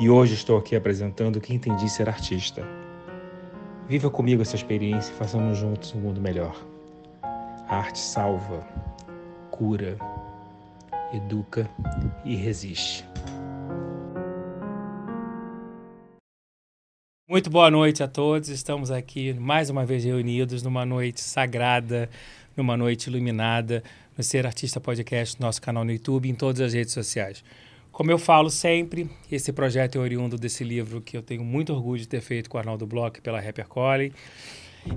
E hoje estou aqui apresentando o que entendi ser artista. Viva comigo essa experiência e façamos juntos um mundo melhor. A arte salva, cura, educa e resiste. Muito boa noite a todos. Estamos aqui mais uma vez reunidos numa noite sagrada, numa noite iluminada, no Ser Artista Podcast, nosso canal no YouTube, em todas as redes sociais. Como eu falo sempre, esse projeto é oriundo desse livro que eu tenho muito orgulho de ter feito com o Arnaldo Bloch pela Rapper Colley.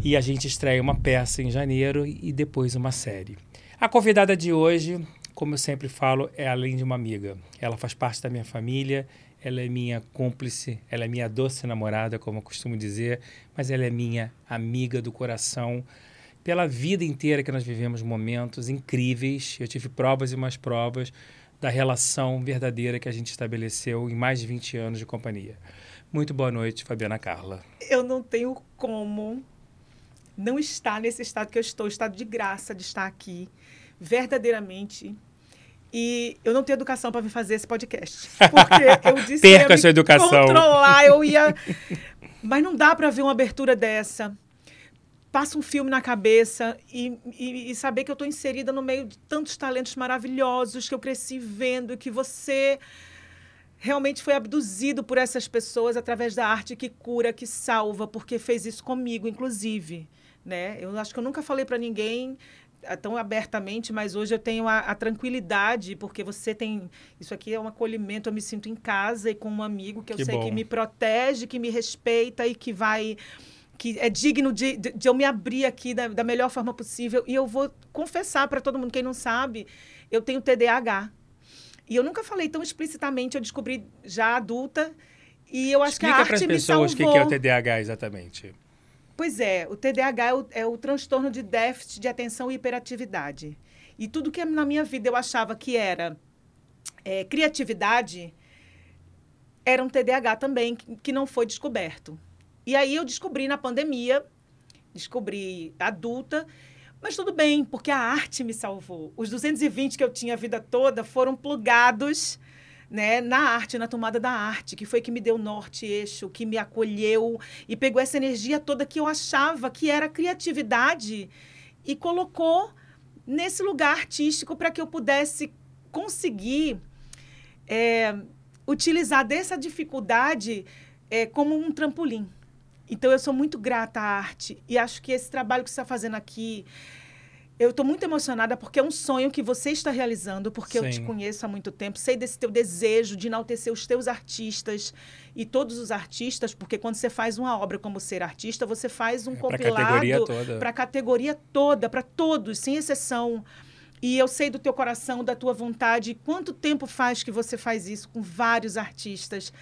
E a gente estreia uma peça em janeiro e depois uma série. A convidada de hoje, como eu sempre falo, é além de uma amiga. Ela faz parte da minha família ela é minha cúmplice, ela é minha doce namorada, como eu costumo dizer, mas ela é minha amiga do coração. Pela vida inteira que nós vivemos momentos incríveis, eu tive provas e mais provas da relação verdadeira que a gente estabeleceu em mais de 20 anos de companhia. Muito boa noite, Fabiana Carla. Eu não tenho como não estar nesse estado que eu estou, estado de graça de estar aqui, verdadeiramente e eu não tenho educação para vir fazer esse podcast. Porque eu disse Perca que a sua educação. controlar, eu ia. Mas não dá para ver uma abertura dessa. Passa um filme na cabeça e, e, e saber que eu estou inserida no meio de tantos talentos maravilhosos que eu cresci vendo, que você realmente foi abduzido por essas pessoas através da arte que cura, que salva, porque fez isso comigo, inclusive. Né? Eu acho que eu nunca falei para ninguém tão abertamente, mas hoje eu tenho a, a, tranquilidade, porque você tem. Isso aqui é um acolhimento, eu me sinto em casa e com um amigo que eu que sei bom. que me protege, que me respeita e que vai. Que é digno de, de, de eu me abrir aqui da, da, melhor forma possível. E eu vou confessar para todo mundo, quem não sabe, eu tenho TDAH. E eu nunca falei tão explicitamente, eu descobri já adulta. E eu acho Explica que a arte me salvou. Explica para as pessoas o que é o TDAH exatamente. Pois é, o TDAH é o, é o transtorno de déficit de atenção e hiperatividade. E tudo que na minha vida eu achava que era é, criatividade, era um TDAH também, que, que não foi descoberto. E aí eu descobri na pandemia, descobri adulta, mas tudo bem, porque a arte me salvou. Os 220 que eu tinha a vida toda foram plugados né, na arte, na tomada da arte, que foi que me deu norte, eixo, que me acolheu e pegou essa energia toda que eu achava que era criatividade e colocou nesse lugar artístico para que eu pudesse conseguir é, utilizar dessa dificuldade é, como um trampolim. Então, eu sou muito grata à arte e acho que esse trabalho que você está fazendo aqui eu estou muito emocionada porque é um sonho que você está realizando, porque Sim. eu te conheço há muito tempo, sei desse teu desejo de enaltecer os teus artistas e todos os artistas, porque quando você faz uma obra como ser artista, você faz um é compilado para a categoria toda, para todos, sem exceção. E eu sei do teu coração, da tua vontade, quanto tempo faz que você faz isso com vários artistas.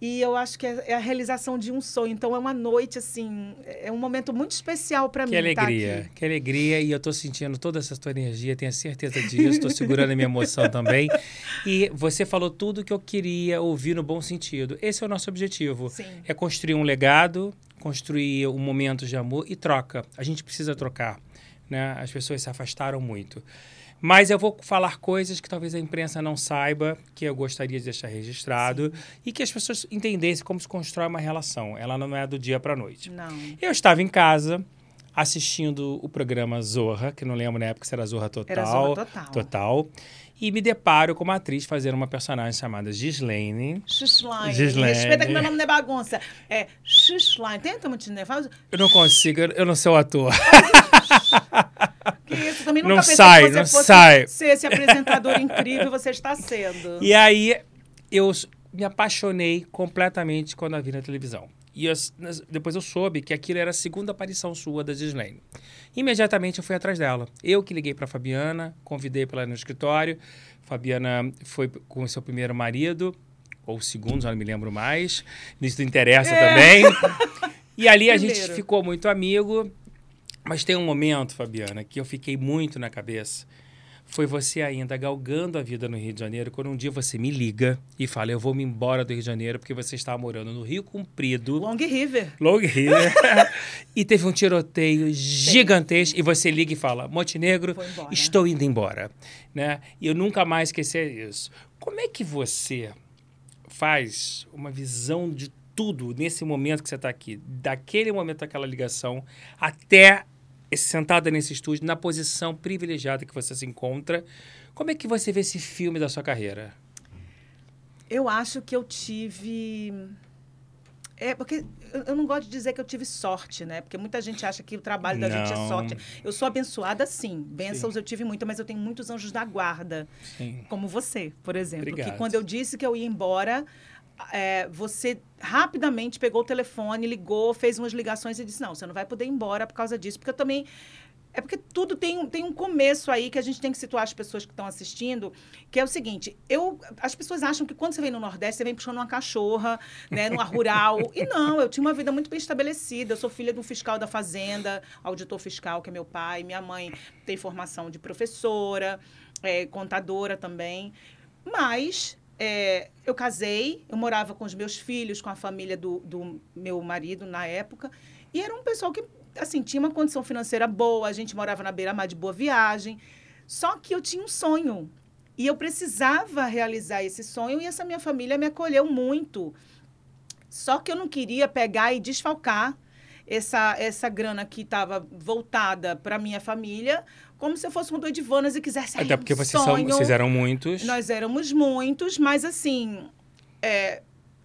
E eu acho que é, é a realização de um sonho. Então é uma noite, assim, é um momento muito especial para mim. Que alegria, tá que alegria. E eu estou sentindo toda essa tua energia, tenho certeza disso. Estou segurando a minha emoção também. E você falou tudo que eu queria ouvir no bom sentido. Esse é o nosso objetivo. Sim. É construir um legado, construir um momento de amor e troca. A gente precisa trocar. Né? As pessoas se afastaram muito. Mas eu vou falar coisas que talvez a imprensa não saiba, que eu gostaria de deixar registrado Sim. e que as pessoas entendessem como se constrói uma relação. Ela não é do dia para a noite. Não. Eu estava em casa, assistindo o programa Zorra, que não lembro na época se era Zorra Total. Era Zorra Total. Total. E me deparo com uma atriz fazendo uma personagem chamada Gislaine. Gislaine. Gislaine. Respeita que meu nome não é bagunça. É Gislaine. Tenta muito nervoso. Eu não consigo, eu não sou ator. Que isso, também Não nunca pensei sai, não sai. ser esse apresentador incrível você está sendo. E aí eu me apaixonei completamente quando a vi na televisão. E eu depois eu soube que aquilo era a segunda aparição sua da Gislaine. Imediatamente eu fui atrás dela. Eu que liguei para Fabiana, convidei para ela no escritório. Fabiana foi com o seu primeiro marido, ou segundo, já não me lembro mais. Isso interessa também. E ali a gente Primeiro. ficou muito amigo. Mas tem um momento, Fabiana, que eu fiquei muito na cabeça. Foi você ainda galgando a vida no Rio de Janeiro, quando um dia você me liga e fala: Eu vou me embora do Rio de Janeiro porque você estava morando no Rio Comprido, Long River. Long River, e teve um tiroteio gigantesco. E você liga e fala: Montenegro, estou indo embora. Né? E eu nunca mais esqueci isso. Como é que você faz uma visão de tudo nesse momento que você está aqui, daquele momento daquela ligação até sentada nesse estúdio, na posição privilegiada que você se encontra? Como é que você vê esse filme da sua carreira? Eu acho que eu tive. É, porque eu não gosto de dizer que eu tive sorte, né? Porque muita gente acha que o trabalho da gente é Não. sorte. Eu sou abençoada, sim. Bênçãos eu tive muito, mas eu tenho muitos anjos da guarda. Sim. Como você, por exemplo. Obrigado. Que quando eu disse que eu ia embora, é, você rapidamente pegou o telefone, ligou, fez umas ligações e disse: Não, você não vai poder ir embora por causa disso. Porque eu também. É porque tudo tem, tem um começo aí que a gente tem que situar as pessoas que estão assistindo, que é o seguinte, eu, as pessoas acham que quando você vem no Nordeste, você vem puxando uma cachorra, né, numa rural. E não, eu tinha uma vida muito bem estabelecida. Eu sou filha de um fiscal da fazenda, auditor fiscal, que é meu pai. Minha mãe tem formação de professora, é, contadora também. Mas é, eu casei, eu morava com os meus filhos, com a família do, do meu marido na época. E era um pessoal que, assim, tinha uma condição financeira boa, a gente morava na beira-mar de Boa Viagem. Só que eu tinha um sonho. E eu precisava realizar esse sonho e essa minha família me acolheu muito. Só que eu não queria pegar e desfalcar essa, essa grana que estava voltada para minha família, como se eu fosse um doidivanas e quisesse. "Ai, Até um porque vocês, são, sonho". vocês eram muitos. Nós éramos muitos, mas assim, é,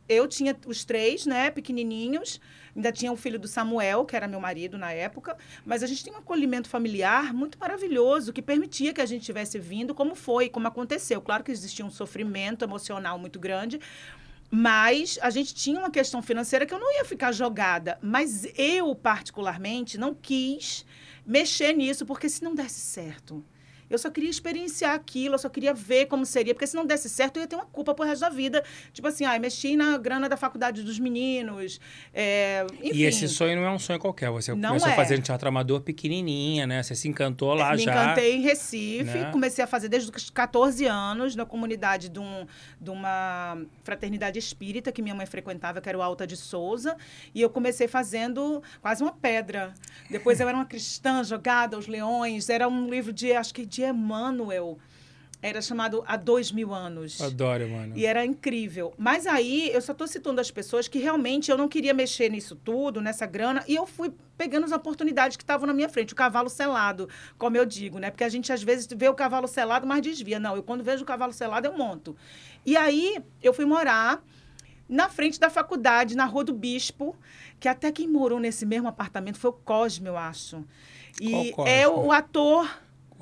eu tinha os três, né, pequenininhos. Ainda tinha o filho do Samuel, que era meu marido na época. Mas a gente tinha um acolhimento familiar muito maravilhoso, que permitia que a gente tivesse vindo como foi, como aconteceu. Claro que existia um sofrimento emocional muito grande, mas a gente tinha uma questão financeira que eu não ia ficar jogada. Mas eu, particularmente, não quis mexer nisso, porque se não desse certo. Eu só queria experienciar aquilo, eu só queria ver como seria, porque se não desse certo, eu ia ter uma culpa pro resto da vida. Tipo assim, ai, mexi na grana da faculdade dos meninos. é, enfim. E esse sonho não é um sonho qualquer. Você Não começou é. fazendo teatro amador pequenininha, né? Você se encantou lá Me já. encantei em Recife, né? comecei a fazer desde os 14 anos na comunidade de, um, de uma fraternidade espírita que minha mãe frequentava, que era o Alta de Souza, e eu comecei fazendo quase uma pedra. Depois eu era uma cristã jogada aos leões, era um livro de, acho que de Emmanuel, era chamado Há Dois Mil Anos. Adoro, mano. E era incrível. Mas aí eu só estou citando as pessoas que realmente eu não queria mexer nisso tudo, nessa grana, e eu fui pegando as oportunidades que estavam na minha frente, o cavalo selado, como eu digo, né? Porque a gente às vezes vê o cavalo selado, mas desvia. Não, eu quando vejo o cavalo selado, eu monto. E aí eu fui morar na frente da faculdade, na Rua do Bispo, que até quem morou nesse mesmo apartamento foi o Cosme, eu acho. E é o, ator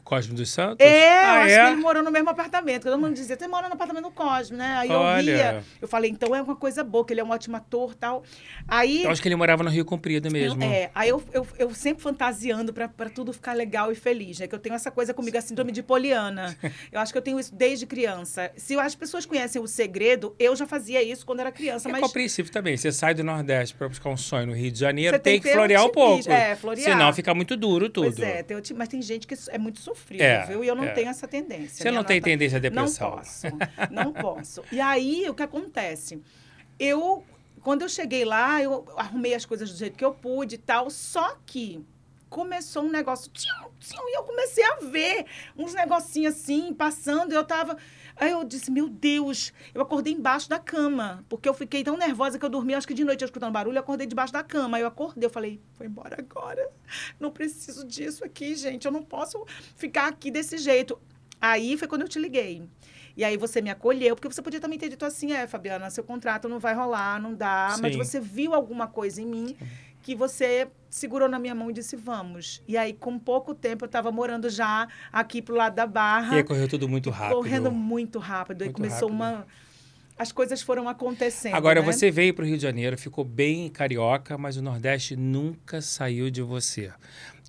Cosme dos Santos? é, eu ah, acho é? que ele morou no mesmo apartamento. Todo mundo dizia, você mora no apartamento do Cosme, né? Aí Olha. eu ria. Eu falei, então é uma coisa boa, que ele é um ótimo ator tal. Aí. Eu acho que ele morava no Rio Comprido mesmo. É, aí eu, eu, eu sempre fantasiando pra pra tudo ficar legal e feliz, né? Que eu tenho essa coisa comigo, a síndrome de Poliana. Eu acho que eu tenho isso desde criança. Se as pessoas conhecem o segredo, eu já fazia isso quando era criança, É mas. compreensível também. Você sai do Nordeste para buscar um sonho no Rio de Janeiro, Você tem, tem que florear um pouco. É, florear. Senão fica muito duro tudo. Pois é, tem o mas tem gente que é muito sofrido, É, viu? E eu não é. tenho essa tendência. Você Minha não tem nota- tendência à depressão. Não posso, não posso. E aí, o que acontece? Eu, quando eu cheguei lá, eu arrumei as coisas do jeito que eu pude e tal, só que começou um negócio, tchum, tchum, e eu comecei a ver uns negocinhos assim, passando, e eu tava... Aí eu disse, meu Deus, eu acordei embaixo da cama, porque eu fiquei tão nervosa que eu dormi, acho que de noite, eu escutando barulho, eu acordei debaixo da cama. Aí eu acordei, eu falei, vou embora agora. Não preciso disso aqui, gente, eu não posso ficar aqui desse jeito. Aí foi quando eu te liguei. E aí você me acolheu, porque você podia também ter dito assim, é, Fabiana, seu contrato não vai rolar, não dá, Sim. mas você viu alguma coisa em mim que você segurou na minha mão e disse, vamos. E aí, com pouco tempo, eu estava morando já aqui pro lado da Barra. E aí correu tudo muito rápido. Correndo muito rápido. Muito e começou rápido. uma... As coisas foram acontecendo, Agora, né? você veio para o Rio de Janeiro, ficou bem carioca, mas o Nordeste nunca saiu de você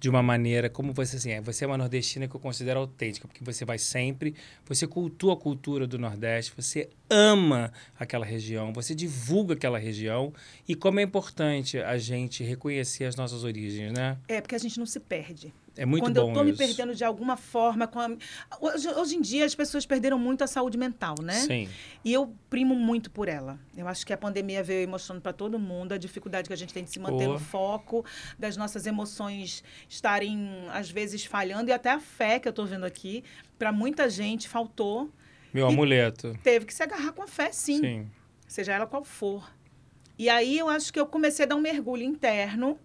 de uma maneira como você assim, é, você é uma nordestina que eu considero autêntica, porque você vai sempre, você cultua a cultura do Nordeste, você ama aquela região, você divulga aquela região e como é importante a gente reconhecer as nossas origens, né? É, porque a gente não se perde. É muito Quando bom eu estou me perdendo de alguma forma. A... Hoje, hoje, em dia, as pessoas perderam muito a saúde mental, né? Sim. E eu primo muito por ela. Eu acho que a pandemia veio mostrando para todo mundo a dificuldade que a gente tem de se manter oh. no foco, das nossas emoções estarem, às vezes, falhando, e até a fé que eu estou vendo aqui, para muita gente, faltou. Meu amuleto. Teve que se agarrar com a fé, sim. Sim. Seja ela qual for. E aí eu acho que eu comecei a dar um mergulho interno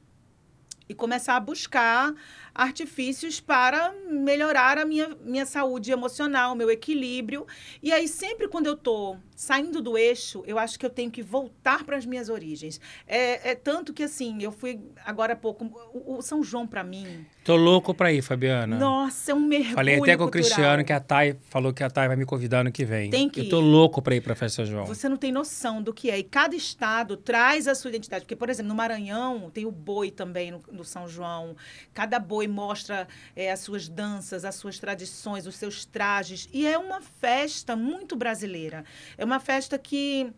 e começar a buscar artifícios para melhorar a minha, minha saúde emocional, meu equilíbrio. E aí, sempre quando eu estou saindo do eixo, eu acho que eu tenho que voltar para as minhas origens. É, é, tanto que, assim, eu fui agora há pouco. O, o São João, para mim. Tô louco para ir, Fabiana. Nossa, é um mergulho. Falei até com cultural. o Cristiano que a Thay falou que a Thay vai me convidar ano que vem. Tem que Eu tô louco para ir para festa São João. Você não tem noção do que é. E cada estado traz a sua identidade. Porque, por exemplo, no Maranhão tem o boi também no, no São João. Cada boi mostra é, as suas danças, as suas tradições, os seus trajes. E é uma festa muito brasileira. É uma festa que.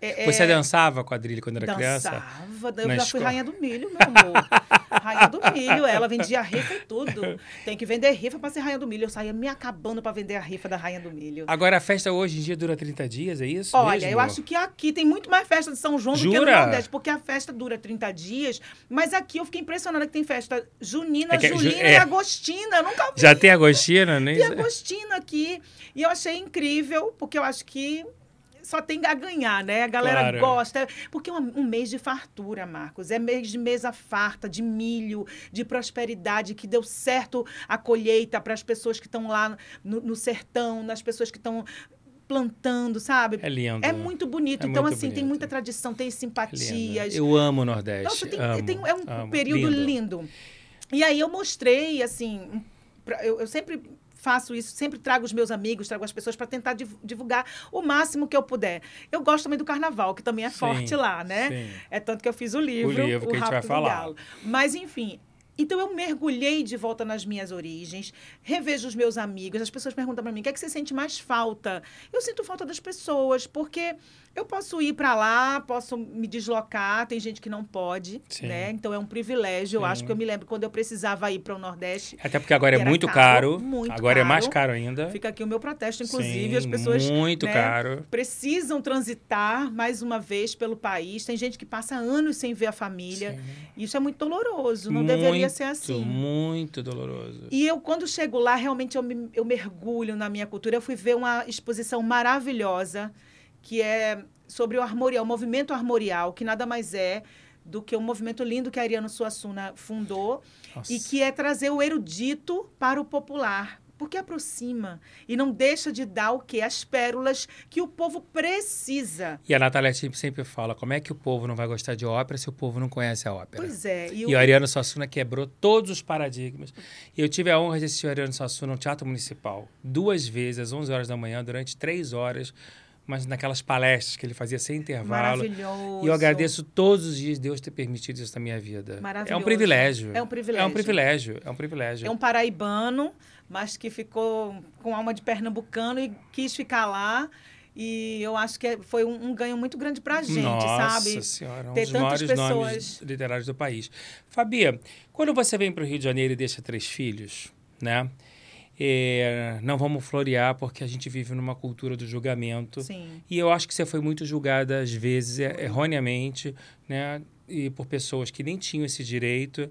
É, Você dançava quadrilha quando era dançava. criança? Dançava. Eu já fui rainha do milho, meu amor. rainha do milho. Ela vendia rifa e tudo. Tem que vender rifa para ser rainha do milho. Eu saía me acabando para vender a rifa da rainha do milho. Agora, a festa hoje em dia dura 30 dias, é isso? Olha, mesmo? eu acho que aqui tem muito mais festa de São João Jura? do que no Nordeste, porque a festa dura 30 dias. Mas aqui eu fiquei impressionada que tem festa junina, É que é ju- julina é. e agostina. Eu nunca vi. Já tem Agostina, né? Tem agostina aqui. E eu achei incrível, porque eu acho que só tem a ganhar, né? A galera Claro. gosta. Porque é um, um mês de fartura, Marcos. É mês de mesa farta, de milho, de prosperidade, que deu certo a colheita para as pessoas que estão lá no, no sertão, nas pessoas que estão plantando, sabe? É lindo. É muito bonito. É então, muito assim, tem bonito. muita tradição, tem Lindo. simpatias. Eu amo o Nordeste. Nossa, tem, amo, tem- é um amo. período lindo. E aí eu mostrei, assim, pra- eu, eu sempre faço isso, sempre trago os meus amigos, trago as pessoas para tentar div- divulgar o máximo que eu puder. Eu gosto também do carnaval, que também é Sim, forte lá, né? sim. É tanto que eu fiz o livro, livro que a gente vai falar. Mas, enfim. Então, eu mergulhei de volta nas minhas origens, revejo os meus amigos. As pessoas perguntam para mim: o que é que você sente mais falta? Eu sinto falta das pessoas, porque eu posso ir para lá, posso me deslocar, tem gente que não pode, Sim. né? Então, é um privilégio. Eu Sim. acho que eu me lembro quando eu precisava ir para o Nordeste. Até porque agora é muito caro, caro. muito agora é mais caro. caro ainda. Fica aqui o meu protesto, inclusive. Sim, as pessoas muito né, caro. precisam transitar mais uma vez pelo país. Tem gente que passa anos sem ver a família. Isso é muito doloroso, não muito, deveria ser assim. Muito doloroso. E eu, quando chego lá, realmente eu, me- eu mergulho na minha cultura. Eu fui ver uma exposição maravilhosa, que é sobre o armorial, o movimento armorial, que nada mais é do que um movimento lindo que a Ariano Suassuna fundou, Nossa. e que é trazer o erudito para o popular. Porque aproxima e não deixa de dar o quê? As pérolas que o povo precisa. E a Natália sempre, fala, como é que o povo não vai gostar de ópera se o povo não conhece a ópera? Pois é. E o Ariano Suassuna quebrou todos os paradigmas. E eu tive a honra de assistir o Ariano Suassuna no Teatro Municipal, duas vezes, às 11 horas da manhã, durante três horas, mas naquelas palestras que ele fazia sem intervalo. Maravilhoso. E eu agradeço todos os dias Deus ter permitido isso na minha vida. É Maravilhoso. um privilégio. É um privilégio. É um privilégio. É um privilégio. É um paraibano, mas que ficou com alma de pernambucano e quis ficar lá. E eu acho que foi um, um ganho muito grande pra gente, Nossa sabe? senhora, um Ter dos maiores nomes pessoas. literários do país. Fabia, quando você vem para o Rio de Janeiro e deixa três filhos, né? é, não vamos florear porque a gente vive numa cultura do julgamento. Sim. E eu acho que você foi muito julgada, às vezes, é- erroneamente, né? E por pessoas que nem tinham esse direito.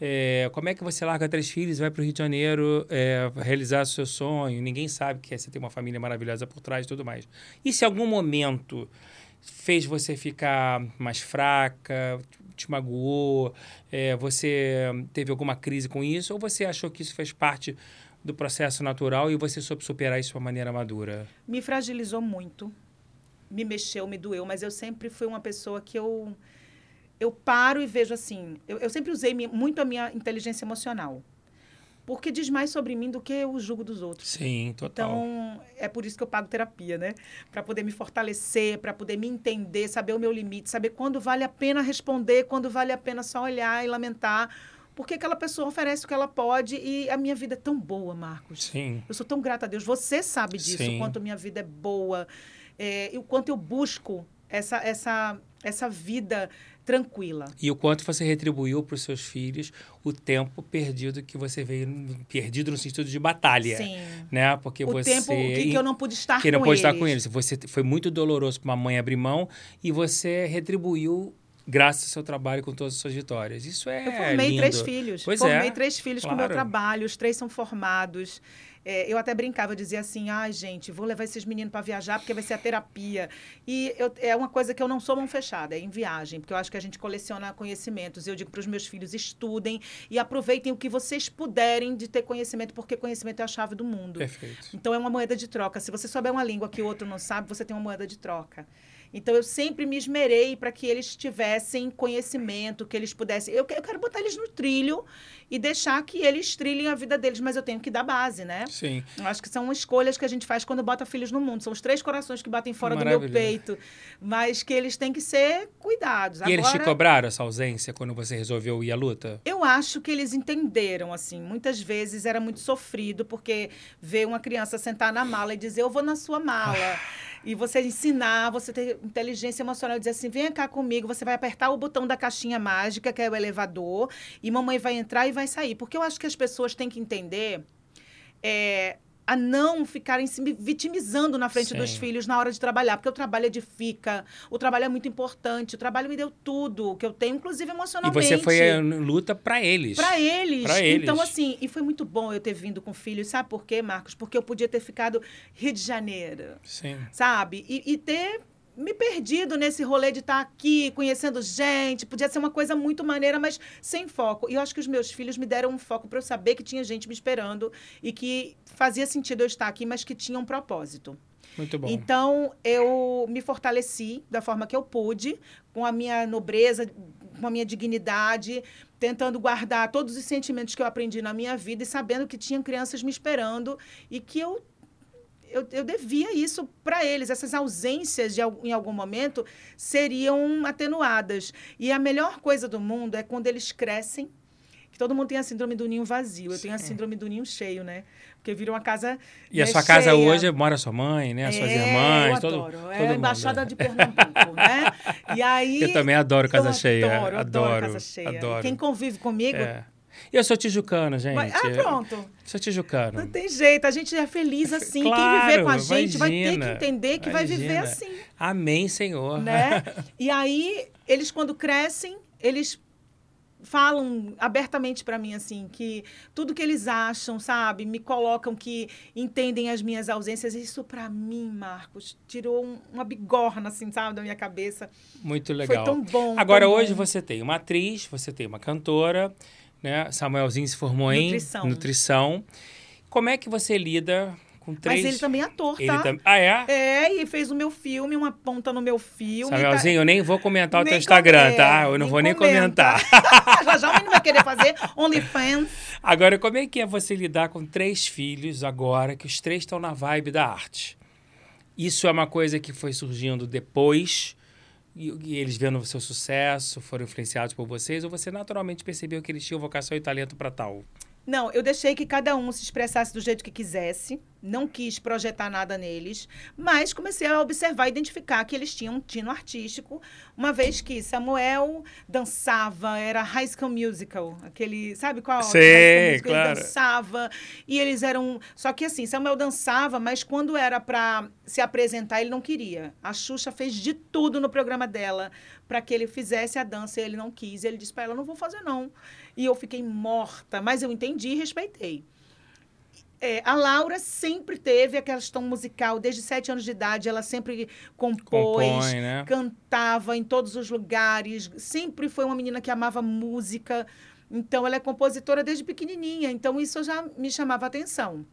É, como é que você larga três filhos, vai para o Rio de Janeiro é, realizar o seu sonho? Ninguém sabe que você tem uma família maravilhosa por trás e tudo mais. E se algum momento fez você ficar mais fraca, te magoou, é, você teve alguma crise com isso, ou você achou que isso fez parte do processo natural e você soube superar isso de uma maneira madura? Me fragilizou muito, me mexeu, me doeu, mas eu sempre fui uma pessoa que eu eu paro e vejo assim. Eu, eu sempre usei muito a minha inteligência emocional. Porque diz mais sobre mim do que o julgo dos outros. Sim, total. Então, é por isso que eu pago terapia, né? Para poder me fortalecer, para poder me entender, saber o meu limite, saber quando vale a pena responder, quando vale a pena só olhar e lamentar. Porque aquela pessoa oferece o que ela pode e a minha vida é tão boa, Marcos. Sim. Eu sou tão grata a Deus. Você sabe disso, Sim. o quanto minha vida é boa, é, e o quanto eu busco essa, essa, essa vida tranquila. E o quanto você retribuiu para os seus filhos o tempo perdido que você veio perdido no sentido de batalha, Sim. né? Porque o você tempo que, que eu não pude estar que com não pôde estar com eles. Você foi muito doloroso para uma mãe abrir mão e você retribuiu graças ao seu trabalho com todas as suas vitórias. Isso é Eu formei lindo. três filhos. Pois formei é, três filhos com o meu claro. trabalho. Os três são formados. É, eu até brincava, eu dizia assim, ai, gente, vou levar esses meninos para viajar porque vai ser a terapia. E eu- é uma coisa que eu não sou mão fechada, é em viagem, porque eu acho que a gente coleciona conhecimentos. Eu digo para os meus filhos, estudem e aproveitem o que vocês puderem de ter conhecimento, porque conhecimento é a chave do mundo. Perfeito. Então é uma moeda de troca. Se você souber uma língua que o outro não sabe, você tem uma moeda de troca. Então eu sempre me esmerei para que eles tivessem conhecimento, que eles pudessem. Eu, eu quero botar eles no trilho e deixar que eles trilhem a vida deles, mas eu tenho que dar base, né? Sim. Eu acho que são escolhas que a gente faz quando bota filhos no mundo. São os três corações que batem fora do meu peito, mas que eles têm que ser cuidados. E eles te Agora, cobraram essa ausência quando você resolveu ir à luta? eu acho que eles entenderam, assim. Muitas vezes era muito sofrido, porque ver uma criança sentar na mala e dizer, eu vou na sua mala. e você ensinar, você ter inteligência emocional, dizer assim, venha cá comigo, você vai apertar o botão da caixinha mágica, que é o elevador, e mamãe vai entrar e vai sair. Porque eu acho que as pessoas têm que entender é, a não ficarem se vitimizando na frente Sim. dos filhos na hora de trabalhar, porque o trabalho edifica, o trabalho é muito importante, o trabalho me deu tudo, que eu tenho, inclusive E emocionalmente. você foi em luta para eles. Para eles. Pra eles. Então, assim, e foi muito bom eu ter vindo com filhos. Sabe por quê, Marcos? Porque eu podia ter ficado Rio de Janeiro, Sim. sabe? E, e ter me perdido nesse rolê de estar aqui, conhecendo gente. Podia ser uma coisa muito maneira, mas sem foco. E eu acho que os meus filhos me deram um foco para eu saber que tinha gente me esperando e que fazia sentido eu estar aqui, mas que tinha um propósito. Muito bom. Então, eu me fortaleci da forma que eu pude, com a minha nobreza, com a minha dignidade, tentando guardar todos os sentimentos que eu aprendi na minha vida e sabendo que tinham crianças me esperando e que eu. Eu, eu devia isso para eles. Essas ausências, de, em algum momento, seriam atenuadas. E a melhor coisa do mundo é quando eles crescem, que todo mundo tem a síndrome do ninho vazio. Eu tenho a Sim. síndrome do ninho cheio, né? Porque vira uma casa. E a né, sua casa cheia. hoje mora sua mãe, né? Suas É, irmãs, eu todo, adoro. todo é a embaixada de Pernambuco, né? E aí Eu também adoro casa eu cheia. Adoro, eu adoro, casa cheia. adoro. Quem convive comigo, É. Eu sou tijucano, gente. vai- ah, pronto. Sou tijucano. Não tem jeito, a gente é feliz assim. Quem Claro, viver com a gente vai ter que imagina, entender que vai viver imagina. assim, Amém, Senhor. né? E aí eles quando crescem, eles falam abertamente para mim assim que tudo que eles acham, sabe, me colocam que entendem as minhas ausências. Isso para mim, Marcos, tirou um- uma bigorna assim, sabe, da minha cabeça. Muito legal. Foi tão bom. Agora, tão hoje bom. você tem uma atriz, você tem uma cantora, né? Samuelzinho se formou Nutrição. em nutrição. Como é que você lida com três... Mas ele também é ator, Ele tá? tam- Ah, é? É, e fez o meu filme, uma ponta no meu filme. Samuelzinho, eu nem vou comentar o Nem teu Instagram, com- tá? Eu não nem vou nem comenta. comentar. já já o menino vai querer fazer OnlyFans. Agora, como é que é você lidar com três filhos agora, que os três estão na vibe da arte? Isso é uma coisa que foi surgindo depois, e, e eles vendo o seu sucesso, foram influenciados por vocês, ou você naturalmente percebeu que eles tinham vocação e talento para tal? Não, eu deixei que cada um se expressasse do jeito que quisesse. Não quis projetar nada neles, mas comecei a observar e identificar que eles tinham um tino artístico, uma vez que Samuel dançava, era High School Musical, aquele, sabe qual? Musical, claro. Ele dançava, e eles eram... Só que assim, Samuel dançava, mas quando era para se apresentar, ele não queria. A Xuxa fez de tudo no programa dela para que ele fizesse a dança e ele não quis. E ele disse para ela, não vou fazer não. E eu fiquei morta, mas eu entendi e respeitei. É, a Laura sempre teve a questão musical, desde sete anos de idade, ela sempre compôs, Compõe, né? cantava em todos os lugares, sempre foi uma menina que amava música. Então, ela é compositora desde pequenininha, então isso já me chamava atenção.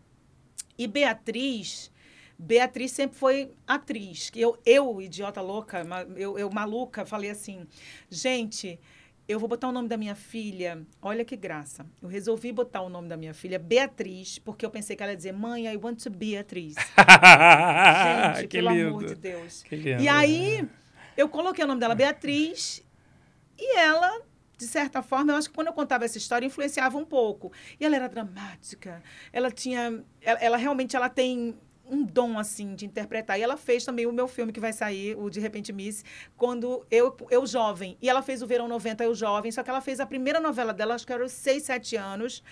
E Beatriz, Beatriz sempre foi atriz. Eu, eu idiota louca, eu, eu maluca, falei assim, gente, eu vou botar o nome da minha filha. Olha que graça. Eu resolvi botar o nome da minha filha Beatriz, porque eu pensei que ela ia dizer, mãe, I want to be atriz. Gente, que pelo lindo. amor de Deus. Que lindo. E aí, eu coloquei o nome dela Beatriz e ela, de certa forma, eu acho que quando eu contava essa história, influenciava um pouco. E ela era dramática. Ela tinha... Ela, ela realmente ela tem um dom, assim, de interpretar. E ela fez também o meu filme que vai sair, o De Repente Miss, quando eu, eu jovem. E ela fez o Verão 90, eu jovem. Só que ela fez a primeira novela dela, acho que era os 6, 7 anos,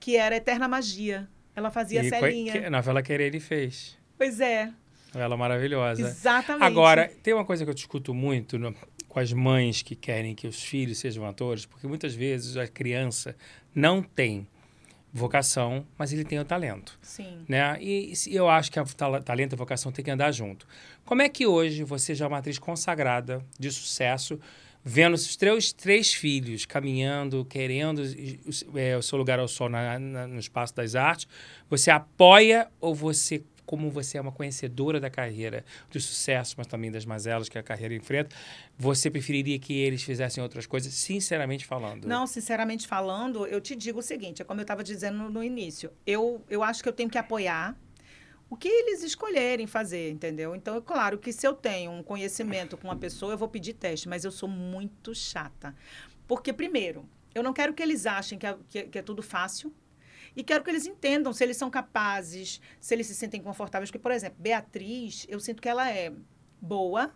que era Eterna Magia. Ela fazia E Celinha. que- novela Querer ele fez. Pois é, Novela maravilhosa. exatamente. Agora, tem uma coisa que eu discuto muito no- com as mães que querem que os filhos sejam atores, porque muitas vezes a criança não tem vocação, mas ele tem o talento. Sim. Né? E se- eu acho que a talento e a vocação tem que andar junto. Como é que hoje você já é uma atriz consagrada, de sucesso, vendo os três, três filhos caminhando, querendo o- é, o seu lugar ao sol na- na- no espaço das artes, você apoia ou você, como você é uma conhecedora da carreira, do sucesso, mas também das mazelas que a carreira enfrenta, você preferiria que eles fizessem outras coisas, sinceramente falando? Não, sinceramente falando, eu te digo o seguinte, é como eu estava dizendo no, no início. Eu, eu acho que eu tenho que apoiar o que eles escolherem fazer, entendeu? Então, é claro que se eu tenho um conhecimento com uma pessoa, eu vou pedir teste, mas eu sou muito chata. Porque, primeiro, eu não quero que eles achem que é, que é- que é tudo fácil. E quero que eles entendam se eles são capazes, se eles se sentem confortáveis. Porque, por exemplo, Beatriz, eu sinto que ela é boa,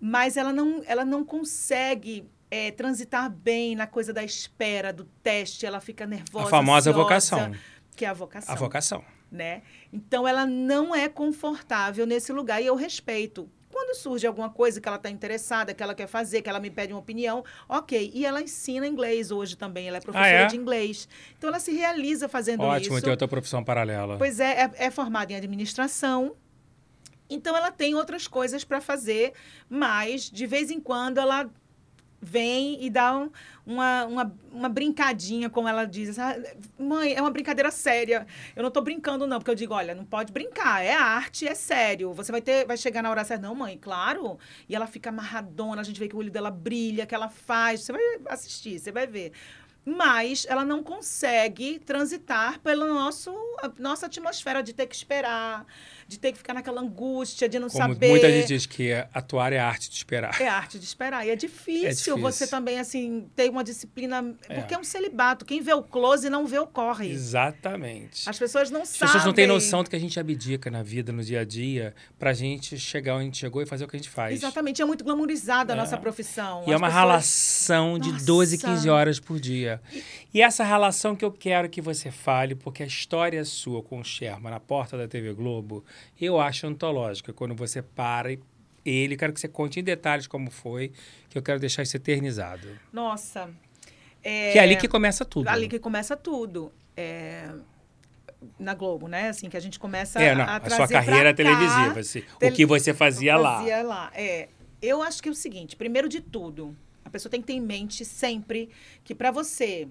mas ela não, ela não consegue é, transitar bem na coisa da espera, do teste. Ela fica nervosa. a famosa ansiosa, vocação. Que é a vocação. A vocação. Né? Então, ela não é confortável nesse lugar e eu respeito. Quando surge alguma coisa que ela está interessada, que ela quer fazer, que ela me pede uma opinião, ok. E ela ensina inglês hoje também, ela é professora é? de inglês. Então, ela se realiza fazendo Ótimo, isso. ter outra profissão paralela. Pois é, é, é formada em administração. Então ela tem outras coisas para fazer, mas de vez em quando ela vem e dá um- uma, uma, uma brincadinha, como ela diz. "Ah, Mãe, é uma brincadeira séria. Eu não estou brincando, não, porque eu digo, olha, não pode brincar, é arte, é sério. Você vai ter, vai chegar na hora certa. Não, mãe, claro. E ela fica amarradona, a gente vê que o olho dela brilha, que ela faz. Você vai assistir, você vai ver. Mas ela não consegue transitar pela nosso, nossa atmosfera de ter que esperar, de ter que ficar naquela angústia, de não Como saber. muita gente diz que atuar é arte de esperar. É arte de esperar. E é difícil, É difícil. você também, assim, ter uma disciplina. É. Porque é um celibato. Quem vê o close não vê o corre. Exatamente. As pessoas não As sabem. pessoas não têm noção do que a gente abdica na vida, no dia a dia, pra gente chegar onde a gente chegou e fazer o que a gente faz. Exatamente. É muito glamourizada a É. nossa profissão. E é As uma pessoas- relação de Nossa. 12, 15 horas por dia. E essa relação que eu quero que você fale, porque a história sua com o Sherman na porta da TV Globo, eu acho antológica. Quando você para e ele, quero que você conte em detalhes como foi, que eu quero deixar isso eternizado. Nossa. É... Que é ali que começa tudo. Ali que começa tudo. É, Na Globo, né? Assim, que a gente começa É, não, a, a trazer sua carreira cá, televisiva, assim, tele- o que você fazia lá. Fazia lá. É. Eu acho que é o seguinte, primeiro de tudo, a pessoa tem que ter em mente sempre que para você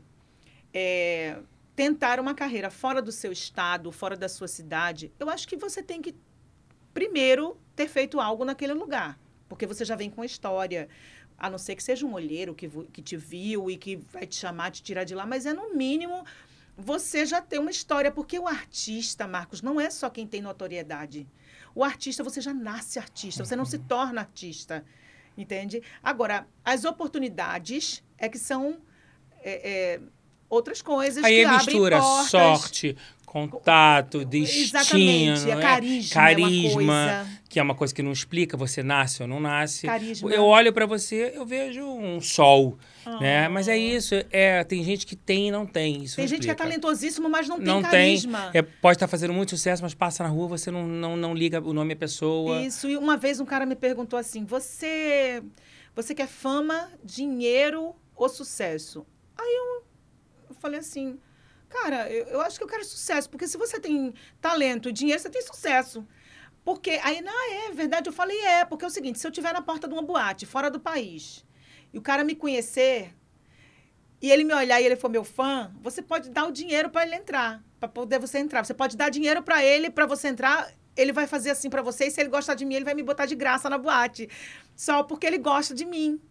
é, tentar uma carreira fora do seu estado, fora da sua cidade, eu acho que você tem que primeiro ter feito algo naquele lugar, porque você já vem com a história. A não ser que seja um olheiro que, que te viu e que vai te chamar, te tirar de lá, mas é no mínimo você já tem uma história, porque o artista, Marcos, não é só quem tem notoriedade. O artista, você já nasce artista, você não se torna artista, entende? Agora, as oportunidades é que são é, é, outras coisas Aí que mistura portas. sorte, contato, destino, Exatamente, é né? carisma, é carisma coisa. que é uma coisa que não explica, você nasce ou não nasce. Carisma. Eu olho pra você, eu vejo um sol, né? Ah. Mas é isso, é, tem gente que tem e não tem, isso Tem não gente que é explica. talentosíssimo, mas não tem Não tem, carisma. é, pode estar fazendo muito sucesso, mas passa na rua, você não, não, não liga o nome à pessoa. Isso, e uma vez um cara me perguntou assim: você, você quer fama, dinheiro ou sucesso? Aí eu, eu falei assim, cara, eu, eu acho que eu quero sucesso, porque se você tem talento e dinheiro, você tem sucesso. Porque aí, não, é verdade, eu falei, é, porque é o seguinte, se eu estiver na porta de uma boate, fora do país, e o cara me conhecer, e ele me olhar e ele for meu fã, você pode dar o dinheiro para ele entrar, para poder você entrar. Você pode dar dinheiro para ele para você entrar, ele vai fazer assim para você, e se ele gostar de mim, ele vai me botar de graça na boate, só porque ele gosta de mim.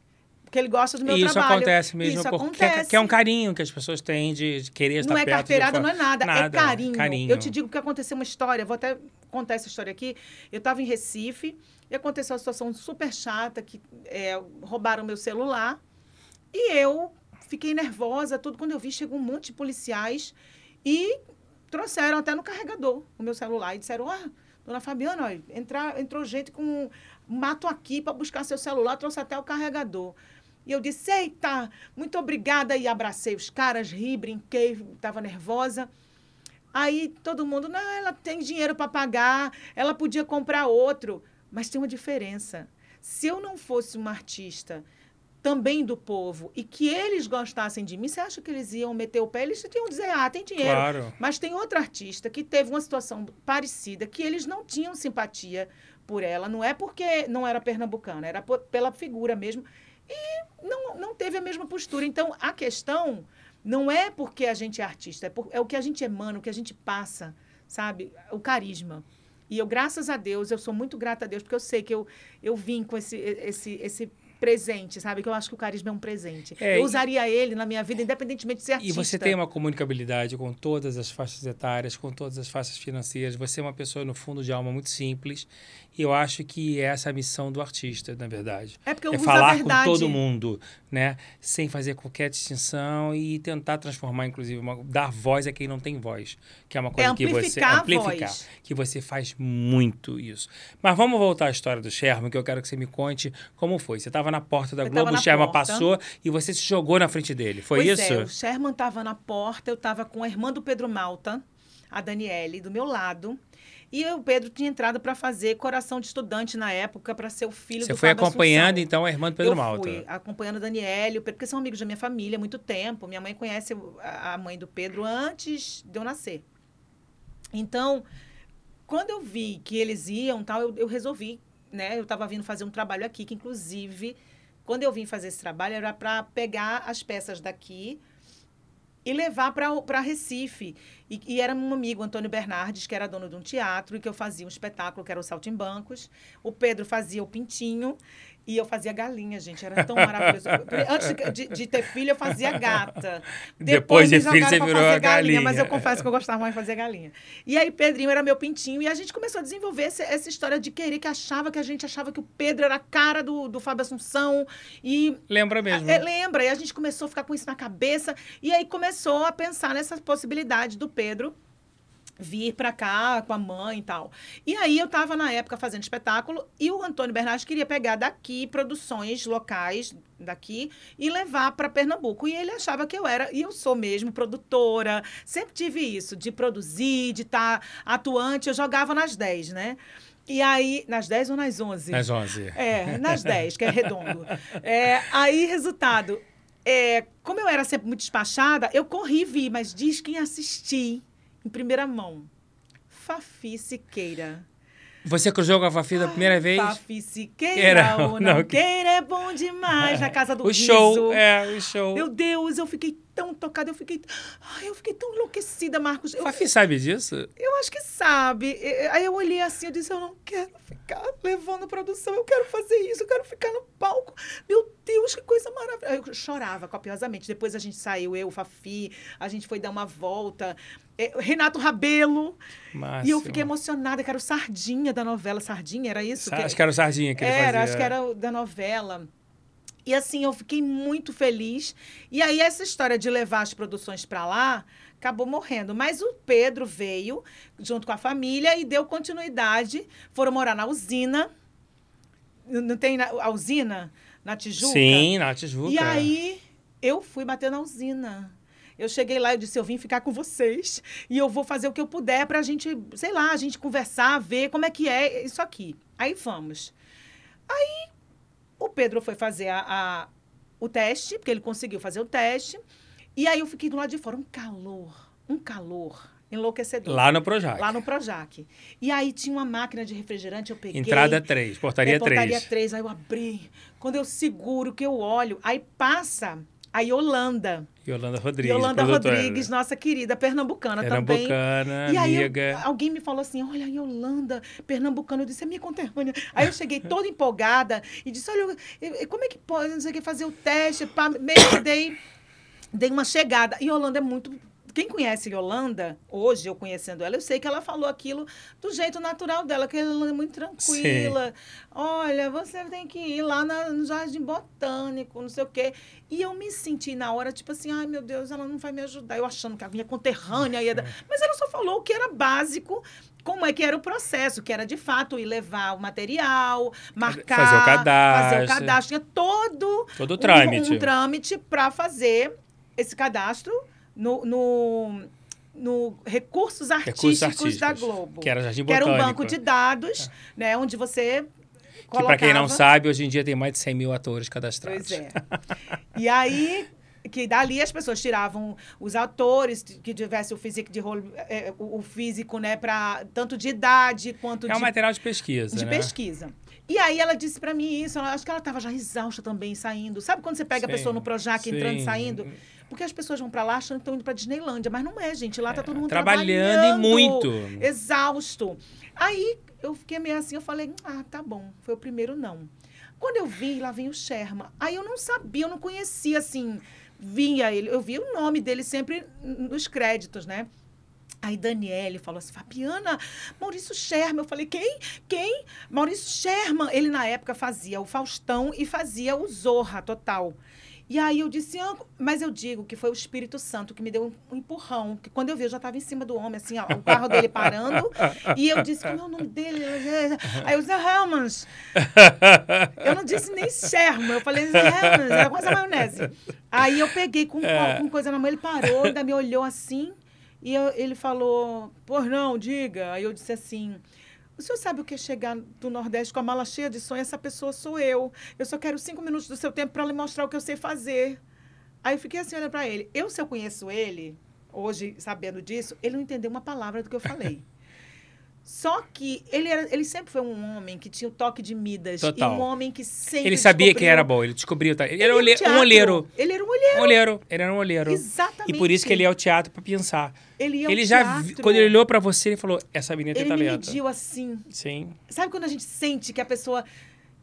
Porque ele gosta do meu e isso trabalho. acontece mesmo, Isso porque acontece. que é um carinho que as pessoas têm de, de querer estar Não é perto carteirada, de não é nada, Nada, é carinho. carinho. Eu te digo que aconteceu uma história, vou até contar essa história aqui. Eu estava em Recife e aconteceu uma situação super chata, que é, roubaram meu celular. E eu fiquei nervosa, tudo. Quando eu vi, chegou um monte de policiais e trouxeram até no carregador o meu celular. E disseram, ah, dona Fabiana, olha, entrar, entrou gente com um mato aqui para buscar seu celular, trouxe até o carregador. E eu disse, eita, muito obrigada. E abracei os caras, ri, brinquei, estava nervosa. Aí todo mundo, não, ela tem dinheiro para pagar, ela podia comprar outro. Mas tem uma diferença. Se eu não fosse uma artista também do povo e que eles gostassem de mim, você acha que eles iam meter o pé? Eles iam dizer, ah, tem dinheiro. Claro. Mas tem outra artista que teve uma situação parecida, que eles não tinham simpatia por ela. Não é porque não era pernambucana, era por, pela figura mesmo. E não, não teve a mesma postura. Então, a questão não é porque a gente é artista, é, por, é o que a gente emana, o que a gente passa, sabe? O carisma. E eu, graças a Deus, eu sou muito grata a Deus, porque eu sei que eu, eu vim com esse, esse, esse presente, sabe? Que eu acho que o carisma é um presente. É, eu e- usaria ele na minha vida, independentemente de ser E artista. você tem uma comunicabilidade com todas as faixas etárias, com todas as faixas financeiras. Você é uma pessoa, no fundo de alma, muito simples. E eu acho que essa é a missão do artista, na verdade. É porque eu é falar com todo mundo, né? Sem fazer qualquer distinção e tentar transformar, inclusive, uma- dar voz a quem não tem voz, que é uma coisa que você amplificar, voz. que você faz muito isso. Mas vamos voltar à história do Sherman, que eu quero que você me conte como foi. Você estava na porta da Eu Globo, o Sherman porta. passou e você se jogou na frente dele. Foi pois isso? É, o Sherman estava na porta, eu estava com a irmã do Pedro Malta, a Daniele, do meu lado. E o Pedro tinha entrado para fazer coração de estudante na época, para ser o filho Você do foi Fábio acompanhando, Assunção. então, a irmã do Pedro eu Malta. fui acompanhando a Daniele, o Pedro, porque são amigos da minha família há muito tempo. Minha mãe conhece a mãe do Pedro antes de eu nascer. Então, quando eu vi que eles iam, tal, eu, eu resolvi, né? Eu estava vindo fazer um trabalho aqui, que inclusive, quando eu vim fazer esse trabalho, era para pegar as peças daqui e levar para Recife. E, e era um amigo, Antônio Bernardes, que era dono de um teatro, e que eu fazia um espetáculo, que era o Saltimbancos. O Pedro fazia o Pintinho, e eu fazia galinha, gente. Era tão maravilhoso. Antes de, de- de ter filho, eu fazia gata. Depois de me filho, você virou fazer a galinha. Mas eu confesso que eu gostava mais de fazer galinha. E aí, Pedrinho era meu pintinho. E a gente começou a desenvolver esse- essa história de querer, que achava que a gente achava que o Pedro era a cara do, do Fábio Assunção. E Lembra mesmo. é, lembra? E a gente começou a ficar com isso na cabeça. E aí começou a pensar nessa possibilidade do Pedro vir para cá com a mãe e tal. E aí eu estava na época fazendo espetáculo e o Antônio Bernardes queria pegar daqui produções locais daqui e levar para Pernambuco. E ele achava que eu era, e eu sou mesmo produtora, sempre tive isso de produzir, de estar atuante, eu jogava nas 10, né? E aí, nas 10 ou nas 11? Nas 11. É, nas 10, que é redondo. É, aí, resultado, é, como eu era sempre muito despachada, eu corri e vi, mas diz quem assisti em primeira mão. Fafi Siqueira. Você cruzou com a Fafi da primeira vez? Fafi Siqueira, Era, o não, não que- queira é bom demais, na casa do o riso. show, é, o show. Meu Deus, eu fiquei tão tocada, eu fiquei... Ai, eu fiquei tão enlouquecida, Marcos. Eu, Fafi sabe disso? eu acho que sabe. Aí eu olhei assim, eu disse, eu não quero ficar levando produção, eu quero fazer isso, eu quero ficar no palco. Meu Deus, que coisa maravilhosa. Eu chorava copiosamente. Depois a gente saiu, eu, Fafi, a gente foi dar uma volta. É, Renato Rabelo. Máximo. E eu fiquei emocionada, que era o Sardinha da novela. Sardinha, era isso? Acho que era o Sardinha que ele era, fazia. acho que era o da novela. E assim, eu fiquei muito feliz. E aí, essa história de levar as produções para lá acabou morrendo. Mas o Pedro veio junto com a família e deu continuidade. Foram morar na usina. Não tem na- a usina? Na Tijuca? Sim, na Tijuca. E aí, eu fui bater na usina. Eu cheguei lá e disse, eu vim ficar com vocês e eu vou fazer o que eu puder pra gente, sei lá, a gente conversar, ver como é que é isso aqui. Aí vamos. Aí o Pedro foi fazer a, a- o teste, porque ele conseguiu fazer o teste. E aí eu fiquei do lado de fora, um calor, um calor enlouquecedor. Lá no Projac. Lá no Projac. E aí tinha uma máquina de refrigerante, eu peguei. Entrada 3, portaria é, 3. Portaria 3, aí eu abri. Quando eu seguro, que eu olho, aí passa a Yolanda. Yolanda Rodrigues. Yolanda produtora. Rodrigues, nossa querida, pernambucana, também. Pernambucana, E aí eu- alguém me falou assim: olha, Yolanda, pernambucana, eu disse, é minha conterrânea. Aí eu cheguei toda empolgada e disse: olha, como é que pode, não sei o que, fazer o teste? Pá, meio que dei, dei uma chegada. E Yolanda é muito. Quem conhece Yolanda, hoje eu conhecendo ela, eu sei que ela falou aquilo do jeito natural dela, que ela é muito tranquila. Olha, você tem que ir lá na- no Jardim Botânico, não sei o quê. E eu me senti na hora, tipo assim, ai meu Deus, ela não vai me ajudar. Eu achando que a minha conterrânea ia dar. Mas ela só falou o que era básico, como é que era o processo, que era de fato ir levar o material, marcar. Fazer o cadastro. Fazer o cadastro. Tinha todo Todo o um- trâmite. Um, trâmite para fazer esse cadastro no. no no Recursos Artísticos, Recursos artísticos. da Globo. Que era Jardim Que era um Botânico. É. banco de dados, né? Onde você. Que pra quem não colocava- sabe, hoje em dia tem mais de 100 mil atores cadastrados. Pois é. E aí, que dali as pessoas tiravam os atores que tivesse o físico de rolo, é, o, físico, né, para tanto de idade quanto É um de, material de pesquisa, de né? pesquisa. E aí ela disse para mim isso, ela- acho que ela estava já exausta também saindo. Sabe quando você pega Sim, a pessoa no Projac entrando e saindo? Porque as pessoas vão para lá achando que estão indo para Disneylândia, mas não é, gente. Lá tá todo mundo trabalhando e trabalhando. muito. Exausto. Aí eu fiquei meio assim, eu falei, ah, tá bom. Foi o primeiro não. Quando eu vi, lá vem o Sherma. Aí eu não sabia, eu não conhecia, assim, via ele. Eu via o nome dele sempre nos créditos, né? Aí Daniele falou assim, Fabiana, Maurício Sherman. Eu falei, quem? Quem? Maurício Sherman. Ele, na época, fazia o Faustão e fazia o Zorra total. E aí eu disse, ah, mas eu digo que foi o Espírito Santo que me deu um empurrão. Que quando eu vi, eu já estava em cima do homem, assim, ó, o carro dele parando. e eu disse, como é o nome dele? Aí eu disse, Helmans. Eu não disse nem Sherman, eu falei Helmans, era quase a maionese. Aí eu peguei com, com coisa na mão, ele parou, ainda me olhou assim. E eu- ele falou, por não, diga. Aí eu disse assim, o senhor sabe o que é chegar do Nordeste com a mala cheia de sonho? Essa pessoa sou eu. Eu só quero cinco minutos do seu tempo para lhe mostrar o que eu sei fazer. Aí eu fiquei assim olhando para ele. Eu, se eu conheço ele, hoje sabendo disso, ele não entendeu uma palavra do que eu falei. Só que ele, era, ele sempre foi um homem que tinha o toque de Midas. Total. E um homem que sempre. Ele sabia descobriu- quem era bom, ele descobriu. Tá? Ele era Ele um ia olhe- ao um olheiro. Ele era um olheiro. Um olheiro. Ele era um olheiro. Exatamente. E por isso que ele ia ao teatro pra pensar. Ele ia ao Ele já, teatro. quando ele olhou pra você, ele falou: essa menina tem Ele talento. mediu assim. Sim. Sabe quando a gente sente que a pessoa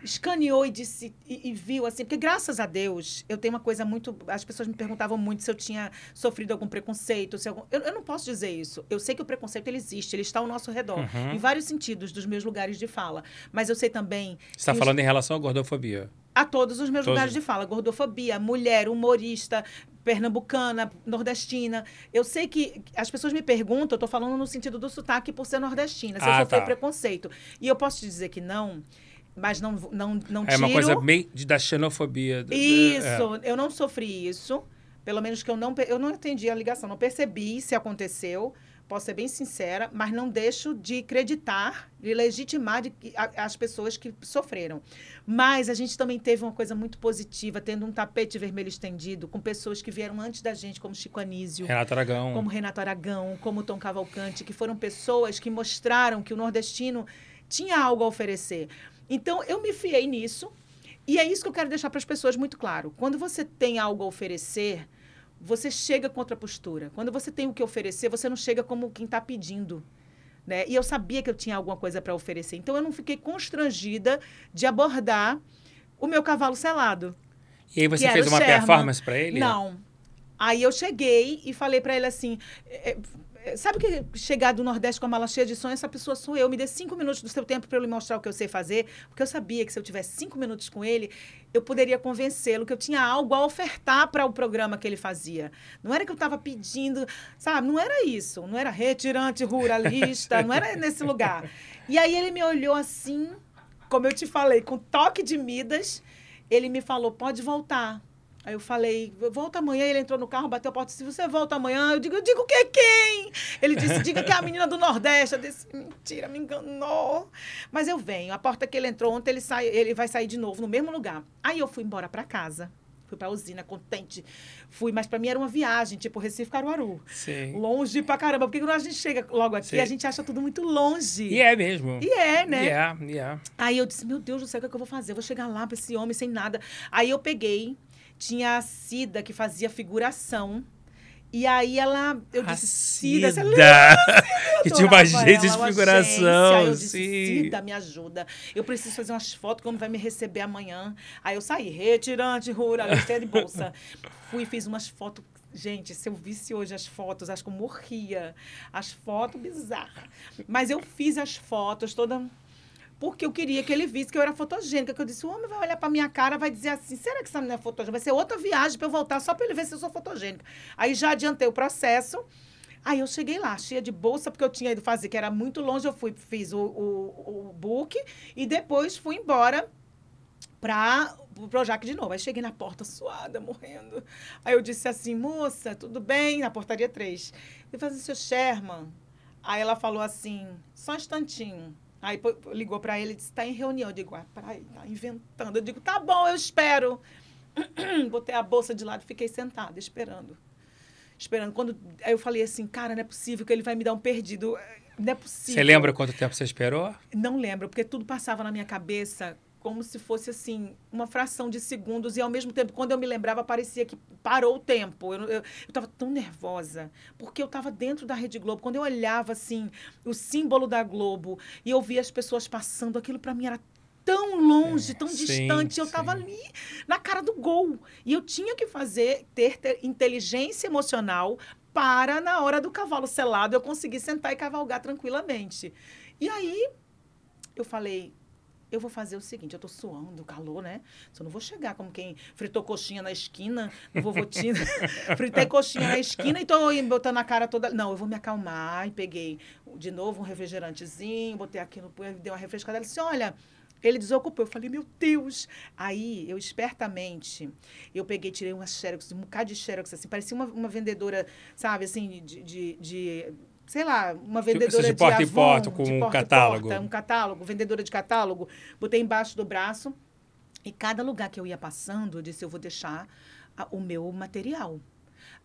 escaneou e disse e, e viu assim? Porque graças a Deus, eu tenho uma coisa muito. As pessoas me perguntavam muito se eu tinha sofrido algum preconceito. Se algum, eu, eu não posso dizer isso. Eu sei que o preconceito ele existe, ele está ao nosso redor, Uhum. em vários sentidos dos meus lugares de fala. Mas eu sei também Você está os- falando em relação à gordofobia. a todos os meus Todos. lugares de fala. Gordofobia, mulher, humorista, pernambucana, nordestina. Eu sei que as pessoas me perguntam, eu estou falando no sentido do sotaque por ser nordestina, se Ah, eu sofri tá. preconceito. E eu posso te dizer que não, mas não, não, não É uma tiro. coisa meio de, da xenofobia. Isso, é. eu não sofri isso. Pelo menos que eu não, eu não entendi a ligação, não percebi se aconteceu. Posso ser bem sincera, mas não deixo de acreditar, de legitimar de a- as pessoas que sofreram. Mas a gente também teve uma coisa muito positiva, tendo um tapete vermelho estendido com pessoas que vieram antes da gente, como Chico Anísio, Renato Aragão. como Renato Aragão, como Tom Cavalcante, que foram pessoas que mostraram que o nordestino tinha algo a oferecer. Então, eu me fiei nisso. E é isso que eu quero deixar para as pessoas muito claro. Quando você tem algo a oferecer, você chega com outra postura. Quando você tem o que oferecer, você não chega como quem está pedindo. Né? E eu sabia que eu tinha alguma coisa para oferecer. Então, eu não fiquei constrangida de abordar o meu cavalo selado. E aí você fez uma Sherman. performance pra ele? Não. Aí eu cheguei e falei pra ele assim: é, é, sabe que chegar do Nordeste com a mala cheia de sonho? Essa pessoa sou eu. Me dê cinco minutos do seu tempo para eu lhe mostrar o que eu sei fazer. Porque eu sabia que se eu tivesse cinco minutos com ele, eu poderia convencê-lo que eu tinha algo a ofertar para o programa que ele fazia. Não era que eu estava pedindo, sabe? Não era isso. Não era retirante ruralista, não era nesse lugar. E aí ele me olhou assim, como eu te falei, com toque de Midas. Ele me falou: pode voltar. Aí eu falei, volta amanhã. Ele entrou no carro, bateu a porta e disse, você volta amanhã? Eu digo, eu digo que quem? Ele disse, diga que é a menina do Nordeste. Eu disse, mentira, me enganou. Mas eu venho. A porta que ele entrou ontem, ele, sai, ele vai sair de novo no mesmo lugar. Aí eu fui embora para casa. Fui pra usina, contente. Fui, mas pra mim era uma viagem, tipo Recife, Caruaru. Sim. Longe pra caramba. Porque quando a gente chega logo aqui, Sim. a gente acha tudo muito longe. E é mesmo. E é, né? E é, e é. Aí eu disse, meu Deus do céu, o que, é que eu vou fazer? Eu vou chegar lá pra esse homem sem nada. Aí eu peguei, tinha a Cida que fazia figuração. E aí ela, eu disse, Cida, você Cida. que tinha uma agência ela, de figuração. Aí eu disse, sim. Cida, me ajuda. Eu preciso fazer umas fotos, como vai me receber amanhã. Aí eu saí, retirante, ruralista de bolsa. Fui e fiz umas fotos. Gente, se eu visse hoje as fotos, acho que eu morria. As fotos bizarras. Mas eu fiz as fotos toda porque eu queria que ele visse que eu era fotogênica. Que eu disse, o homem vai olhar pra minha cara vai dizer assim, será que essa menina é fotogênica? Vai ser outra viagem para eu voltar só para ele ver se eu sou fotogênica. Aí já adiantei o processo. Aí eu cheguei lá, cheia de bolsa, porque eu tinha ido fazer, que era muito longe. Eu fui, fiz o, o, o book e depois fui embora para o Projac de novo. Aí cheguei na porta suada, morrendo. Aí eu disse assim, moça, tudo bem? Na portaria 3. Eu falei assim, seu Sherman. Aí ela falou assim, só um instantinho. Aí ligou para ele e disse, está em reunião. Eu digo, ah, peraí, tá inventando. Eu digo, tá bom, eu espero. Botei a bolsa de lado e fiquei sentada, esperando. Esperando. Quando, aí eu falei assim, cara, não é possível que ele vai me dar um perdido. Não é possível. Você lembra quanto tempo você esperou? Não lembro, porque tudo passava na minha cabeça como se fosse assim uma fração de segundos e ao mesmo tempo quando eu me lembrava parecia que parou o tempo. Eu estava tão nervosa porque eu estava dentro da Rede Globo. Quando eu olhava assim o símbolo da Globo e eu via as pessoas passando aquilo para mim era tão longe É, tão sim, distante. Eu estava ali na cara do gol. E eu tinha que fazer ter, ter inteligência emocional para na hora do cavalo selado eu conseguir sentar e cavalgar tranquilamente. E aí eu falei, eu vou fazer o seguinte, eu tô suando, calor, né? Só não vou chegar como quem fritou coxinha na esquina, no vovotinho, fritei coxinha na esquina e tô botando a cara toda... Não, eu vou me acalmar e peguei de novo um refrigerantezinho, botei aqui no... Dei uma refrescada, ela disse, olha... Ele desocupou. Eu falei, meu Deus! Aí, eu espertamente, eu peguei, tirei uma xerox, um bocado de xerox, assim, parecia uma, uma vendedora, sabe, assim, de, de, de sei lá, uma vendedora de de porta em Avon, porta, com de um porta em catálogo. porta, um catálogo, vendedora de catálogo, botei embaixo do braço e cada lugar que eu ia passando, eu disse, eu vou deixar a- o meu material.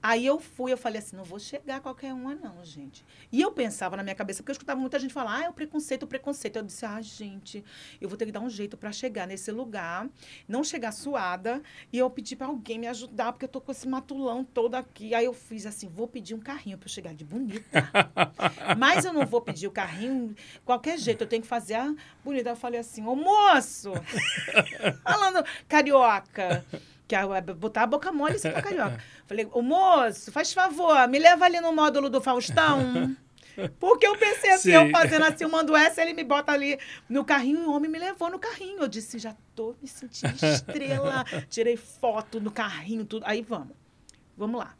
Aí eu fui, eu falei assim, não vou chegar a qualquer uma não, gente. E eu pensava na minha cabeça, porque eu escutava muita gente falar, ah, é o preconceito, o preconceito. Eu disse, ah, gente, eu vou ter que dar um jeito para chegar nesse lugar, não chegar suada, e eu pedi para alguém me ajudar, porque eu tô com esse matulão todo aqui. Aí eu fiz assim, vou pedir um carrinho para eu chegar de bonita. Mas eu não vou pedir o carrinho qualquer jeito, eu tenho que fazer a bonita. Eu falei assim, ô moço, falando carioca. Que botar a boca mole assim pra carioca. Falei, ô moço, faz favor, me leva ali no módulo do Faustão. Porque eu pensei assim, Sim. eu fazendo assim, eu mando essa, ele me bota ali no carrinho e o homem me levou no carrinho. Eu disse, já tô me sentindo estrela. Tirei foto no carrinho, tudo. Aí vamos, vamos lá.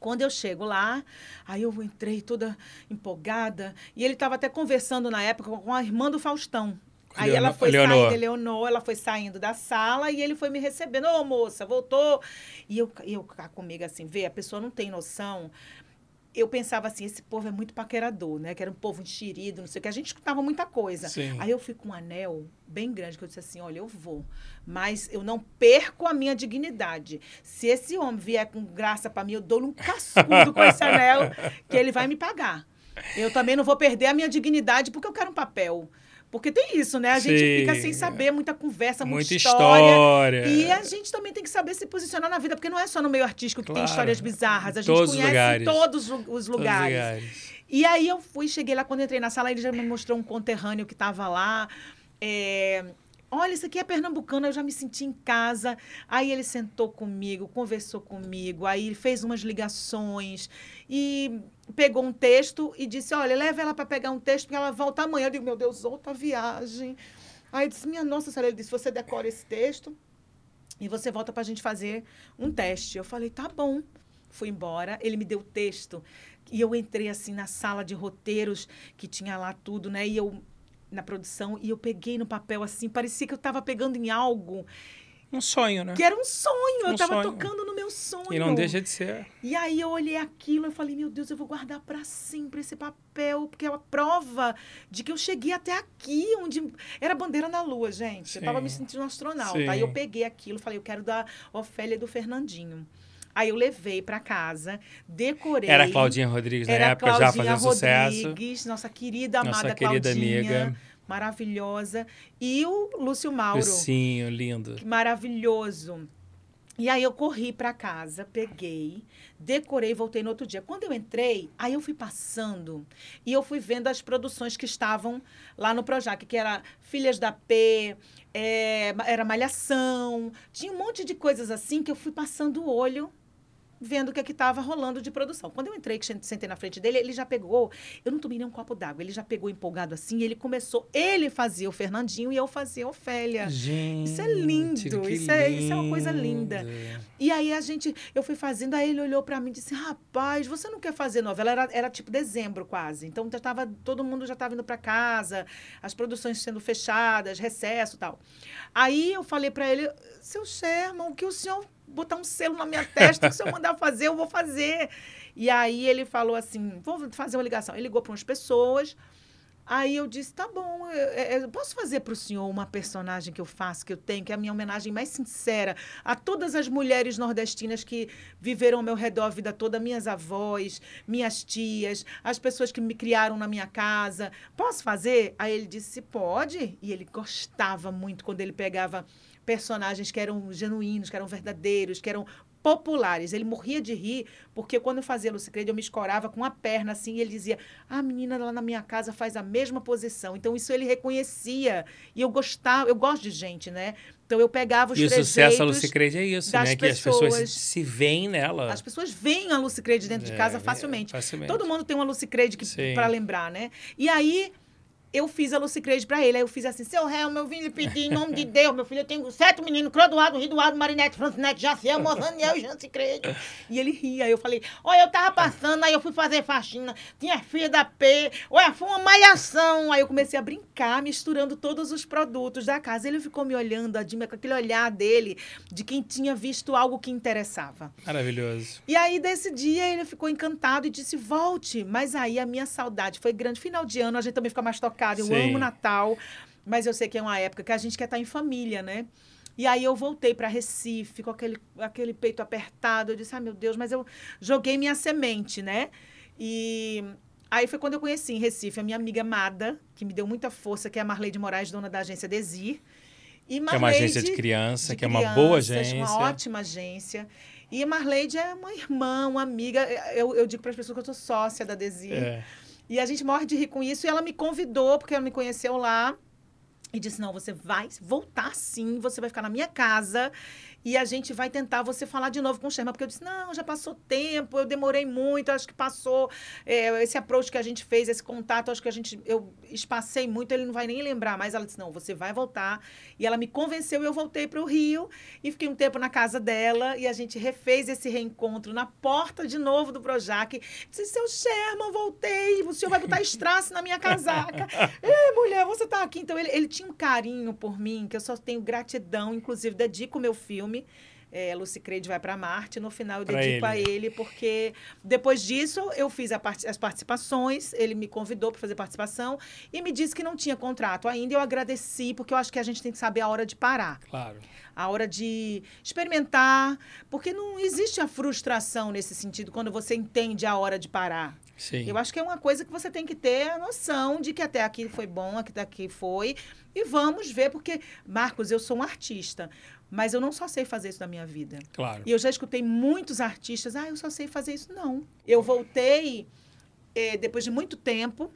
Quando eu chego lá, aí eu entrei toda empolgada. E ele estava até conversando na época com a irmã do Faustão. Aí Leonor- ela foi Leonor. saindo, Leonor, ela foi saindo da sala e ele foi me recebendo. Ô, moça, voltou. E eu, eu cá comigo assim, vê, a pessoa não tem noção. Eu pensava assim, esse povo é muito paquerador, né? Que era um povo enxerido, não sei o que. A gente escutava muita coisa. Sim. Aí eu fui com um anel bem grande, que eu disse assim, olha, eu vou. Mas eu não perco a minha dignidade. Se esse homem vier com graça para mim, eu dou-lhe um cascudo com esse anel, que ele vai me pagar. Eu também não vou perder a minha dignidade porque eu quero um papel. Porque tem isso, né? A gente Sim. fica sem saber, muita conversa, muita, Muita história. história. E a gente também tem que saber se posicionar na vida, porque não é só no meio artístico que tem Claro. histórias bizarras. A gente todos os conhece lugares. todos os Todos lugares. lugares. E aí eu fui, cheguei lá, quando entrei na sala, ele já me mostrou um conterrâneo que estava lá. É, Olha, isso aqui é pernambucano, eu já me senti em casa. Aí ele sentou comigo, conversou comigo, aí fez umas ligações e pegou um texto e disse: Olha, leva ela para pegar um texto, porque ela volta amanhã. Eu digo: Meu Deus, outra viagem. Aí disse: Minha nossa senhora, ele disse: Você decora esse texto e você volta para a gente fazer um teste. Eu falei: Tá bom. Fui embora, ele me deu o texto e eu entrei assim na sala de roteiros que tinha lá tudo, né? E eu na produção e eu peguei no papel assim, parecia que eu estava pegando em algo Um sonho, né? que era um sonho. Um eu estava tocando no meu sonho. E não deixa de ser. E aí eu olhei aquilo e falei, meu Deus, eu vou guardar para sempre esse papel, porque é a prova de que eu cheguei até aqui, onde era bandeira na lua, gente. Sim. Eu tava me sentindo um astronauta. Sim. Aí eu peguei aquilo, falei, eu quero dar Ofélia do Fernandinho. Aí eu levei para casa, decorei. Era a Claudinha Rodrigues na época, Claudinha já fazendo Rodrigues, sucesso. Nossa querida amada nossa querida Claudinha, amiga. Maravilhosa. E o Lúcio Mauro. Sim, lindo. Maravilhoso. E aí eu corri para casa, peguei, decorei, voltei no outro dia. Quando eu entrei, aí eu fui passando e eu fui vendo as produções que estavam lá no Projac, que era Filhas da P, é, era Malhação, tinha um monte de coisas assim que eu fui passando o olho vendo o que é estava rolando de produção. Quando eu entrei, que sentei na frente dele, ele já pegou, eu não tomei nem um copo d'água, ele já pegou empolgado assim, ele começou, ele fazia o Fernandinho e eu fazia a Ofélia. Gente, isso é lindo, isso é, isso é uma coisa linda. E aí a gente, eu fui fazendo, aí ele olhou para mim e disse, rapaz, você não quer fazer novela? Era, era tipo dezembro quase, então já tava, todo mundo já estava indo para casa, as produções sendo fechadas, recesso tal. Aí eu falei para ele, seu Sherman, o que o senhor botar um selo na minha testa, que se eu mandar fazer, eu vou fazer. E aí ele falou assim: vou fazer uma ligação. Ele ligou para umas pessoas. Aí eu disse: tá bom, eu, eu posso fazer para o senhor uma personagem que eu faço, que eu tenho, que é a minha homenagem mais sincera a todas as mulheres nordestinas que viveram ao meu redor a vida toda, minhas avós, minhas tias, as pessoas que me criaram na minha casa. Posso fazer? Aí ele disse: pode. E ele gostava muito quando ele pegava personagens que eram genuínos, que eram verdadeiros, que eram populares. Ele morria de rir, porque quando eu fazia Lucicrede, eu me escorava com a perna assim, e ele dizia: "A menina lá na minha casa faz a mesma posição". Então isso ele reconhecia. E eu gostava, eu gosto de gente, né? Então eu pegava os E o sucesso da Lucicrede é isso, né? Que as pessoas se veem nela. As pessoas veem a Lucicrede dentro é, de casa facilmente. É, facilmente. Todo mundo tem uma Lucicrede para lembrar, né? E aí eu fiz a Lucicrede pra ele. Aí eu fiz assim, seu réu, meu filho, pedi em nome de Deus, meu filho, eu tenho sete meninos, Clodoaldo, Ridoaldo, Marinete, Francinete, Jaciel, Mozaniel e Jancicrede. E ele ria. Aí eu falei, olha, eu tava passando, aí eu fui fazer faxina, tinha filha da P, olha, foi uma malhação. Aí eu comecei a brincar, misturando todos os produtos da casa. Ele ficou me olhando, Adima, com aquele olhar dele, de quem tinha visto algo que interessava. Maravilhoso. E aí, desse dia, ele ficou encantado e disse, volte. Mas aí a minha saudade foi grande. Final de ano, a gente também fica mais tocado eu Sim. amo Natal, mas eu sei que é uma época que a gente quer estar em família, né? E aí eu voltei para Recife com aquele, aquele peito apertado. Eu disse, ai ah, meu Deus, mas eu joguei minha semente, né? E aí foi quando eu conheci em Recife a minha amiga amada, que me deu muita força, que é a Marley de Moraes, dona da agência Desir. E Marleide, que é uma agência de criança, de que é uma boa agência. Uma ótima agência. E a Marleide é uma irmã, uma amiga. Eu, eu digo para as pessoas que eu sou sócia da Desir. É. E a gente morre de rir com isso. E ela me convidou, porque ela me conheceu lá. E disse: Não, você vai voltar sim, você vai ficar na minha casa e a gente vai tentar você falar de novo com o Sherman, porque eu disse, não, já passou tempo, eu demorei muito, acho que passou é, esse approach que a gente fez, esse contato, acho que a gente, eu espacei muito, ele não vai nem lembrar, mas ela disse, não, você vai voltar, e ela me convenceu e eu voltei para o Rio, e fiquei um tempo na casa dela, e a gente refez esse reencontro na porta de novo do Projac, disse, seu Sherman, voltei, o senhor vai botar estraço na minha casaca, Ei, mulher, você tá aqui, então ele, ele tinha um carinho por mim, que eu só tenho gratidão, inclusive dedico o meu filme, filme. É, Lucy Creed vai para Marte. No final eu dedico a ele, porque depois disso eu fiz part as participações. Ele me convidou para fazer participação e me disse que não tinha contrato ainda. Eu agradeci, porque eu acho que a gente tem que saber a hora de parar. Claro. A hora de experimentar, porque não existe a frustração nesse sentido quando você entende a hora de parar. Sim. Eu acho que é uma coisa que você tem que ter a noção de que até aqui foi bom, até aqui foi. E vamos ver, porque, Marcos, eu sou um artista. Mas eu não só sei fazer isso na minha vida. Claro. E eu já escutei muitos artistas, ah, eu só sei fazer isso. Não. Eu voltei eh, depois de muito tempo.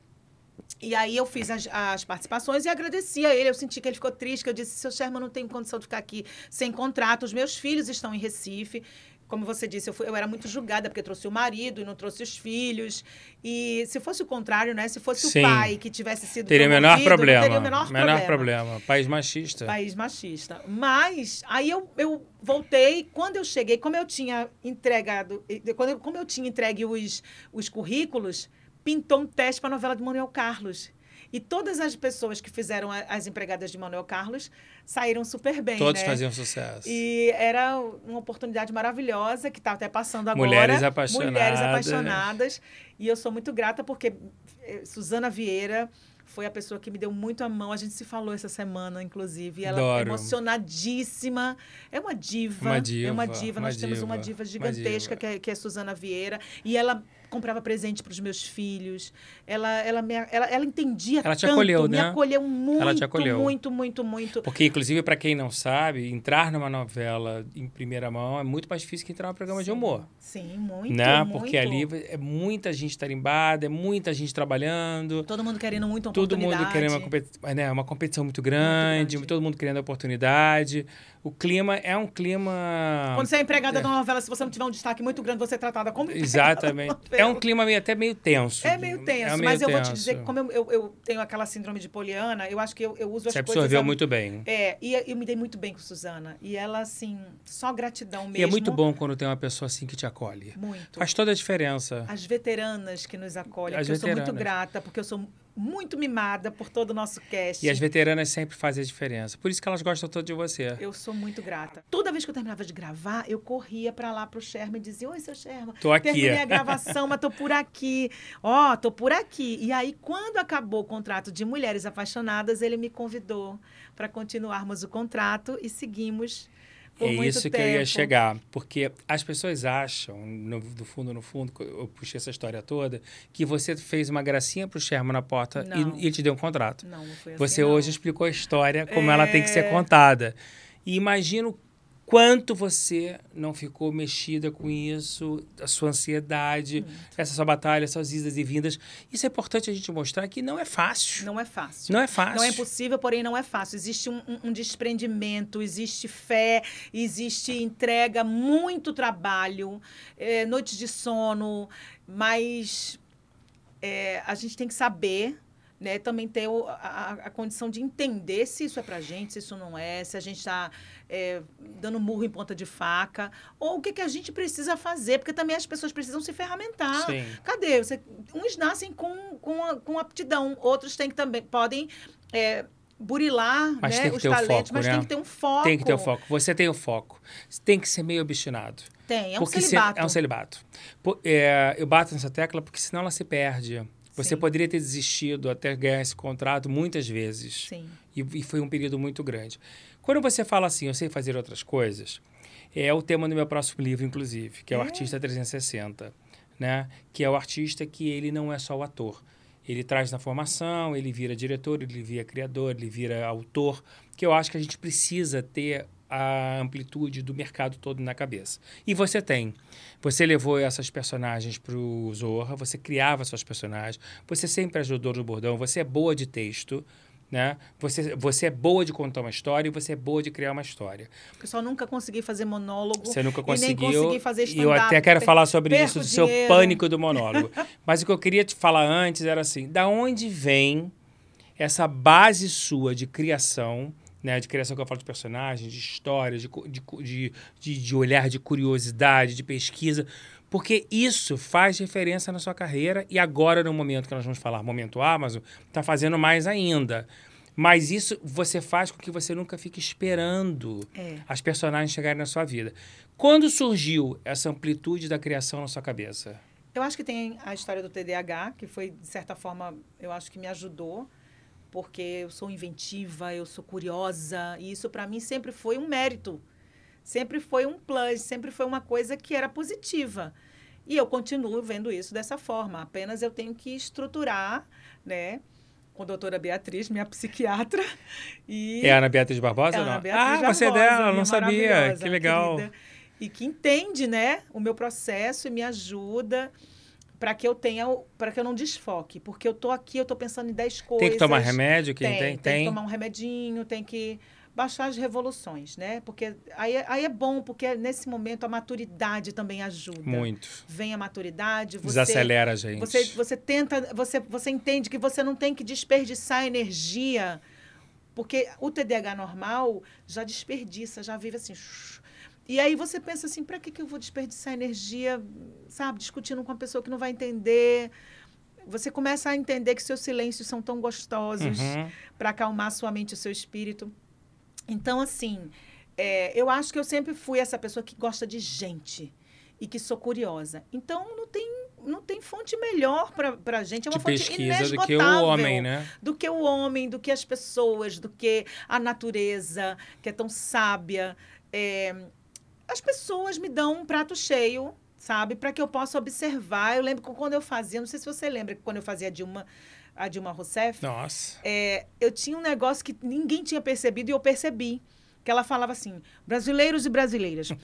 E aí eu fiz as, as, participações e agradeci a ele. Eu senti que ele ficou triste, que eu disse, seu Sherman, não tenho condição de ficar aqui sem contrato. Os meus filhos estão em Recife como você disse, eu, fui, eu era muito julgada porque trouxe o marido e não trouxe os filhos. E se fosse o contrário, né? Se fosse Sim. o pai que tivesse sido teria o menor problema. Teria o menor, menor problema. problema. País machista. País machista. Mas aí eu, eu voltei, quando eu cheguei, como eu tinha entregado, quando eu, como eu tinha entregue os, os currículos, pintou um teste para a novela de Manuel Carlos. E todas as pessoas que fizeram a- as empregadas de Manuel Carlos saíram super bem, Todos né? faziam sucesso. E era uma oportunidade maravilhosa que está até passando agora. Mulheres apaixonadas. Mulheres apaixonadas. E eu sou muito grata porque eh, Suzana Vieira foi a pessoa que me deu muito a mão. A gente se falou essa semana, inclusive. Ela Adoro. emocionadíssima. É uma diva. Uma diva, É uma diva. uma Nós temos uma diva, diva uma gigantesca diva. que é, que é Suzana Vieira. E ela comprava presente para os meus filhos. Ela, ela, me, ela, ela entendia Ela te tanto, acolheu, me né? acolheu muito, Ela te acolheu. muito, muito, muito. Porque, inclusive, para quem não sabe, entrar numa novela em primeira mão é muito mais difícil que entrar num programa de humor. Sim, muito, né? muito. Porque ali é muita gente tarimbada, é muita gente trabalhando. Todo mundo querendo muito uma Todo oportunidade. mundo querendo uma, competi né, uma competição muito grande, grande. todo mundo querendo a oportunidade. O clima é um clima. Quando você é empregada de uma novela, se você não tiver um destaque muito grande, você é tratada como Exatamente. É um clima meio, até meio tenso. É meio tenso, É meio mas eu vou te tenso. dizer que como eu, eu, eu tenho aquela síndrome de Poliana, eu acho que eu, eu uso as Você coisas... absorveu a- muito bem. É, e eu me dei muito bem com Suzana. E ela, assim, só gratidão mesmo. E é muito bom quando tem uma pessoa assim que te acolhe. Muito. Faz toda a diferença. As veteranas que nos acolhem, As porque eu sou muito veteranas. grata, porque eu sou muito mimada por todo o nosso cast. E as veteranas sempre fazem a diferença. Por isso que elas gostam tanto de você. Eu sou muito grata. Toda vez que eu terminava de gravar, eu corria pra lá pro Sherman e dizia: Oi, seu Sherman. Tô aqui. Terminei a gravação, mas tô por aqui. Ó, tô por aqui. E aí, quando acabou o contrato de Mulheres Apaixonadas, ele me convidou para continuarmos o contrato e seguimos por é isso tempo. que eu ia chegar. Porque as pessoas acham, no, do fundo, no fundo, eu puxei essa história toda, que você fez uma gracinha pro Sherman na porta e, e ele te deu um contrato. Não, não foi assim. Você não. hoje explicou a história como ela tem que ser É. contada. E imagino quanto você não ficou mexida com isso, a sua ansiedade, essa sua batalha, essas idas e vindas. Isso é importante a gente mostrar que não é fácil. Não é fácil. Não é fácil. Não é impossível, porém não é fácil. Existe um, um- um desprendimento, existe fé, existe entrega, muito trabalho, é, noites de sono, mas é, a gente tem que saber. Né, também ter o- a, a condição de entender se isso é pra gente, se isso não é, se a gente está dando murro em ponta de faca, ou o que, que a gente precisa fazer, porque também as pessoas precisam se ferramentar. Sim. Cadê? Você, uns nascem com, com, com aptidão, outros têm que também podem é, burilar Mas né, tem que os talentos, foco, mas né? tem que ter um foco. Tem que ter o foco. Você tem o foco. Você tem que ser meio obstinado. Tem, é um Porque se- celibato. é um celibato. Pô, é, eu bato nessa tecla porque senão ela se perde. Você Sim. poderia ter desistido até ganhar esse contrato muitas vezes. Sim. E, e foi um período muito grande. Quando você fala assim, eu sei fazer outras coisas, é o tema do meu próximo livro, inclusive, que é o É? Artista 360, né? Que é o artista que ele não é só o ator. Ele traz na formação, ele vira diretor, ele vira criador, ele vira autor, que eu acho que a gente precisa ter a amplitude do mercado todo na cabeça. E você tem. Você levou essas personagens para o Zorra, você criava suas personagens, você sempre ajudou no bordão, você é boa de texto, né? Você, você é boa de contar uma história e você é boa de criar uma história. Eu só nunca consegui fazer monólogo. Você nunca E nem conseguiu. consegui fazer e eu stand-up. até quero falar sobre isso, do seu dinheiro. pânico do monólogo. Mas o que eu queria te falar antes era assim: da onde vem essa base sua de criação? Né, de criação que eu falo de personagens, de histórias, de, de, de, de olhar de curiosidade, de pesquisa, porque isso faz diferença na sua carreira e agora, no momento que nós vamos falar, momento Amazon, está fazendo mais ainda. Mas isso você faz com que você nunca fique esperando É. as personagens chegarem na sua vida. Quando surgiu essa amplitude da criação na sua cabeça? Eu acho que tem a história do TDAH, que foi, de certa forma, eu acho que me ajudou, porque eu sou inventiva, eu sou curiosa, e isso para mim sempre foi um mérito. Sempre foi um plus, sempre foi uma coisa que era positiva. E eu continuo vendo isso dessa forma. Apenas eu tenho que estruturar, né? Com a doutora Beatriz, minha psiquiatra. E É a Ana Beatriz Barbosa? é Ana não? Beatriz ah, você é Barbosa, dela, não sabia. Que legal. querida. E que entende, né, o meu processo e me ajuda para que eu tenha, para que eu não desfoque, porque eu tô aqui, eu tô pensando em 10 coisas. Tem que tomar remédio? Quem Tem, tem? tem, Tem. que tomar um remedinho, tem que baixar as revoluções, né? Porque aí, é- aí é bom, porque nesse momento a maturidade também ajuda. Muito. Vem a maturidade, você Desacelera a gente. você, você tenta, você, você entende que você não tem que desperdiçar energia, porque o TDAH normal já desperdiça, já vive assim. E aí você pensa assim, para que, que eu vou desperdiçar energia, sabe, discutindo com uma pessoa que não vai entender? você começa a entender que seus silêncios são tão gostosos Uhum. para acalmar sua mente e o seu espírito. Então, assim, é, eu acho que eu sempre fui essa pessoa que gosta de gente e que sou curiosa. Então, não tem, não tem fonte melhor para a gente. É uma De fonte pesquisa do que o inesgotável homem, né? do que o homem, do que as pessoas, do que a natureza, que é tão sábia. É, as pessoas me dão um prato cheio, sabe, para que eu possa observar. Eu lembro que quando eu fazia, não sei se você lembra, que quando eu fazia a Dilma, a Dilma Rousseff, Nossa. é, eu tinha um negócio que ninguém tinha percebido e eu percebi. Que ela falava assim, brasileiros e brasileiras.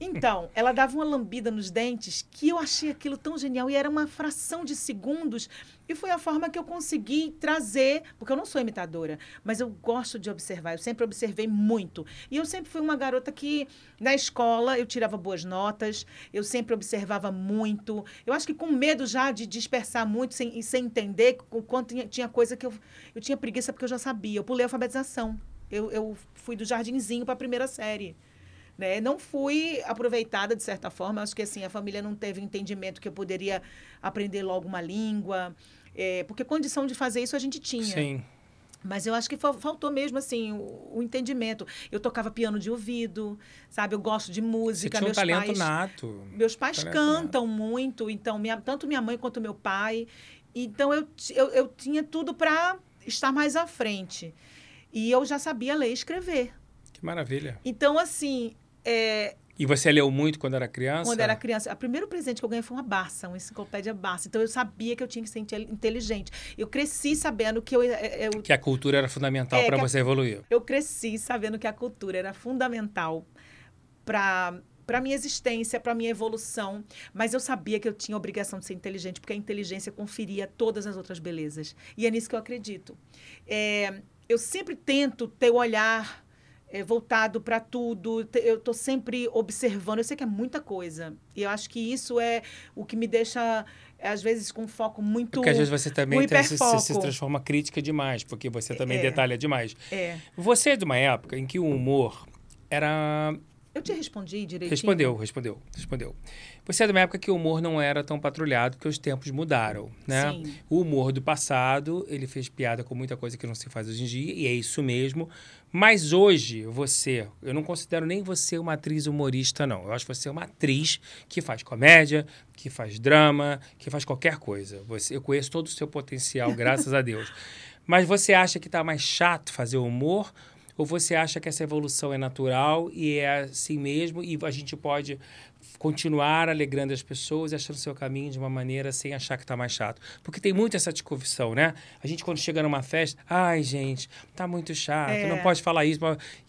Então, ela dava uma lambida nos dentes que eu achei aquilo tão genial e era uma fração de segundos. E foi a forma que eu consegui trazer, porque eu não sou imitadora, mas eu gosto de observar. Eu sempre observei muito. E eu sempre fui uma garota que, na escola, eu tirava boas notas, eu sempre observava muito. Eu acho que com medo já de dispersar muito sem, e sem entender o quanto tinha, tinha coisa que eu, eu tinha preguiça porque eu já sabia. Eu pulei a alfabetização. Eu, eu fui do jardinzinho para a primeira série. Né? Não fui aproveitada de certa forma. Acho que assim a família não teve entendimento que eu poderia aprender logo uma língua, é, porque condição de fazer isso a gente tinha. Sim. Mas eu acho que fa- faltou mesmo assim o, o entendimento. Eu tocava piano de ouvido, sabe? Eu gosto de Você música. tinha um meus talento pais, nato. meus pais Talento cantam muito, então minha- tanto minha mãe quanto meu pai. Então eu, eu, eu tinha tudo para estar mais à frente. E eu já sabia ler e escrever. Que maravilha. Então, assim, é, E você leu muito quando era criança? quando era criança, o primeiro presente que eu ganhei foi uma Barça, uma enciclopédia Barça. Então eu sabia que eu tinha que ser inte- inteligente. Eu cresci sabendo que eu, é, eu, Que a cultura era fundamental É, para que a- você evoluir. eu cresci sabendo que a cultura era fundamental para para minha existência, para minha evolução, mas eu sabia que eu tinha a obrigação de ser inteligente, porque a inteligência conferia todas as outras belezas. E é nisso que eu acredito. É, eu sempre tento ter o olhar é, voltado para tudo, eu estou sempre observando. Eu sei que é muita coisa. E eu acho que isso é o que me deixa, às vezes, com foco muito. Porque às vezes você também tem- se, transforma crítica demais, porque você também É. detalha demais. É. Você é de uma época em que o humor era Eu te respondi direitinho. Respondeu, respondeu, respondeu. Você é de uma época que o humor não era tão patrulhado, porque os tempos mudaram, né? Sim. O humor do passado, ele fez piada com muita coisa que não se faz hoje em dia, e é isso mesmo. Mas hoje, você, eu não considero nem você uma atriz humorista, não. Eu acho você uma atriz que faz comédia, que faz drama, que faz qualquer coisa. Você, eu conheço todo o seu potencial, graças a Deus. Mas você acha que está mais chato fazer humor? Ou você acha que essa evolução é natural e é assim mesmo e a gente pode continuar alegrando as pessoas e achando seu caminho de uma maneira sem achar que está mais chato? Porque tem muito essa discussão, né? A gente quando chega numa festa, ai gente, tá muito chato, É. não pode falar isso.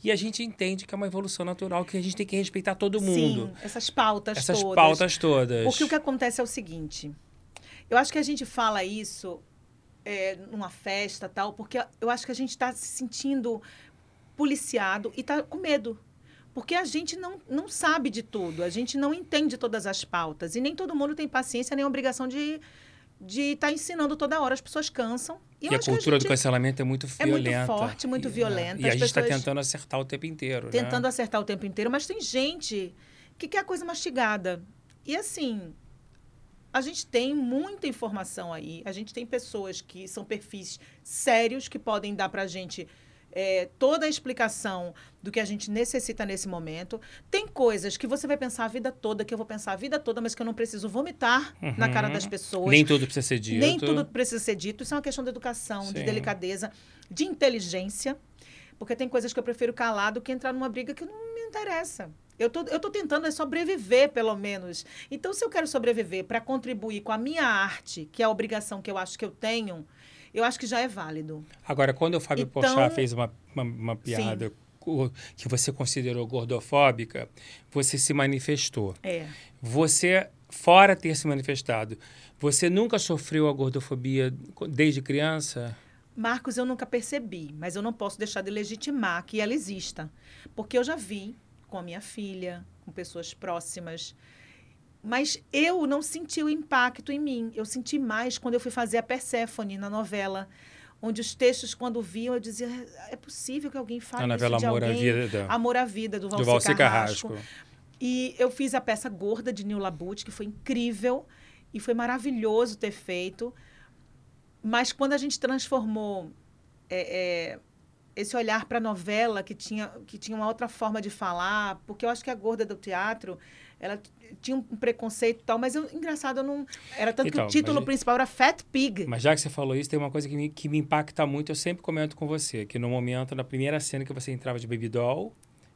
E a gente entende que é uma evolução natural, que a gente tem que respeitar todo mundo. Sim, essas pautas Essas todas. pautas todas. Porque o que acontece é o seguinte: eu acho que a gente fala isso é, numa festa tal, porque eu acho que a gente está se sentindo policiado e está com medo. Porque a gente não, não sabe de tudo, a gente não entende todas as pautas. E nem todo mundo tem paciência nem obrigação de de estar ensinando toda hora. As pessoas cansam. E, eu a cultura gente- do cancelamento é muito é muito violenta. forte, muito E, violenta. E a gente está tentando acertar o tempo inteiro, tentando né? acertar o tempo inteiro, mas tem gente que quer a coisa mastigada. E assim, a gente tem muita informação aí. A gente tem pessoas que são perfis sérios que podem dar para a gente é, toda a explicação do que a gente necessita nesse momento. Tem coisas que você vai pensar a vida toda, que eu vou pensar a vida toda, mas que eu não preciso vomitar na cara Uhum. das pessoas. Nem tudo precisa ser dito. Nem tudo precisa ser dito. Isso é uma questão de educação, Sim. de delicadeza, de inteligência. Porque tem coisas que eu prefiro calar do que entrar numa briga que não me interessa. Eu tô, eu tô tentando é sobreviver, pelo menos. Então, se eu quero sobreviver para contribuir com a minha arte, que é a obrigação que eu acho que eu tenho, eu acho que já é válido. Agora, quando o Fábio Então- Porchat fez uma, uma, uma piada co- que você considerou gordofóbica, você se manifestou. É. Você, fora ter se manifestado, você nunca sofreu a gordofobia desde criança? Marcos, eu nunca percebi, mas eu não posso deixar de legitimar que ela exista. Porque eu já vi com a minha filha, com pessoas próximas. Mas eu não senti o impacto em mim. Eu senti mais quando eu fui fazer a Perséfone na novela, onde os textos, quando viam, eu dizia: é possível que alguém fale A novela isso de Amor à alguém? Vida da- Amor à Vida, do do Valci, Valci Carrasco. Carrasco. E eu fiz a peça Gorda de Nil Labute, que foi incrível e foi maravilhoso ter feito. Mas quando a gente transformou é, é, esse olhar para a novela, que tinha, que tinha uma outra forma de falar, porque eu acho que a gorda do teatro, ela tinha um preconceito e tal, mas eu, engraçado, eu não. Era tanto Então, que o título mas- principal era Fat Pig. Mas já que você falou isso, tem uma coisa que me, que me impacta muito, eu sempre comento com você, que no momento, na primeira cena que você entrava de baby doll,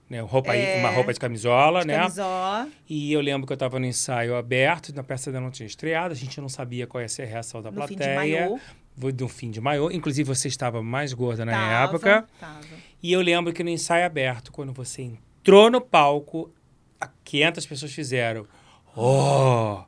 né, roupa, É. uma roupa de camisola, de né? camisola. E eu lembro que eu estava no ensaio aberto, na peça ainda não tinha estreado, a gente não sabia qual ia ser a reação da No fim de plateia. maiô. Vou No fim de maiô. Inclusive, você estava mais gorda na Tava, época. Tava. E eu lembro que no ensaio aberto, quando você entrou no palco, 500 pessoas fizeram. Oh!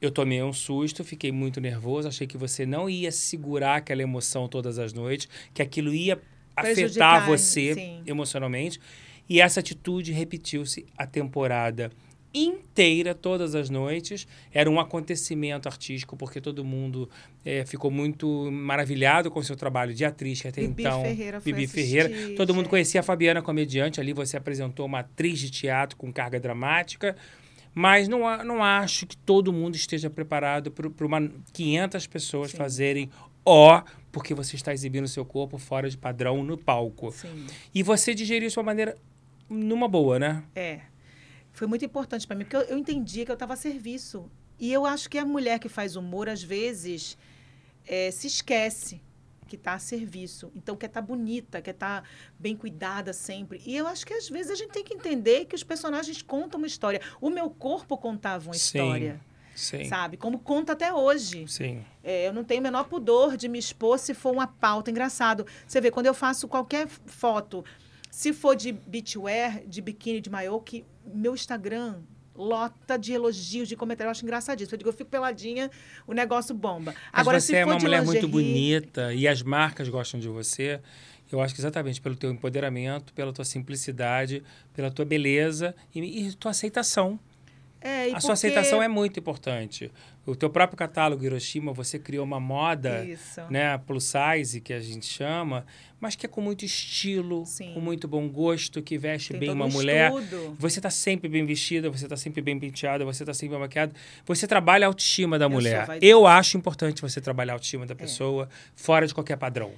Eu tomei um susto, fiquei muito nervoso, achei que você não ia segurar aquela emoção todas as noites, que aquilo ia Prejudicar, afetar você sim. emocionalmente. E essa atitude repetiu-se a temporada inteira, todas as noites. Era um acontecimento artístico, porque todo mundo eh, ficou muito maravilhado com o seu trabalho de atriz, que até Bibi então. Ferreira foi Bibi assistir, Ferreira. Todo mundo gente. conhecia a Fabiana comediante, ali você apresentou uma atriz de teatro com carga dramática. Mas não, não acho que todo mundo esteja preparado para uma 500 pessoas Sim. fazerem ó, porque você está exibindo seu corpo fora de padrão no palco. Sim. E você digeriu isso de uma maneira numa boa, né? É. Foi muito importante para mim, porque eu, eu entendia que eu estava a serviço. E eu acho que a mulher que faz humor, às vezes, é, se esquece que está a serviço. Então, quer estar bonita, quer estar bem cuidada sempre. E eu acho que, às vezes, a gente tem que entender que os personagens contam uma história. O meu corpo contava uma Sim, história, Sim. sabe? Como conta até hoje. Sim. É, eu não tenho o menor pudor de me expor se for uma pauta. Engraçado. Você vê, quando eu faço qualquer foto, se for de beachwear, de biquíni, de maiô, que meu Instagram lota de elogios, de comentários. Eu acho engraçadíssimo. Eu digo, eu fico peladinha, o negócio bomba. Mas Agora, você se é uma mulher muito lingerie- bonita e as marcas gostam de você. Eu acho que exatamente pelo teu empoderamento, pela tua simplicidade, pela tua beleza e, e tua aceitação. É, e a sua porque- aceitação é muito importante. O teu próprio catálogo Hiroshima, você criou uma moda, Isso. né, plus size, que a gente chama, mas que é com muito estilo, Sim. com muito bom gosto, que veste Tem bem uma um mulher. estudo. Você está sempre bem vestida, você está sempre bem penteada, você está sempre bem maquiada. Você trabalha a autoestima da Eu mulher. Eu acho importante você trabalhar a autoestima da pessoa fora de qualquer padrão.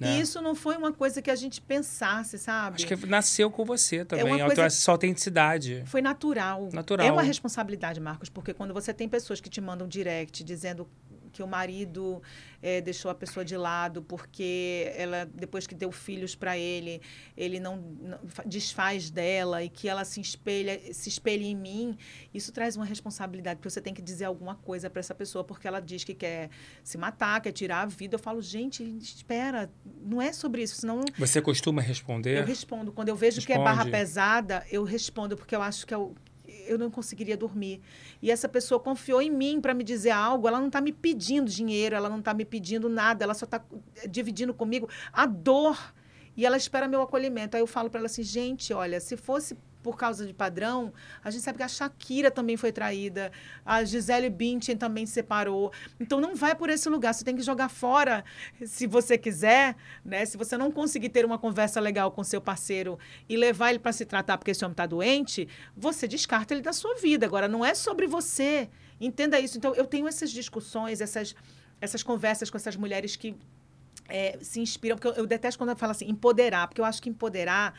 Né? E isso não foi uma coisa que a gente pensasse, sabe? Acho que nasceu com você também. uma a tua sua autenticidade. Foi natural. Natural. É uma responsabilidade, Marcos, porque quando você tem pessoas que te mandam direct dizendo que o marido eh, deixou a pessoa de lado porque ela depois que deu filhos para ele ele não, não fa- desfaz dela e que ela se espelha se espelha em mim isso traz uma responsabilidade porque você tem que dizer alguma coisa para essa pessoa porque ela diz que quer se matar quer tirar a vida eu falo gente espera não é sobre isso senão Você costuma eu responder? respondo. Quando eu vejo que é barra Responde. pesada, eu respondo, porque eu acho que eu, eu não conseguiria dormir. E essa pessoa confiou em mim para me dizer algo, ela não está me pedindo dinheiro, ela não está me pedindo nada, ela só está dividindo comigo a dor. E ela espera meu acolhimento. Aí eu falo para ela assim, gente, olha, se fosse por causa de padrão, a gente sabe que a Shakira também foi traída, a Gisele Bündchen também se separou. Então não vai por esse lugar, você tem que jogar fora se você quiser, né? Se você não conseguir ter uma conversa legal com seu parceiro e levar ele para se tratar porque esse homem está doente, você descarta ele da sua vida. Agora não é sobre você. Entenda isso. Então eu tenho essas discussões, essas essas conversas com essas mulheres que é, se inspiram, porque eu, eu detesto quando eu falo assim, empoderar, porque eu acho que empoderar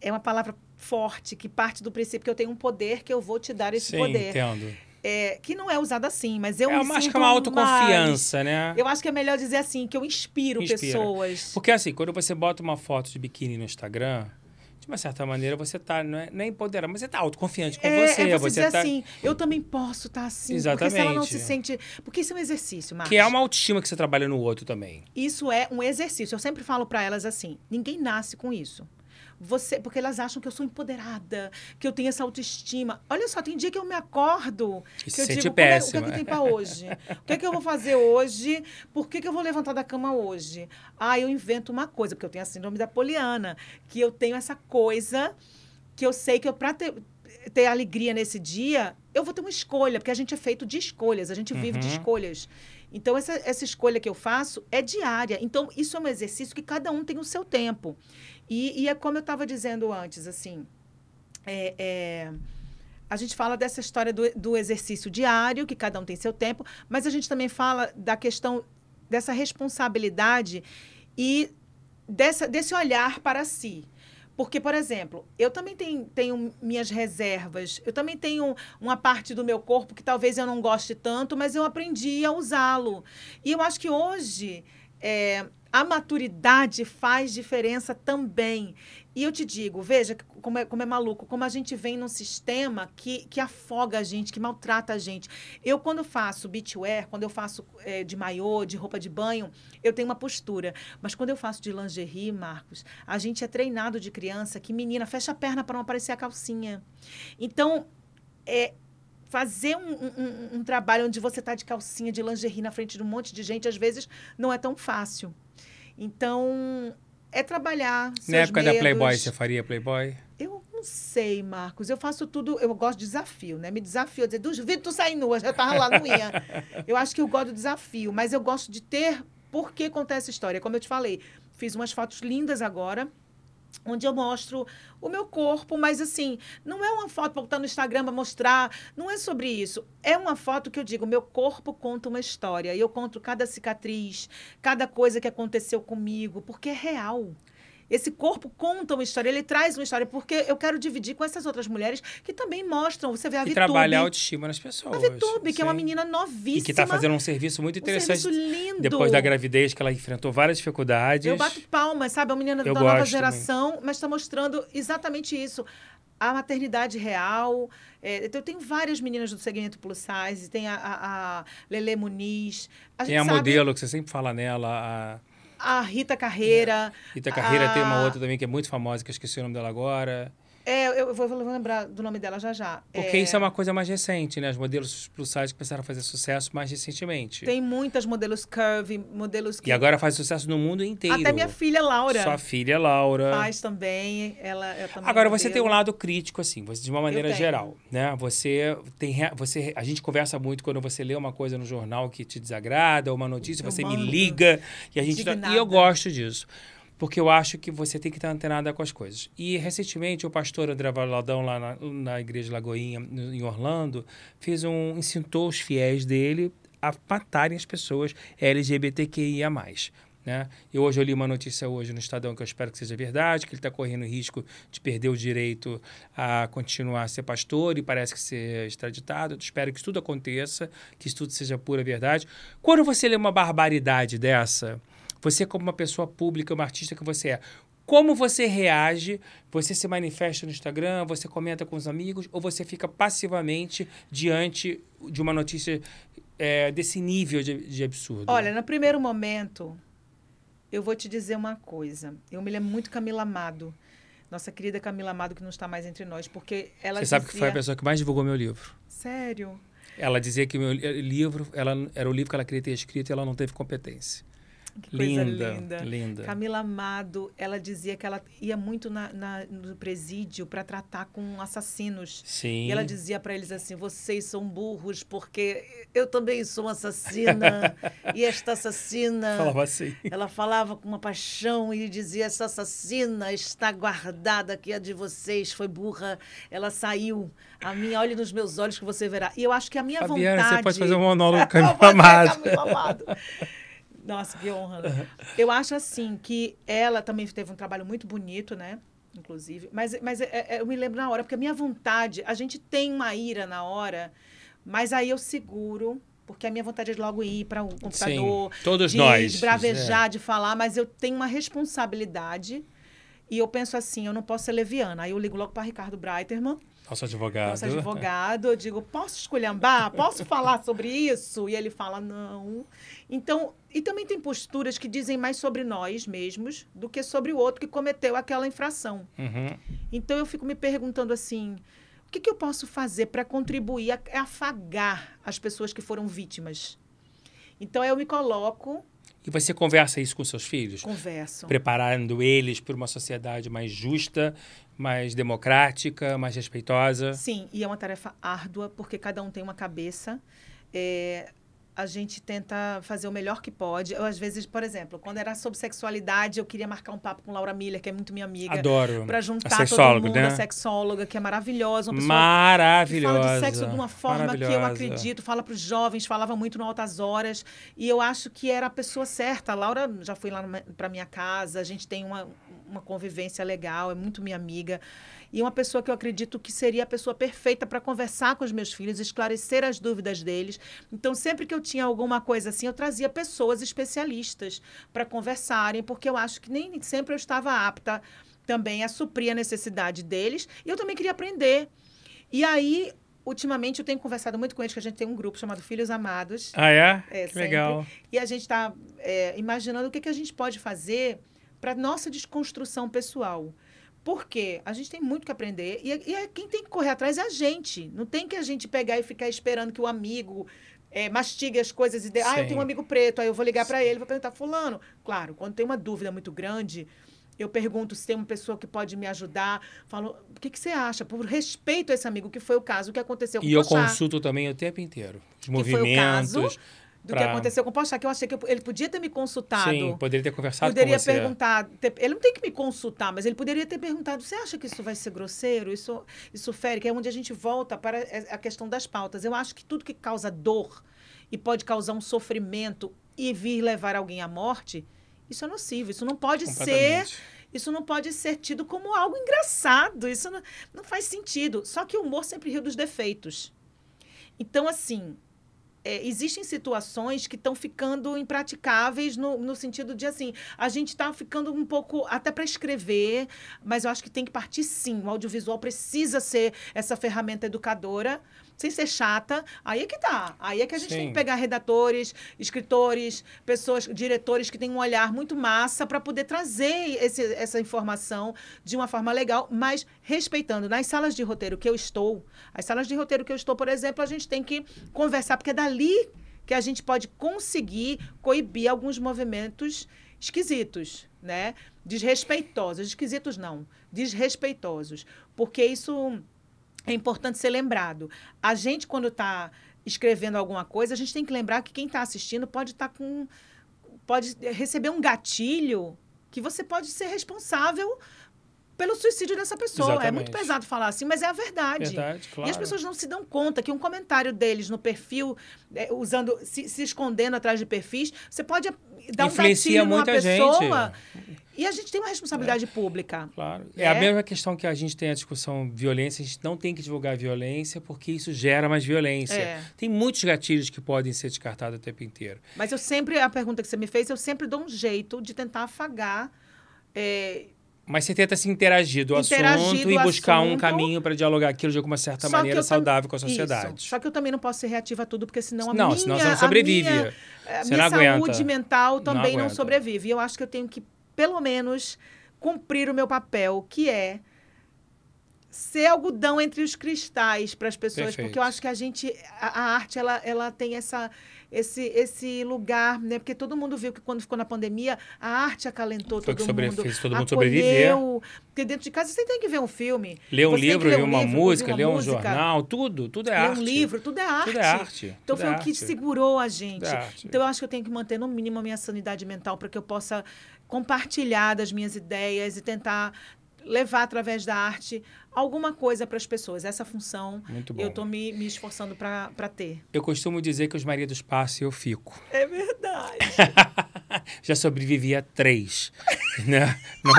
é uma palavra forte, que parte do princípio que eu tenho um poder que eu vou te dar esse Sim, poder. entendo. É, que não é usado assim, mas eu é me acho que é uma mais- autoconfiança, né? Eu acho que é melhor dizer assim, que eu inspiro, Inspira. pessoas. Porque assim, quando você bota uma foto de biquíni no Instagram, de uma certa maneira você tá, não é, é empoderado, mas você tá autoconfiante com É, você. é você, dizer tá, assim, eu também posso estar assim. Porque se ela não se Exatamente. sente... Porque isso é um exercício, Marcos. Que é uma autoestima que você trabalha no outro também. Isso é um exercício. Eu sempre falo para elas assim: ninguém nasce com isso. Você, porque elas acham que eu sou empoderada, que eu tenho essa autoestima. Olha só, tem dia que eu me acordo, E que se eu sente digo, "Como é- o que, é péssima." que tem para hoje? O que é que eu vou fazer hoje? Por que, que eu vou levantar da cama hoje? Ah, eu invento uma coisa, porque eu tenho a síndrome da Poliana, que eu tenho essa coisa que eu sei que eu para ter, ter alegria nesse dia, eu vou ter uma escolha, porque a gente é feito de escolhas, a gente vive de Uhum. escolhas. Então, essa, essa escolha que eu faço é diária. Então, isso é um exercício que cada um tem o seu tempo. E, e é como eu estava dizendo antes, assim, é, é, a gente fala dessa história do, do exercício diário, que cada um tem seu tempo, mas a gente também fala da questão dessa responsabilidade e dessa, desse olhar para si. Porque, por exemplo, eu também tenho, tenho, minhas reservas, eu também tenho uma parte do meu corpo que talvez eu não goste tanto, mas eu aprendi a usá-lo. E eu acho que hoje é, a maturidade faz diferença também. E eu te digo, veja como é, como é maluco, como a gente vem num sistema que, que afoga a gente, que maltrata a gente. Eu, quando faço beachwear, quando eu faço é, de maiô, de roupa de banho, eu tenho uma postura. Mas quando eu faço de lingerie, Marcos, a gente é treinado de criança que, menina, fecha a perna para não aparecer a calcinha. Então, é, fazer um, um, um, trabalho onde você está de calcinha, de lingerie na frente de um monte de gente, às vezes não é tão fácil. Então, é trabalhar. Na época medos. da Playboy, você faria Playboy? Eu não sei, Marcos. Eu faço tudo. Eu gosto de desafio, né? Me desafio. Dizer, duvido tu sair nua. Já tava lá, não ia. eu acho que eu gosto do desafio, mas eu gosto de ter. Por que contar essa história? Como eu te falei, fiz umas fotos lindas agora onde eu mostro o meu corpo, mas assim, não é uma foto para botar no Instagram para mostrar, não é sobre isso. É uma foto que eu digo, meu corpo conta uma história, e eu conto cada cicatriz, cada coisa que aconteceu comigo, porque é real. Esse corpo conta uma história, ele traz uma história, porque eu quero dividir com essas outras mulheres que também mostram. Você vê a e Vitube. trabalhar a autoestima nas pessoas. A Vitube, que é uma menina novíssima. E que está fazendo um serviço muito interessante. Um serviço lindo. Depois da gravidez, que ela enfrentou várias dificuldades. Eu bato palmas, sabe? É uma menina eu da nova geração, também. mas está mostrando exatamente isso a maternidade real. É, então, eu tenho várias meninas do segmento plus size, tem a, a, a Lele Muniz. A tem a sabe... modelo que você sempre fala nela, a a Rita Carreira. É. Rita Carreira a... tem uma outra também que é muito famosa, que eu esqueci o nome dela agora. É, eu vou, vou, lembrar do nome dela já já. Porque é... isso é uma coisa mais recente, né? Os modelos plus size começaram a fazer sucesso mais recentemente. Tem muitas modelos curvy, modelos que... E agora faz sucesso no mundo inteiro. Até minha filha Laura. Sua filha Laura. Faz também. Ela, também agora é você tem um lado crítico, assim, de uma maneira geral, né? Você tem... Você, a gente conversa muito quando você lê uma coisa no jornal que te desagrada, ou uma notícia, eu você mando. me liga. E, a gente, e eu gosto disso porque eu acho que você tem que estar antenada com as coisas. E recentemente o pastor André Valadão, lá na, na Igreja Lagoinha, em Orlando, fez um. incitou os fiéis dele a matarem as pessoas LGBTQIA. Né? E hoje eu li uma notícia hoje no Estadão que eu espero que seja verdade, que ele está correndo risco de perder o direito a continuar a ser pastor e parece que ser extraditado. Eu espero que isso tudo aconteça, que isso tudo seja pura verdade. Quando você lê uma barbaridade dessa, você, como uma pessoa pública, uma artista que você é, como você reage? Você se manifesta no Instagram, você comenta com os amigos, ou você fica passivamente diante de uma notícia é, desse nível de, de absurdo? Olha, no primeiro momento, eu vou te dizer uma coisa. Eu me lembro muito Camila Amado. Nossa querida Camila Amado, que não está mais entre nós, porque ela Você sabe que foi a pessoa que mais divulgou meu livro. Sério? Ela dizia que meu livro ela, era o livro que ela queria ter escrito e ela não teve competência. Que linda, linda, linda. Camila Amado, ela dizia que ela ia muito na, na no presídio para tratar com assassinos. Sim. E ela dizia para eles assim: vocês são burros porque eu também sou assassina. e esta assassina. Falava assim. Ela falava com uma paixão e dizia: essa assassina está guardada que a de vocês foi burra. Ela saiu. A minha, olhe nos meus olhos que você verá. E eu acho que a minha Fabiana, vontade. Você pode fazer um monólogo Camila Amado. Camila Amado. Nossa, que honra. Eu acho assim que ela também teve um trabalho muito bonito, né? Inclusive. Mas, mas é, é, eu me lembro na hora, porque a minha vontade, a gente tem uma ira na hora, mas aí eu seguro, porque a minha vontade é logo ir para o computador. Sim, todos de, nós. De bravejar, é. de falar, mas eu tenho uma responsabilidade. E eu penso assim, eu não posso ser leviana. Aí eu ligo logo para Ricardo Breiterman. Nosso advogado. Nosso advogado. Eu digo, posso esculhambar? Posso falar sobre isso? E ele fala, não. Então, e também tem posturas que dizem mais sobre nós mesmos do que sobre o outro que cometeu aquela infração. Uhum. Então, eu fico me perguntando assim, o que, que eu posso fazer para contribuir a, a afagar as pessoas que foram vítimas? Então, eu me coloco e você conversa isso com seus filhos? Converso. Preparando eles para uma sociedade mais justa, mais democrática, mais respeitosa? Sim, e é uma tarefa árdua, porque cada um tem uma cabeça. É, a gente tenta fazer o melhor que pode. Eu, às vezes, por exemplo, quando era sobre sexualidade, eu queria marcar um papo com Laura Miller, que é muito minha amiga. Adoro. Pra juntar todo mundo, né? a sexóloga, que é maravilhosa. Uma pessoa maravilhosa. fala de sexo de uma forma que eu acredito, fala para os jovens, falava muito no Altas Horas. E eu acho que era a pessoa certa. A Laura já foi lá para minha casa, a gente tem uma, uma convivência legal, é muito minha amiga e uma pessoa que eu acredito que seria a pessoa perfeita para conversar com os meus filhos, esclarecer as dúvidas deles. Então, sempre que eu tinha alguma coisa assim, eu trazia pessoas especialistas para conversarem, porque eu acho que nem sempre eu estava apta também a suprir a necessidade deles, e eu também queria aprender. E aí, ultimamente eu tenho conversado muito com eles, que a gente tem um grupo chamado Filhos Amados. Ah, é? é que legal. E a gente está é, imaginando o que, que a gente pode fazer para nossa desconstrução pessoal. Porque a gente tem muito que aprender e, e é, quem tem que correr atrás é a gente. Não tem que a gente pegar e ficar esperando que o amigo é, mastigue as coisas e dê, ah, eu tenho um amigo preto, aí eu vou ligar para ele, vou perguntar fulano. Claro, quando tem uma dúvida muito grande, eu pergunto se tem uma pessoa que pode me ajudar. Falo, o que, que você acha? Por respeito a esse amigo, que foi o caso, o que aconteceu com E eu consulto também o tempo inteiro. Os que movimentos. Do pra... que aconteceu com o Pochá, que eu achei que ele podia ter me consultado. Sim, poderia ter conversado poderia com você. perguntar, ter, ele não tem que me consultar, mas ele poderia ter perguntado, você acha que isso vai ser grosseiro? Isso, isso fere? Que é onde a gente volta para a questão das pautas. Eu acho que tudo que causa dor e pode causar um sofrimento e vir levar alguém à morte, isso é nocivo. Isso não pode ser... Isso não pode ser tido como algo engraçado. Isso não, não faz sentido. Só que o humor sempre riu dos defeitos. Então, assim, é, existem situações que estão ficando impraticáveis no, no sentido de assim, a gente está ficando um pouco até para escrever, mas eu acho que tem que partir sim. O audiovisual precisa ser essa ferramenta educadora, sem ser chata. Aí é que tá. Aí é que a gente Sim. tem que pegar redatores, escritores, pessoas, diretores que têm um olhar muito massa para poder trazer esse, essa informação de uma forma legal, mas respeitando. Nas salas de roteiro que eu estou, as salas de roteiro que eu estou, por exemplo, a gente tem que conversar, porque é dali que a gente pode conseguir coibir alguns movimentos esquisitos, né? Desrespeitosos. Esquisitos não, desrespeitosos. Porque isso é importante ser lembrado. A gente, quando está escrevendo alguma coisa, a gente tem que lembrar que quem está assistindo pode estar tá com. pode receber um gatilho que você pode ser responsável pelo suicídio dessa pessoa. Exatamente. É muito pesado falar assim, mas é a verdade. verdade claro. E as pessoas não se dão conta que um comentário deles no perfil, é, usando, se, se, escondendo atrás de perfis, você pode dar Influencia um gatilho numa pessoa. Gente. E a gente tem uma responsabilidade é. pública. Claro. É. é. a mesma questão que a gente tem a discussão violência, a gente não tem que divulgar violência porque isso gera mais violência. É. Tem muitos gatilhos que podem ser descartados o tempo inteiro. Mas eu sempre, a pergunta que você me fez, eu sempre dou um jeito de tentar afagar. É, mas você tenta se interagir do interagir assunto do e buscar assunto, um caminho para dialogar aquilo de alguma certa maneira saudável com a sociedade. Isso. Só que eu também não posso ser reativa a tudo, porque senão a não, minha... senão você não sobrevive. A minha, a você minha saúde mental também não, não sobrevive. E eu acho que eu tenho que, pelo menos, cumprir o meu papel, que é ser algodão entre os cristais para as pessoas, Perfeito. porque eu acho que a gente, a, a arte, ela, ela tem essa esse, esse lugar, né? Porque todo mundo viu que quando ficou na pandemia, a arte acalentou Foi todo sobre, mundo. Fez todo mundo sobreviver. Porque dentro de casa você tem que ver um filme. Ler um livro, ler uma livro, música, ler um música, jornal, tudo, tudo é arte. Ler um livro, tudo é arte. Tudo é arte. Então foi o que segurou a gente. É então eu acho que eu tenho que manter no mínimo a minha sanidade mental para que eu possa compartilhar das minhas ideias e tentar levar através da arte alguma coisa para as pessoas. Essa função eu estou me, me esforçando para ter. Eu costumo dizer que os maridos passam e eu fico. É verdade. Já sobrevivi a três. né? Não,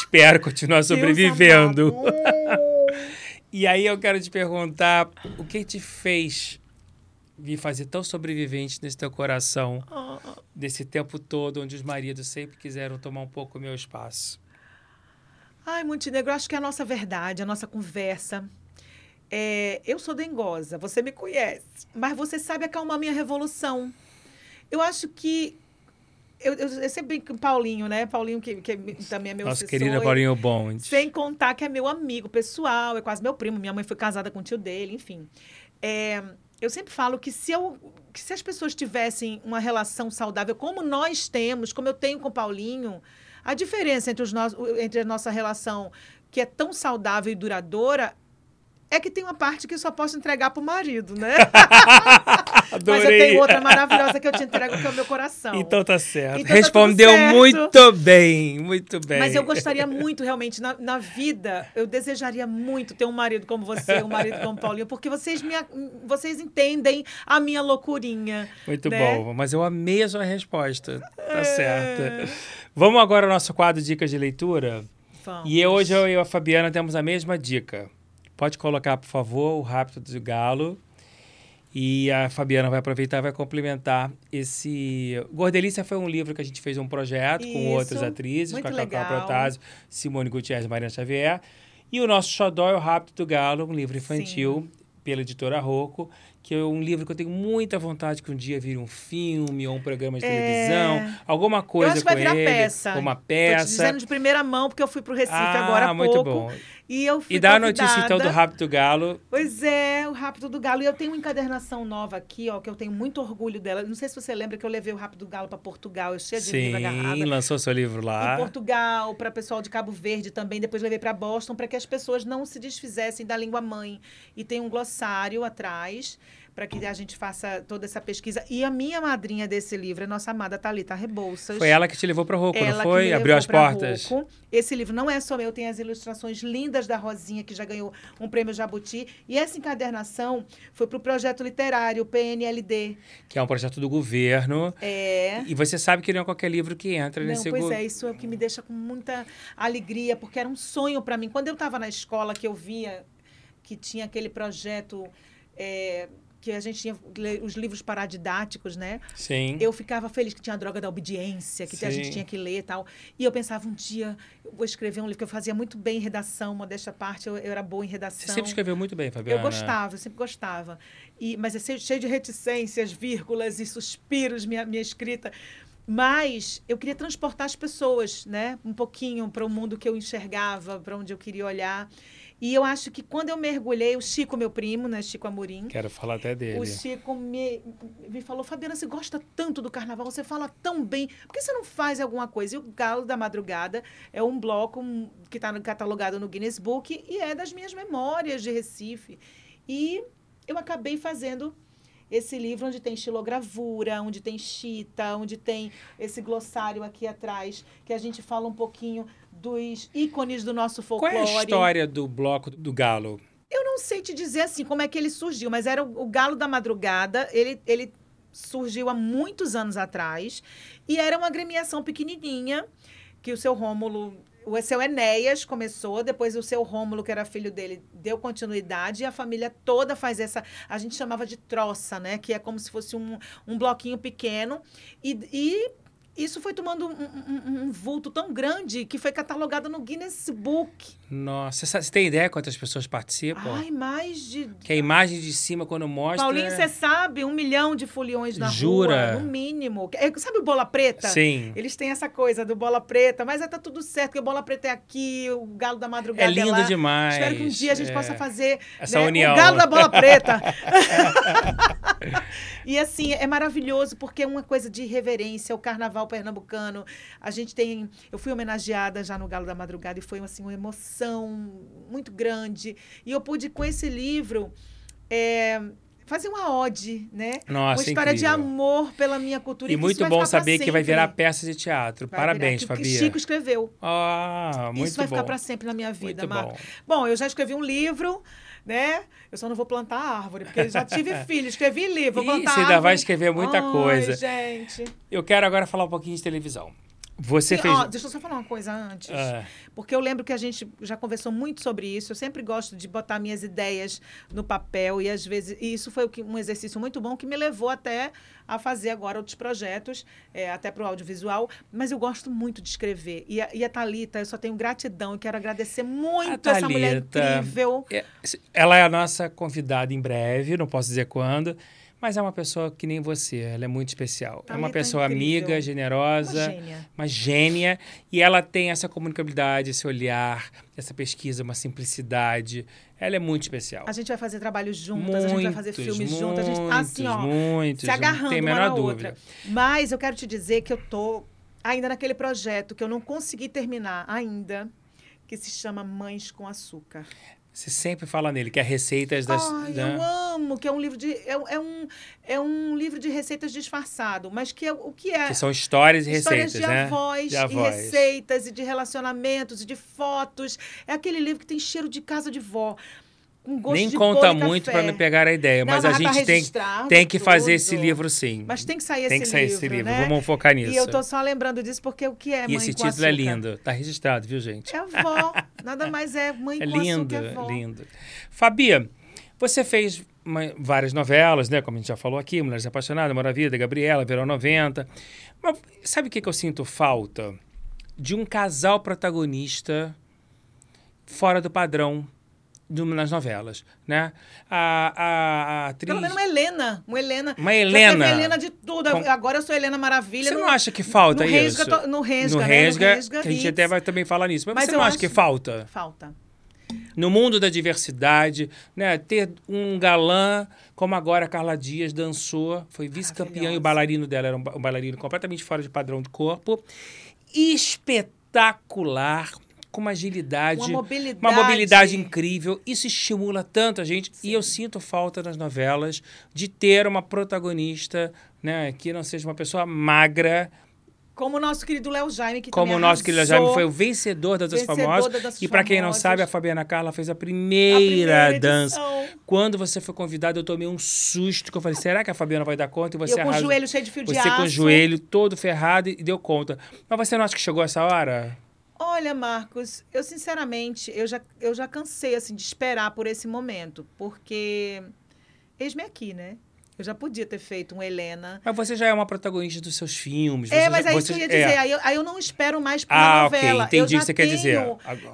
espero continuar sobrevivendo. e aí eu quero te perguntar, o que te fez me fazer tão sobrevivente nesse teu coração, oh. desse tempo todo onde os maridos sempre quiseram tomar um pouco o meu espaço? Ai, Montenegro, acho que é a nossa verdade, a nossa conversa. É, eu sou dengosa, você me conhece, mas você sabe acalmar minha revolução. Eu acho que. Eu, eu, eu sempre brinco com Paulinho, né? Paulinho, que, que também é meu Nossa querida Paulinho Bond. Sem contar que é meu amigo pessoal, é quase meu primo. Minha mãe foi casada com o tio dele, enfim. É, eu sempre falo que se, eu, que se as pessoas tivessem uma relação saudável, como nós temos, como eu tenho com o Paulinho, a diferença entre, os no... entre a nossa relação, que é tão saudável e duradoura, É que tem uma parte que eu só posso entregar pro marido, né? Mas eu tenho outra maravilhosa que eu te entrego, que é o meu coração. Então tá certo. Então tá Respondeu tudo certo. muito bem, muito bem. Mas eu gostaria muito, realmente, na, na vida, eu desejaria muito ter um marido como você, um marido como Paulinho, porque vocês, me, vocês entendem a minha loucurinha. Muito né? bom, mas eu amei a sua resposta. Tá É. certo. Vamos agora ao nosso quadro Dicas de Leitura? Vamos. E hoje eu e a Fabiana temos a mesma dica. Pode colocar, por favor, o Rápido do Galo. E a Fabiana vai aproveitar e vai complementar esse. Gordelícia foi um livro que a gente fez um projeto com Isso, outras atrizes, com a legal. Protásio, Simone Gutierrez e Mariana Xavier. E o nosso Xodó é o Rápido do Galo, um livro infantil pela editora Rocco, que é um livro que eu tenho muita vontade que um dia vire um filme ou um programa de É. televisão, alguma Eu coisa acho que vai virar ele, peça. uma Tô te peça. dizendo de primeira mão, porque eu fui pro Recife ah, agora há muito pouco. bom. E eu fui E dá a notícia então do convidada. Rápido do Galo. Pois é, o Rápido do Galo. E eu tenho uma encadernação nova aqui, ó, que eu tenho muito orgulho dela. Não sei se você lembra que eu levei o Rápido do Galo para Portugal, eu cheia de livro agarrada. Sim, lançou seu livro Em lá. Portugal, para pessoal de Cabo Verde também. Depois levei para Boston para que as pessoas não se desfizessem da língua mãe. E tem um glossário atrás para que a gente faça toda essa pesquisa. E a minha madrinha desse livro é nossa amada Thalita Rebouças. Foi ela que te levou para Rocco, Ela não que foi? Abriu levou as portas. Rocco. Esse livro não é só meu, tem as ilustrações lindas da Rosinha, que já ganhou um prêmio Jabuti. E essa encadernação foi para o projeto literário PNLD. Que é um projeto do governo. É. E você sabe que não é qualquer livro que entra Não, nesse pois go- é, isso é o que me deixa com muita alegria, porque era um sonho para mim. Quando eu estava na escola, que eu via que tinha aquele projeto é, que a gente tinha os livros paradidáticos, né? Sim. Eu ficava feliz que tinha a droga da obediência, que a Sim. gente tinha que ler e tal. E eu pensava, um dia eu vou escrever um livro, que eu fazia muito bem em redação, modéstia à parte, eu, eu era boa em redação. Você sempre escreveu muito bem, Fabiana. Eu gostava, eu sempre gostava. E, mas é cheio de reticências, vírgulas e suspiros, minha, minha escrita. Mas eu queria transportar as pessoas, né? Um pouquinho para o mundo que eu enxergava, para onde eu queria olhar. E eu acho que quando eu mergulhei, o Chico, meu primo, né? Chico Amorim, Quero falar até dele. o Chico me, me falou, Fabiana, você gosta tanto do carnaval, você fala tão bem, por que você não faz alguma coisa? E o Galo da Madrugada é um bloco um, que está catalogado no Guinness Book e é das minhas memórias de Recife. E eu acabei fazendo esse livro onde tem estilogravura, onde tem chita, onde tem esse glossário aqui atrás, que a gente fala um pouquinho dos ícones do nosso Qual folclore. é a história do bloco do Galo? Eu não sei te dizer assim como é que ele surgiu, mas era o, o Galo da Madrugada. Ele, ele surgiu há muitos anos atrás e era uma agremiação pequenininha que o seu Rômulo, o seu Enéas começou, depois o seu Rômulo, que era filho dele, deu continuidade e a família toda faz essa, a gente chamava de troça, né? Que é como se fosse um, um bloquinho pequeno e, e isso foi tomando um, um- um vulto tão grande que foi catalogado no Guinness Book. Nossa, você, tem ideia quantas pessoas participam? Ai, mais de Que a imagem de cima, quando mostra. Paulinho, você sabe, um milhão de foliões na Jura? rua, no mínimo. É, Sabe o Bola Preta? Sim. Eles têm essa coisa do Bola Preta, mas é, tá tudo certo, porque o Bola Preta é aqui, o Galo da Madrugada É lindo lá. demais. Espero que um dia a gente é. possa fazer Essa né, união. o Galo da Bola Preta. e assim, é maravilhoso, porque é uma coisa de reverência, o carnaval pernambucano. A gente tem. Eu fui homenageada já no Galo da Madrugada e foi assim, uma emoção muito grande. E eu pude, com esse livro, é, fazer uma ode, né? Nossa, uma história de incrível. amor pela minha cultura. E que isso muito bom saber que vai virar peça de teatro. Vai Parabéns, virar, que- que Fabi. Chico escreveu. Ah, muito isso vai bom. ficar para sempre na minha vida, Muito Marco. bom. Bom, eu já escrevi um livro, né? Eu só não vou plantar árvore, porque eu já tive filho, escrevi livro, vou plantar você ainda árvore. vai escrever muita Ai, coisa. gente. Eu quero agora falar um pouquinho de televisão. Você Sim, fez. ó, deixa eu só falar uma coisa antes. Ah, Porque eu lembro que a gente já conversou muito sobre isso. Eu sempre gosto de botar minhas ideias no papel e às vezes e isso foi um exercício muito bom que me levou até a fazer agora outros projetos, é, até para o audiovisual. Mas eu gosto muito de escrever. E a, e a Thalita, eu só tenho gratidão e quero agradecer muito essa mulher Thalita, incrível. é, ela é a nossa convidada em breve, não posso dizer quando, mas é uma pessoa que nem você. Ela é muito especial. é uma Thalita é pessoa incrível. amiga, generosa. Uma gênia. uma gênia e ela tem essa comunicabilidade, esse olhar, essa pesquisa, uma simplicidade. Ela é muito especial. A gente vai fazer trabalhos juntas, a gente vai fazer filmes juntas, a gente muitos, assim, ó, muitos, se agarrando tem a uma menor na dúvida. outra. Mas eu quero te dizer que eu tô ainda naquele projeto que eu não consegui terminar ainda, que se chama Mães com Açúcar. Você sempre fala nele, que é receitas das. Ai, né? eu amo, que é um livro de. É, é um, é um livro de receitas disfarçado, mas que é o que é. Que são histórias e Histórias receitas, de né? avós, De e avós. receitas, e de relacionamentos, e de fotos. É aquele livro que tem cheiro de casa de vó. Com gosto Nem de conta muito para não pegar a ideia, Não, mas a gente tem, tem que fazer esse tudo. livro sim. Mas tem que sair tem esse que sair livro. esse livro. né? Vamos focar nisso. E eu tô só lembrando disso porque o que é E mãe esse título é açúcar? lindo. Tá registrado, viu, gente? É avó. Nada mais é mãe É com lindo, açúcar. É avó. lindo. Fabi, você fez uma- várias novelas, né? Como a gente já falou aqui, Mulheres Apaixonadas, Mora Vida, Gabriela, Verão 90. Mas sabe o que, que eu sinto falta? De um casal protagonista fora do padrão do- nas novelas, né? A, a, a atriz... Pelo menos uma Helena. Uma Helena. Uma Helena. Helena de tudo. Com- Agora eu sou Helena Maravilha. Você não no- acha que falta no isso? Resga, to- no Resga, no né? No Resga, Resga que a gente até vai também falar nisso. Mas, Mas você não acha acho- que falta? Falta. no mundo da diversidade, né? Ter um galã como agora a Carla Dias dançou, foi vice-campeã e o bailarino dela era um, um bailarino completamente fora de padrão de corpo. Espetacular, com uma agilidade, Uma mobilidade. uma mobilidade incrível. Isso estimula tanto a gente. E eu sinto falta nas novelas de ter uma protagonista, né, que não seja uma pessoa magra, Como o nosso querido Léo Jaime, que como o nosso querido arrasou. Jaime foi o vencedor das Danças Vencedor Famosas. E para quem não sabe, a Fabiana Carla fez a A primeira, primeira dança. edição. Quando você foi convidada, eu tomei um susto, que eu falei, será que a Fabiana vai dar conta? E você eu com o joelho cheio de fio de Você aço. com o joelho todo ferrado e deu conta. Mas você não acha que chegou essa hora? Olha, Marcos, eu sinceramente, eu já, eu já cansei assim de esperar por esse momento, porque eis-me aqui, né? Eu já podia ter feito um Helena. Mas você já é uma protagonista dos seus filmes. É, mas já, é você, isso que eu ia é. dizer. Aí, eu, aí eu não espero mais por Ah, uma ok, novela. entendi eu o que você quer dizer.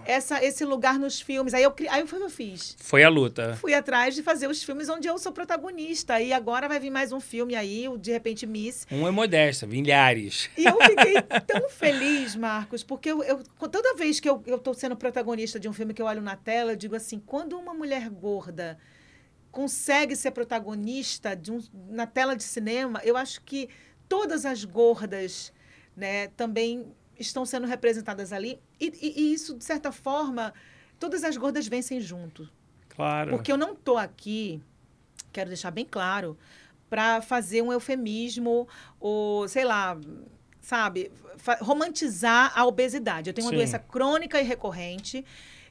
Essa, esse lugar nos filmes. Aí, eu, aí foi o que eu fiz. Foi a luta. Fui atrás de fazer os filmes onde eu sou protagonista. E agora vai vir mais um filme aí, o De Repente Miss. Um é modesta, milhares. E eu fiquei tão feliz, Marcos, porque eu, eu- toda vez que eu estou sendo protagonista de um filme que eu olho na tela, eu digo assim: quando uma mulher gorda consegue ser protagonista de um- na tela de cinema, eu acho que todas as gordas né, também estão sendo representadas ali. E, e- e isso, de certa forma, todas as gordas vencem junto. Claro. Porque eu não estou aqui, quero deixar bem claro, para fazer um eufemismo ou, sei lá, sabe, romantizar a obesidade. Eu tenho uma Sim. doença crônica e recorrente.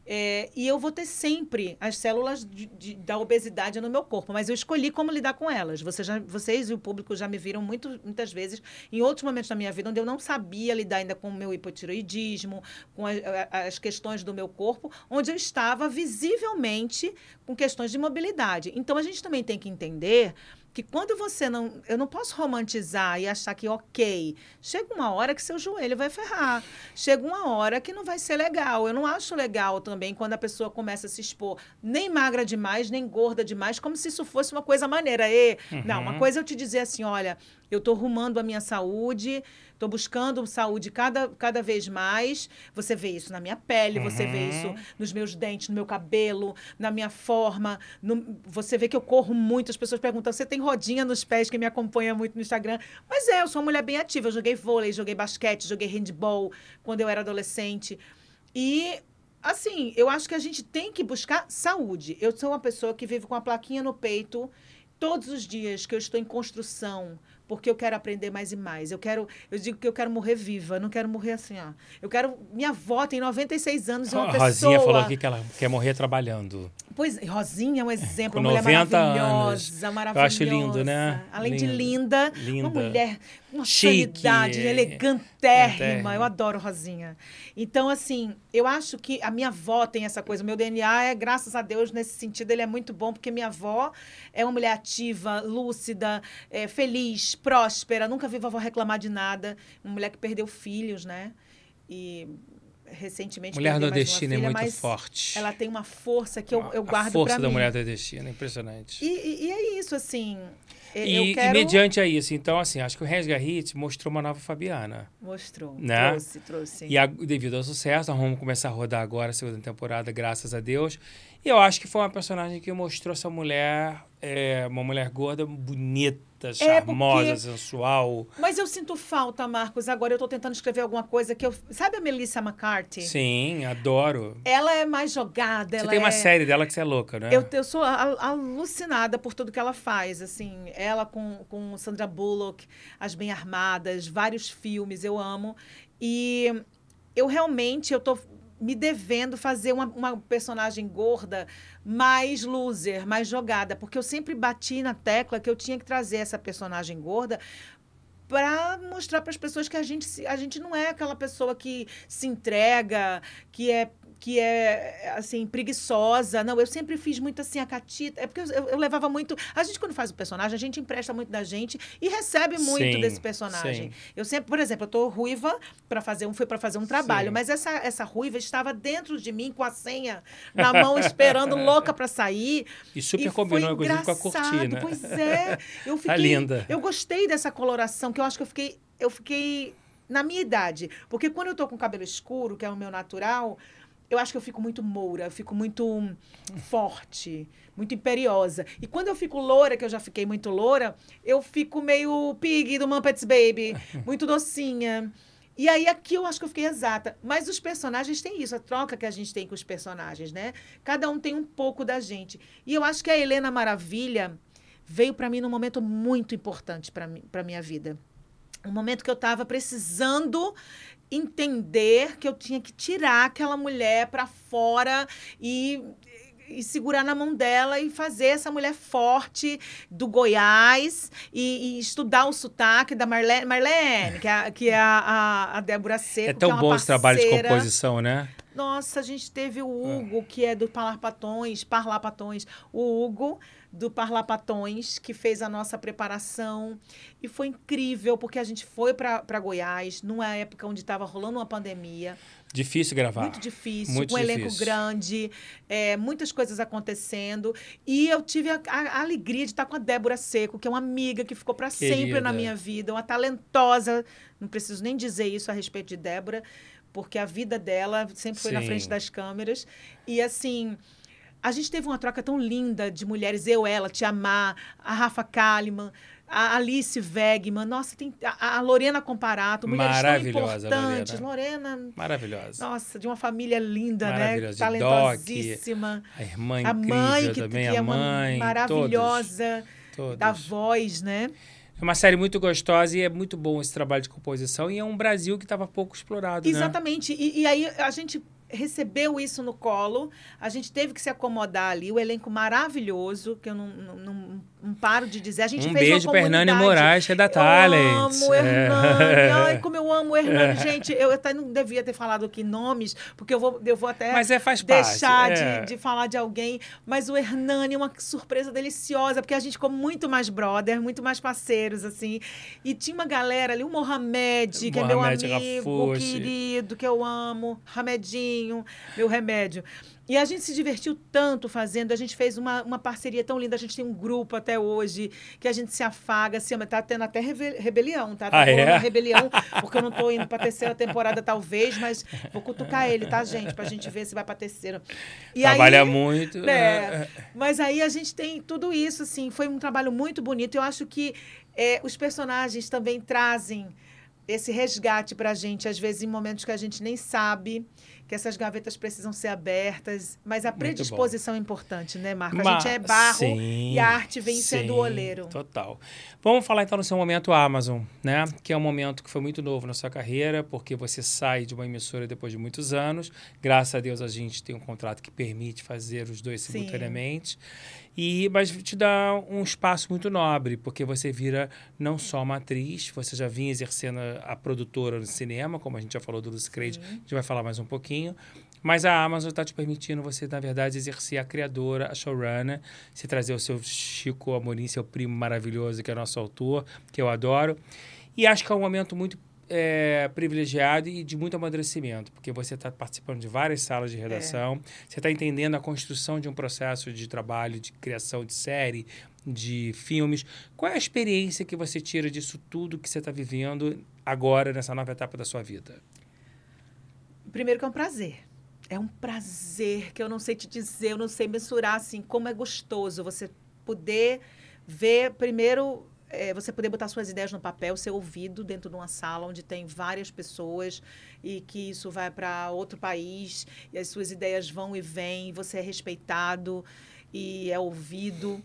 É, e eu vou ter sempre as células de- de- da obesidade no meu corpo, mas eu escolhi como lidar com elas. Você já, vocês e o público já me viram muito, muitas vezes em outros momentos da minha vida onde eu não sabia lidar ainda com o meu hipotiroidismo, com a- a- as questões do meu corpo, onde eu estava visivelmente com questões de mobilidade. Então a gente também tem que entender que quando você não. Eu não posso romantizar e achar que, ok, chega uma hora que seu joelho vai ferrar. Chega uma hora que não vai ser legal. Eu não acho legal também quando a pessoa começa a se expor nem magra demais, nem gorda demais, como se isso fosse uma coisa maneira. E, Não, uma coisa é eu te dizer assim: olha, eu estou rumando a minha saúde, estou buscando saúde cada, cada vez mais. Você vê isso na minha pele, você vê isso nos meus dentes, no meu cabelo, na minha forma. no- você vê que eu corro muito. As pessoas perguntam: você tem rodinha nos pés que me acompanha muito no Instagram? Mas é, eu sou uma mulher bem ativa. Eu joguei vôlei, joguei basquete, joguei handball quando eu era adolescente. E. Assim, eu acho que a gente tem que buscar saúde. Eu sou uma pessoa que vive com a plaquinha no peito todos os dias que eu estou em construção, porque eu quero aprender mais e mais. Eu quero, eu digo que eu quero morrer viva, eu não quero morrer assim, ó. Eu quero, minha avó tem 96 anos e uma A pessoa Rosinha falou aqui que ela quer morrer trabalhando. Pois, Rosinha é um exemplo, Com uma mulher 90 maravilhosa, anos. maravilhosa. Eu acho lindo, né? Além de linda, Linda. uma mulher, uma Chique. sanidade, Elegantérrima. elegantérrima. Eu adoro Rosinha. Então, assim, eu acho que a minha avó tem essa coisa. O meu DNA é, graças a Deus, nesse sentido, ele é muito bom, porque minha avó é uma mulher ativa, lúcida, é, feliz, próspera. Nunca vi vovó reclamar de nada. Uma mulher que perdeu filhos, né? E recentemente Mulher nordestina é filha, muito forte. ela tem uma força que eu, eu guardo A força da mim. mulher nordestina, é impressionante. E, e- e é isso, assim. E- quero... e mediante a isso, então, assim, acho que o Resga Hit mostrou uma nova Fabiana. Mostrou. Né? Trouxe, trouxe. E a- devido ao sucesso, nós vamos começar a rodar agora a segunda temporada, graças a Deus. E eu acho que foi uma personagem que mostrou essa mulher é uma mulher gorda bonita, charmosa, é porque... sensual. Mas eu sinto falta, Marcos. Agora eu estou tentando escrever alguma coisa que eu. Sabe a Melissa McCarthy? Sim, adoro. Ela é mais jogada. Você tem uma é... série dela que você é louca, né? Eu, eu sou alucinada por tudo que ela faz. Assim, ela com, com Sandra Bullock, As Bem Armadas, vários filmes, eu amo. E eu realmente eu tô me devendo fazer uma, uma personagem gorda mais loser, mais jogada, porque eu sempre bati na tecla que eu tinha que trazer essa personagem gorda para mostrar para as pessoas que a gente, a gente não é aquela pessoa que se entrega, que é que é, assim, preguiçosa. Não, eu sempre fiz muito assim, a catita. É porque eu, eu, levava muito. A gente, quando faz o personagem, a gente empresta muito da gente e recebe muito sim, desse personagem. Sim. Eu sempre, por exemplo, eu tô ruiva para fazer um, fui para fazer um trabalho, sim. mas essa, essa ruiva estava dentro de mim com a senha na mão, esperando, louca para sair. E super e combinou, inclusive, com a cortina. Pois é. Eu tá fiquei. Tá linda. Eu gostei dessa coloração, que eu acho que eu fiquei. Eu fiquei na minha idade. Porque quando eu tô com cabelo escuro, que é o meu natural, eu acho que eu fico muito moura, eu fico muito forte, muito imperiosa. E quando eu fico loura, que eu já fiquei muito loura, eu fico meio pig do Muppets Baby, muito docinha. E aí aqui eu acho que eu fiquei exata. Mas os personagens têm isso, a troca que a gente tem com os personagens, né? Cada um tem um pouco da gente. E eu acho que a Helena Maravilha veio para mim num momento muito importante para para minha vida. Um momento que eu estava precisando entender que eu tinha que tirar aquela mulher para fora e e segurar na mão dela e fazer essa mulher forte do Goiás e, e estudar o sotaque da Marlene, Marlene que é, que é a, a, Débora Seco. É tão é bom esse trabalho de composição, né? Nossa, a gente teve o Hugo, ah. que é do Patões, Parlar Patões. O Hugo do Parlapatões, que fez a nossa preparação. E foi incrível, porque a gente foi para Goiás, numa época onde estava rolando uma pandemia. Difícil gravar. Muito difícil, Muito com um elenco grande, é, muitas coisas acontecendo. E eu tive a, a, a, alegria de estar com a Débora Seco, que é uma amiga que ficou para sempre na minha vida, uma talentosa. Não preciso nem dizer isso a respeito de Débora, porque a vida dela sempre foi Sim. na frente das câmeras. E assim a gente teve uma troca tão linda de mulheres, eu, ela, Tia Má, a Rafa Kalimann, a Alice Wegman, nossa, tem a, a Lorena Comparato, mulheres tão importantes. Lorena. Lorena. Maravilhosa. Nossa, de uma família linda, né? Talentosíssima. Doc, a irmã a mãe que, também, que é a mãe, maravilhosa todos, da voz, né? É uma série muito gostosa e é muito bom esse trabalho de composição e é um Brasil que estava pouco explorado? Exatamente. Né? E, e aí a gente recebeu isso no colo, a gente teve que se acomodar ali, o elenco maravilhoso, que eu não, não, não, paro de dizer. A gente um fez beijo para Hernani Moraes, que é da Talent. Eu amo Hernani. É. Ai, como eu amo o Hernani. Gente, eu até não devia ter falado aqui nomes, porque eu vou, eu vou até mas é, faz deixar parte. De, é. de falar de alguém. Mas o Hernani é uma surpresa deliciosa, porque a gente ficou muito mais brother, muito mais parceiros, assim. E tinha uma galera ali, o Mohamed, que Mohamed é meu amigo, querido, que eu amo. Hamedinho meu remédio. E a gente se divertiu tanto fazendo, a gente fez uma, uma parceria tão linda, a gente tem um grupo até hoje, que a gente se afaga, se ama. Tá tendo até rebelião, tá? Tá ah, é? rebelião, porque eu não tô indo pra terceira temporada, talvez, mas vou cutucar ele, tá, gente? Pra gente ver se vai pra terceira. E Trabalha aí, muito. É, mas aí a gente tem tudo isso, assim, foi um trabalho muito bonito. Eu acho que é, os personagens também trazem esse resgate pra gente, às vezes em momentos que a gente nem sabe que essas gavetas precisam ser abertas, mas a predisposição é importante, né, Marco? A gente é barro sim, e a arte vem sim, sendo o oleiro. Total. Vamos falar então no seu momento Amazon, né? Que é um momento que foi muito novo na sua carreira, porque você sai de uma emissora depois de muitos anos. Graças a Deus a gente tem um contrato que permite fazer os dois simultaneamente. Sim. E, mas te dá um espaço muito nobre, porque você vira não só uma atriz, você já vinha exercendo a, a produtora no cinema, como a gente já falou do Lucy Creed, a gente vai falar mais um pouquinho. Mas a Amazon está te permitindo você, na verdade, exercer a criadora, a showrunner, se trazer o seu Chico Amorim, seu primo maravilhoso, que é nosso autor, que eu adoro. E acho que é um momento muito é, privilegiado e de muito amadurecimento, porque você está participando de várias salas de redação, é. você está entendendo a construção de um processo de trabalho, de criação de série, de filmes. Qual é a experiência que você tira disso tudo que você está vivendo agora, nessa nova etapa da sua vida? Primeiro que é um prazer. É um prazer que eu não sei te dizer, eu não sei mensurar assim como é gostoso você poder ver primeiro é, você poder botar suas ideias no papel, ser ouvido dentro de uma sala onde tem várias pessoas e que isso vai para outro país e as suas ideias vão e vêm, você é respeitado e é ouvido.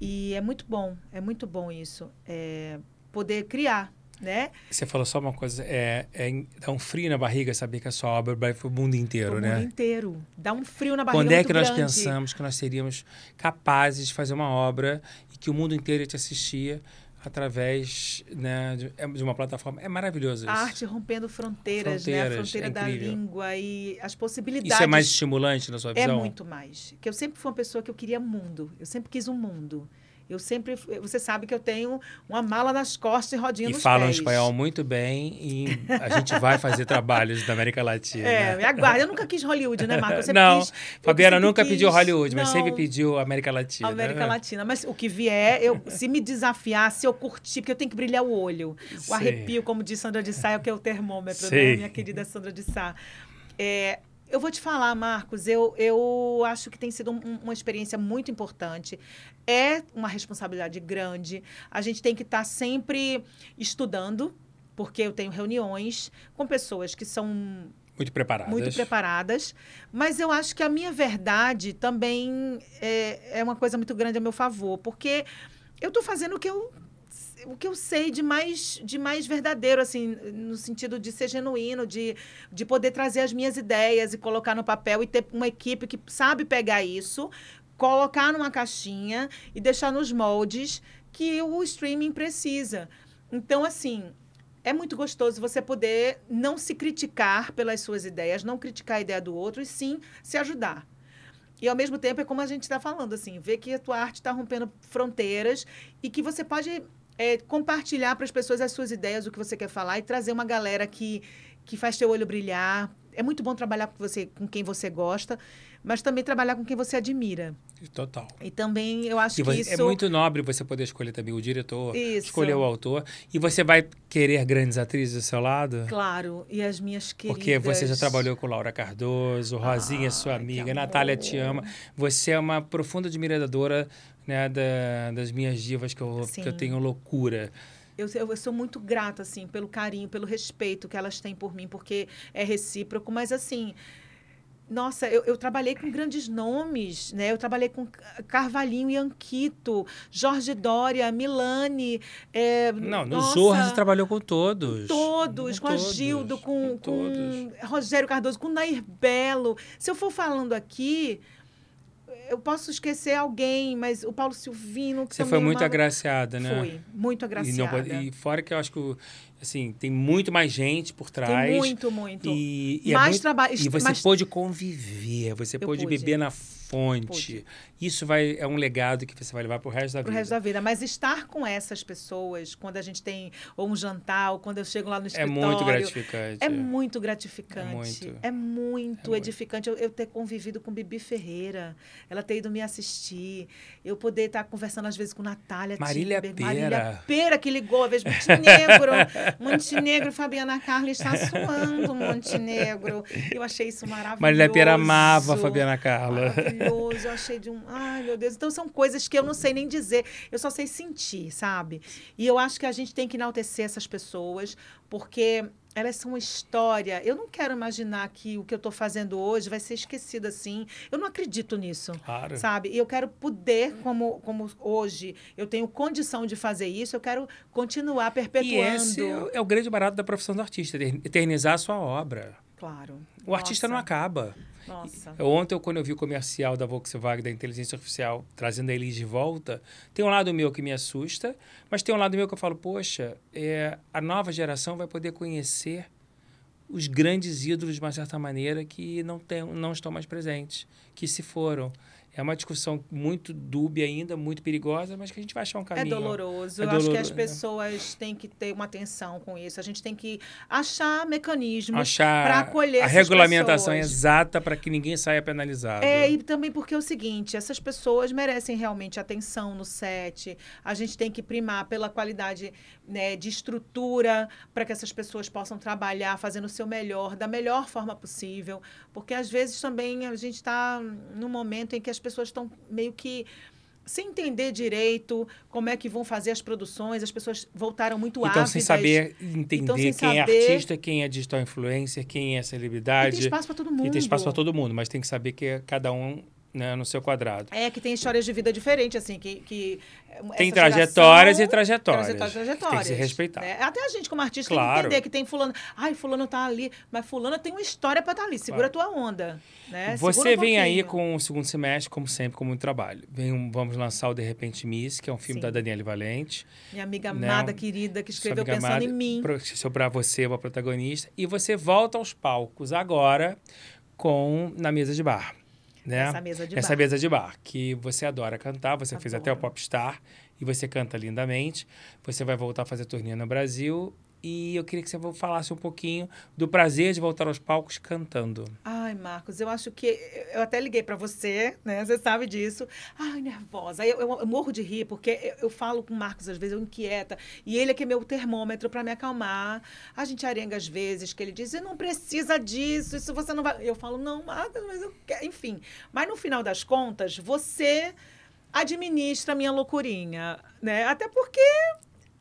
E é muito bom, é muito bom isso. É poder criar, né? Você falou só uma coisa, é, é dá um frio na barriga saber que a sua obra vai para o mundo inteiro, o né? O mundo inteiro. Dá um frio na barriga Quando é que grande. nós pensamos que nós seríamos capazes de fazer uma obra e que o mundo inteiro ia te assistia através né, de, é, de, uma plataforma. É maravilhoso isso. A arte rompendo fronteiras, fronteiras né? A fronteira é da língua e as possibilidades. Isso é mais estimulante na sua visão? É muito mais. Que eu sempre fui uma pessoa que eu queria mundo. Eu sempre quis um mundo. Eu sempre, você sabe que eu tenho uma mala nas costas e rodinha e nos falam pés. espanhol muito bem e a gente vai fazer trabalhos da América Latina. É, me aguarda. Eu nunca quis Hollywood, né, Marco? Eu não, quis, Fabiana nunca quis, pediu Hollywood, não, mas sempre pediu América Latina. América né? Latina. Mas o que vier, eu, se me desafiar, se eu curtir, porque eu tenho que brilhar o olho. O Sei. arrepio, como diz Sandra de Sá, é o que é o termômetro, né? Minha querida Sandra de Sá. É, eu vou te falar, Marcos, eu, eu acho que tem sido um, uma experiência muito importante. É uma responsabilidade grande. A gente tem que estar tá sempre estudando, porque eu tenho reuniões com pessoas que são muito preparadas. Muito preparadas. Mas eu acho que a minha verdade também é, é uma coisa muito grande a meu favor, porque eu estou fazendo o que eu o que eu sei de mais, de mais verdadeiro, assim, no sentido de ser genuíno, de, de poder trazer as minhas ideias e colocar no papel e ter uma equipe que sabe pegar isso, colocar numa caixinha e deixar nos moldes que o streaming precisa. Então, assim, é muito gostoso você poder não se criticar pelas suas ideias, não criticar a ideia do outro, e sim se ajudar. E ao mesmo tempo é como a gente está falando, assim, ver que a tua arte está rompendo fronteiras e que você pode é, compartilhar para as pessoas as suas ideias, o que você quer falar e trazer uma galera que, que faz teu olho brilhar. É muito bom trabalhar com, você, com quem você gosta, mas também trabalhar com quem você admira. Total. E também eu acho e que isso... É muito nobre você poder escolher também o diretor, isso. escolher o autor. E você vai querer grandes atrizes do seu lado? Claro, e as minhas queridas... Porque você já trabalhou com Laura Cardoso, Rosinha, ah, sua amiga, Natália te ama. Você é uma profunda admiradora né, da, das minhas divas que eu, que eu tenho loucura. Eu, eu, sou muito grata, assim, pelo carinho, pelo respeito que elas têm por mim, porque é recíproco, mas assim. Nossa, eu, eu, trabalhei com grandes nomes, né? Eu trabalhei com Carvalhinho e Anquito, Jorge Dória, Milane. É, Não, no Zorra você trabalhou com todos. Todos, com, com todos, a Gildo, com, com, com Rogério Cardoso, com Nair Belo. Se eu for falando aqui, eu posso esquecer alguém, mas o Paulo Silvino... Você foi muito agraciada, né? Foi, muito agraciada. E, não, e, fora que eu acho que, assim, tem muito mais gente por trás. Tem muito, muito. E, e mais é trabalho. E você mais... pôde conviver, você pôde beber na fonte. Pude. Isso vai, é um legado que você vai levar para o resto da pro vida. resto da vida. Mas estar com essas pessoas, quando a gente tem ou um jantar, ou quando eu chego lá no escritório... É muito gratificante. É muito gratificante. É muito, é muito é edificante muito. Eu, eu, ter convivido com Bibi Ferreira, ela ter ido me assistir, eu poder estar conversando às vezes com Natália Marília Timber, Pera. Marília Pera, que ligou, a vez Montenegro. Montenegro, Fabiana Carla está suando Montenegro. Eu achei isso maravilhoso. Marília Pera amava a Fabiana Carla. Maravilhoso, eu achei de um... Ai, meu Deus. Então, são coisas que eu não sei nem dizer. Eu só sei sentir, sabe? E eu acho que a gente tem que enaltecer essas pessoas, porque elas são uma história. Eu não quero imaginar que o que eu estou fazendo hoje vai ser esquecido assim. Eu não acredito nisso. Claro. Sabe? E eu quero poder, como, como hoje eu tenho condição de fazer isso, eu quero continuar perpetuando. E esse é o grande barato da profissão do artista, eternizar a sua obra. Claro. O Nossa. artista não acaba. Nossa. Ontem, quando eu vi o comercial da Volkswagen, da inteligência artificial, trazendo a Elis de volta, tem um lado meu que me assusta, mas tem um lado meu que eu falo, poxa, é, a nova geração vai poder conhecer os grandes ídolos, de uma certa maneira, que não, tem, não estão mais presentes, que se foram. É uma discussão muito dúbia ainda, muito perigosa, mas que a gente vai achar um caminho. É doloroso. É Eu doloroso, acho que as pessoas têm que ter uma atenção com isso. A gente tem que achar mecanismos para acolher a regulamentação pessoas. exata para que ninguém saia penalizado. É, e também porque é o seguinte, essas pessoas merecem realmente atenção no set. A gente tem que primar pela qualidade né, de estrutura para que essas pessoas possam trabalhar fazendo o seu melhor, da melhor forma possível. Porque às vezes também a gente está num momento em que as pessoas estão meio que sem entender direito como é que vão fazer as produções, as pessoas voltaram muito Então, ávidas. sem saber entender Então, sem quem é saber- artista, quem é digital influencer, quem é E celebridade. tem espaço para todo mundo. E tem espaço para todo mundo, mas tem que saber que é cada um né, no seu quadrado. É, que tem histórias de vida diferentes, assim, que... que Tem trajetórias geração- e trajetórias. Trajetórias, trajetórias. Tem que se respeitar. né? Até a gente, como artista, Claro. tem que entender que tem fulano... Ai, fulano tá ali, mas fulano tem uma história para estar ali. Segura a tua onda, né? Você Segura um vem aí com o segundo semestre, como sempre, com muito trabalho. Vem um- vamos lançar o De Repente Miss, que é um filme Sim. da Daniele Valente. Minha amiga Não, amada, querida, que escreveu pensando amada, em mim. Para você, uma protagonista. E você volta aos palcos agora com Na Mesa de Bar. Né? Essa mesa de Essa bar. mesa de bar, que você adora cantar, você fez até o. Popstar e você canta lindamente. Você vai voltar a fazer turnê no Brasil. E eu queria que você falasse um pouquinho do prazer de voltar aos palcos cantando. Ai, Marcos, eu acho que. Eu até liguei para você, né? Você sabe disso. Ai, nervosa. Eu, eu- eu morro de rir, porque eu, eu falo com o Marcos, às vezes, eu inquieta. E ele é que é meu termômetro para me acalmar. A gente arenga às vezes, que ele diz: não precisa disso, isso você não vai. Eu falo: não, Marcos, mas eu quero. Enfim. Mas no final das contas, você administra a minha loucurinha, né? Até porque.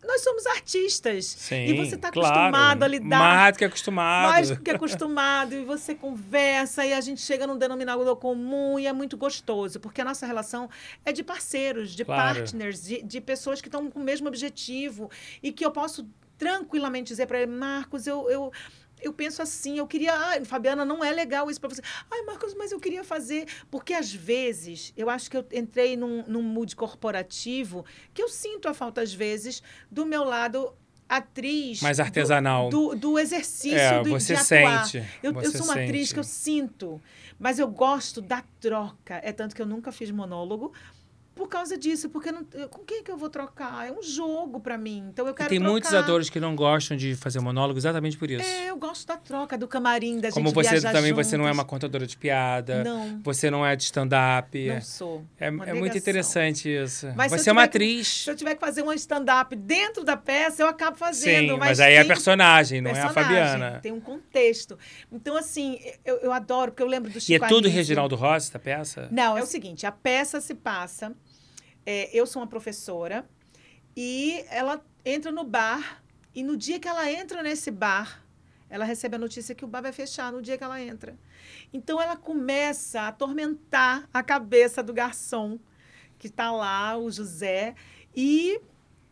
Nós somos artistas. Sim, e você está claro. acostumado a lidar Mais do que acostumado. mais do que acostumado, e você conversa, e a gente chega num denominador comum, e é muito gostoso, porque a nossa relação é de parceiros, de Claro. partners, de, de pessoas que estão com o mesmo objetivo, e que eu posso tranquilamente dizer para ele, Marcos, eu, eu, eu penso assim, eu queria, ai, Fabiana, não é legal isso para você. Ai, Marcos, mas eu queria fazer, porque às vezes, eu acho que eu entrei num, num mood corporativo, que eu sinto a falta, às vezes, do meu lado atriz. Mais do- artesanal. Do, do exercício É, do, você de atuar. sente, Eu, eu você sou uma atriz sente. que eu sinto, mas eu gosto da troca. É tanto que eu nunca fiz monólogo por causa disso, porque não, com quem que eu vou trocar? É um jogo para mim. Então eu E quero tem trocar. muitos atores que não gostam de fazer monólogo exatamente por isso. É, eu gosto da troca, do camarim, da Como gente você também, você não é uma contadora de piada. Não. Você não é de stand-up. Não sou. É, é muito interessante isso. Mas você é uma tiver que- atriz. Se eu tiver que fazer um stand-up dentro da peça, eu acabo fazendo. Sim, mas, aí é personagem, não é a personagem, Fabiana. Tem um contexto. Então, assim, eu, eu adoro, porque eu lembro do E Chico é tudo Anísio. Reginaldo Rossi, da peça? Não, é o seguinte, a peça se passa. É, eu sou uma professora e ela entra no bar e no dia que ela entra nesse bar, ela recebe a notícia que o bar vai fechar no dia que ela entra. Então ela começa a atormentar a cabeça do garçom que está lá, o José, e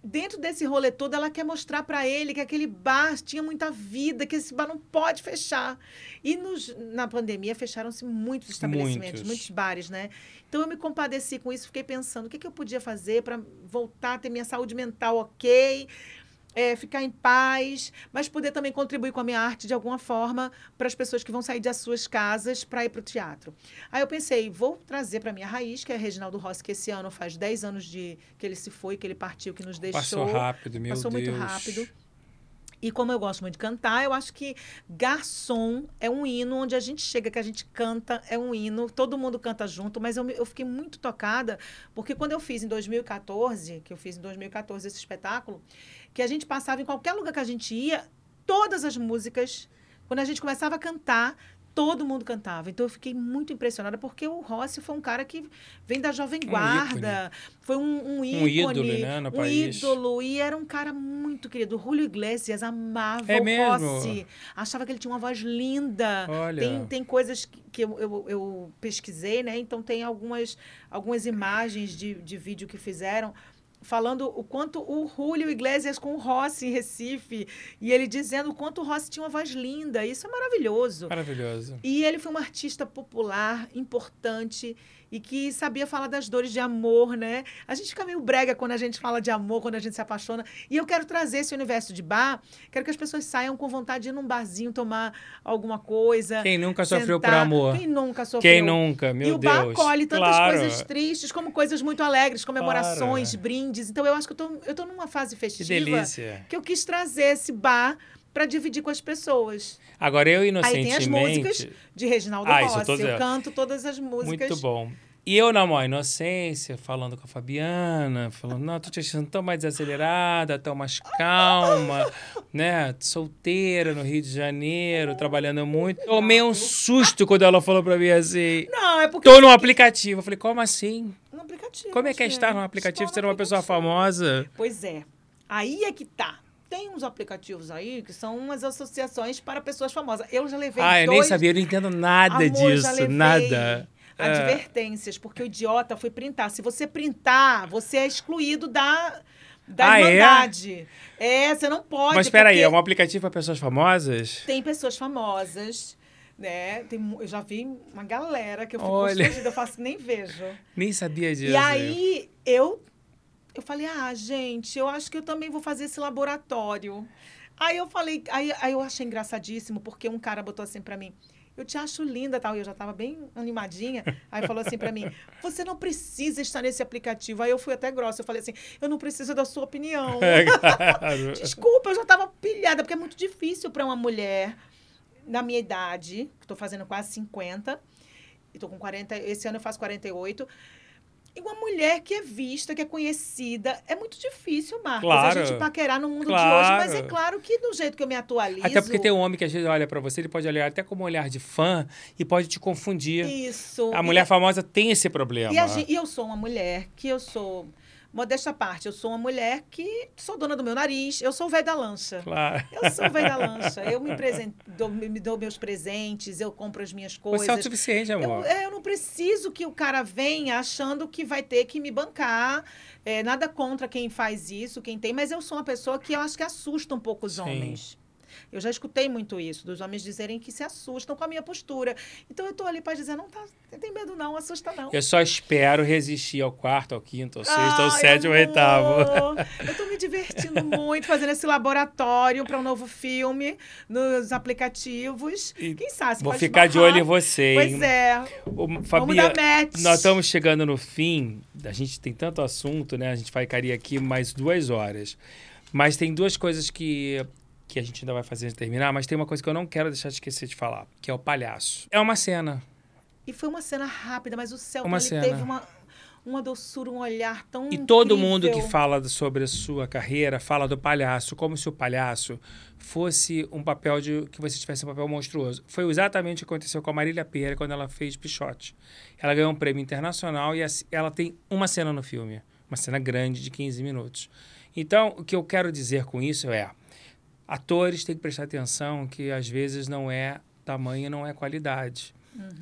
dentro desse rolê todo ela quer mostrar para ele que aquele bar tinha muita vida, que esse bar não pode fechar. E nos- na pandemia fecharam-se muitos estabelecimentos, Muitos. muitos bares, né? Então eu me compadeci com isso, fiquei pensando o que, que eu podia fazer para voltar a ter minha saúde mental ok, é, ficar em paz, mas poder também contribuir com a minha arte de alguma forma para as pessoas que vão sair das suas casas para ir para o teatro. Aí eu pensei, vou trazer para minha raiz, que é Reginaldo Rossi, que esse ano faz 10 anos de que ele se foi, que ele partiu, que nos deixou. Passou rápido, meu Passou Deus. muito rápido. E como eu gosto muito de cantar, eu acho que Garçom é um hino onde a gente chega, que a gente canta, é um hino, todo mundo canta junto, mas eu, eu fiquei muito tocada, porque quando eu fiz em 2014, que eu fiz em 2014 esse espetáculo, que a gente passava em qualquer lugar que a gente ia, todas as músicas, quando a gente começava a cantar, todo mundo cantava. Então eu fiquei muito impressionada, porque o Rossi foi um cara que vem da Jovem Guarda, foi um, um ícone, ídolo, né, no um país. ídolo, e era um cara muito querido. O Julio Iglesias amava É o mesmo? Rossi, achava que ele tinha uma voz linda. Olha. Tem, tem coisas que, que eu, eu, eu pesquisei, né? Então tem algumas, algumas imagens de, de vídeo que fizeram falando o quanto o Julio Iglesias com o Rossi em Recife e ele dizendo o quanto o Rossi tinha uma voz linda. Isso é maravilhoso. Maravilhoso. E ele foi um artista popular, importante e que sabia falar das dores de amor, né? A gente fica meio brega quando a gente fala de amor, quando a gente se apaixona. E eu quero trazer esse universo de bar, quero que as pessoas saiam com vontade de ir num barzinho tomar alguma coisa. Quem nunca sofreu por sentar. amor? Quem nunca sofreu? Quem nunca, meu e o Deus. bar acolhe tantas claro. coisas tristes como coisas muito alegres, comemorações, Claro. brindes. Então eu acho que eu tô, eu tô numa fase Que festiva delícia. que eu quis trazer esse bar para dividir com as pessoas. Agora, eu Aí inocentemente... tem as músicas de Reginaldo Ah, Rossi. Eu, canto todas as músicas. Muito bom. E eu, na maior inocência, falando com a Fabiana, falando, não, tô te achando tão mais desacelerada, tão mais calma, né? Solteira no Rio de Janeiro, trabalhando muito. Tomei um susto quando ela falou pra mim assim, Não, é porque. tô no aplicativo. Eu falei, como assim? No aplicativo. aplicativo. Como é que é estar num aplicativo sendo uma pessoa famosa? Pois é. Aí é que tá. Tem uns aplicativos aí que são umas associações para pessoas famosas. Eu já levei Ah, eu dois... nem sabia, eu não entendo nada Amor, disso, nada. É. Advertências, porque o idiota foi printar. Se você printar, você é excluído da, da Ah, é? Irmandade. É? você não pode. Mas espera aí, é um aplicativo para pessoas famosas? Tem pessoas famosas, né? Tem, eu já vi uma galera que eu fico Olha. eu faço nem vejo. Nem sabia disso. E aí, eu, eu falei, ah, gente, eu acho que eu também vou fazer esse laboratório. Aí eu falei, aí, aí eu achei engraçadíssimo, porque um cara botou assim pra mim, eu te acho linda, tal, e eu já tava bem animadinha. Aí falou assim pra mim, você não precisa estar nesse aplicativo. Aí eu fui até grossa, eu falei assim, eu não preciso da sua opinião. É, claro. Desculpa, eu já tava pilhada, porque é muito difícil para uma mulher na minha idade, que tô fazendo quase 50, e tô com 40, esse ano eu faço 48. E uma mulher que é vista, que é conhecida, é muito difícil, Marcos, Claro. a gente paquerar no mundo de Claro. hoje. Mas é claro que do jeito que eu me atualizo... Até porque tem um homem que às vezes olha pra você, ele pode olhar até como um olhar de fã e pode te confundir. Isso. A E- mulher famosa tem esse problema. E, a e eu sou uma mulher que eu sou... Modesta parte, eu sou uma mulher que sou dona do meu nariz, eu sou o velho da lancha. Claro. Eu sou o velho da lancha. Eu me, presen- dou, me dou meus presentes, eu compro as minhas coisas. Você é autossuficiente, Eu, amor. é, eu não preciso que o cara venha achando que vai ter que me bancar. É, nada contra quem faz isso, quem tem, mas eu sou uma pessoa que eu acho que assusta um pouco os Sim. homens. Eu já escutei muito isso, dos homens dizerem que se assustam com a minha postura. Então eu tô ali para dizer, não tá, tem medo não, assusta não. Eu só espero resistir ao quarto, ao quinto, ao sexto, ao Ai, sétimo, ao oitavo. Eu tô me divertindo muito fazendo esse laboratório para um novo filme nos aplicativos. E Quem sabe? você Vou ficar de esbarrar. olho em você, hein? Pois é. Ô, Vamos Fabi, dar match. nós estamos chegando no fim. A gente tem tanto assunto, né? A gente ficaria aqui mais duas horas. Mas tem duas coisas que, que a gente ainda vai fazer antes de terminar, mas tem uma coisa que eu não quero deixar de esquecer de falar, que é o palhaço. É uma cena. E foi uma cena rápida, mas o Celton Uma cena. teve uma, uma doçura, um olhar tão E todo mundo que fala sobre a sua carreira fala do palhaço, como se o palhaço fosse um papel de que você tivesse um papel monstruoso. Foi exatamente o que aconteceu com a Marília Pera quando ela fez Pichote. Ela ganhou um prêmio internacional e assim- ela tem uma cena no filme, uma cena grande de 15 minutos. Então, o que eu quero dizer com isso é: atores têm que prestar atenção que às vezes não é tamanho, não é qualidade.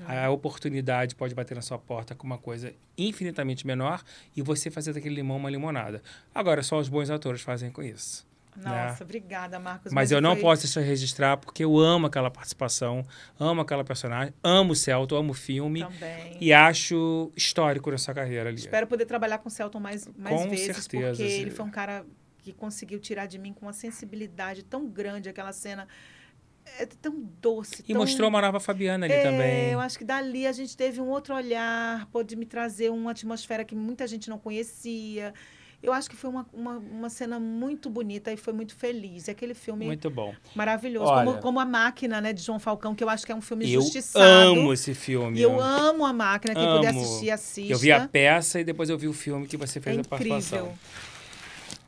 A oportunidade pode bater na sua porta com uma coisa infinitamente menor e você fazer daquele limão uma limonada. Agora, só os bons atores fazem com isso. Nossa, obrigada, Marcos. Mas eu não foi- posso deixar de registrar porque eu amo aquela participação, amo aquela personagem, amo o Celto, amo o filme Também. e acho histórico nessa carreira ali. Espero poder trabalhar com o Celton mais, mais Com vezes, certeza, porque sim. ele foi um cara que conseguiu tirar de mim com uma sensibilidade tão grande aquela cena. É tão doce. E tão... mostrou uma nova Fabiana ali É, também. Eu acho que dali a gente teve um outro olhar, pôde me trazer uma atmosfera que muita gente não conhecia. Eu acho que foi uma, uma, uma cena muito bonita e foi muito feliz. E aquele filme Muito bom. maravilhoso. Olha. como, como A Máquina, né, de João Falcão, que eu acho que é um filme Eu injustiçado. amo esse filme. Eu amo A Máquina. Quem puder Amo. assistir, assista. Eu vi a peça e depois eu vi o filme que você É fez a participação. incrível.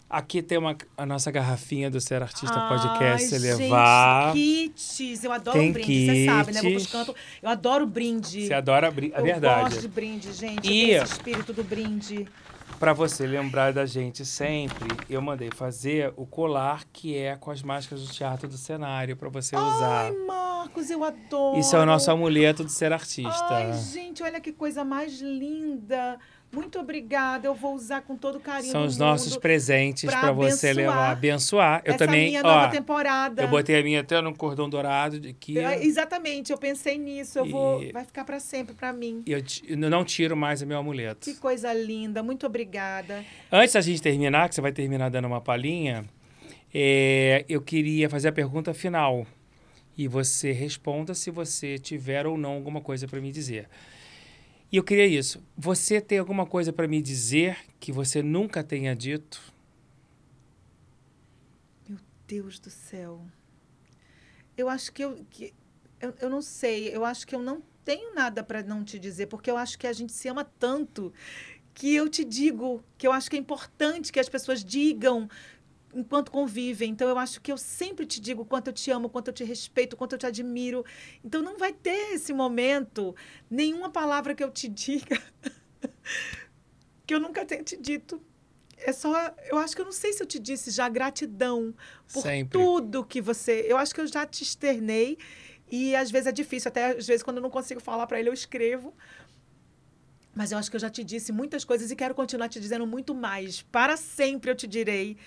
Aqui tem uma, a nossa garrafinha do Ser Artista Ai, Podcast gente, levar. kits. Eu adoro Tem brinde, você sabe, né? Vou pros kits. cantos. Eu adoro brinde. Você adora brin... É eu verdade. gosto de brinde, gente. E- Eu esse espírito do brinde. Pra você lembrar da gente sempre, eu mandei fazer o colar que é com as máscaras do teatro do cenário pra você usar. Ai, Marcos, eu adoro. Isso é o nosso amuleto de ser artista. Ai, gente, olha que coisa mais linda. Muito obrigada. Eu vou usar com todo carinho. São os nossos presentes pra você levar, abençoar. Eu essa também, minha ó, nova temporada. eu botei a minha até num cordão dourado de aqui. É, Exatamente, eu pensei nisso. Eu vou. E- Vai ficar para sempre para mim. Eu, eu não tiro mais o meu amuleto. Que coisa linda. Muito obrigada. Antes da gente terminar, que você vai terminar dando uma palhinha, é, eu queria fazer a pergunta final. E você responda se você tiver ou não alguma coisa para me dizer. E eu queria isso. Você tem alguma coisa para me dizer que você nunca tenha dito? Deus do céu. Eu acho que eu. Que, eu, eu não sei. Eu acho que eu não tenho nada para não te dizer, porque eu acho que a gente se ama tanto que eu te digo que eu acho que é importante que as pessoas digam enquanto convivem. Então eu acho que eu sempre te digo quanto eu te amo, quanto eu te respeito, quanto eu te admiro. Então não vai ter esse momento, nenhuma palavra que eu te diga que eu nunca tenha te dito. É só, eu acho que eu não sei se eu te disse já gratidão por Sempre. tudo que você. Eu acho que eu já te externei e às vezes é difícil, até às vezes quando eu não consigo falar para ele eu escrevo. Mas eu acho que eu já te disse muitas coisas e quero continuar te dizendo muito mais. Para sempre eu te direi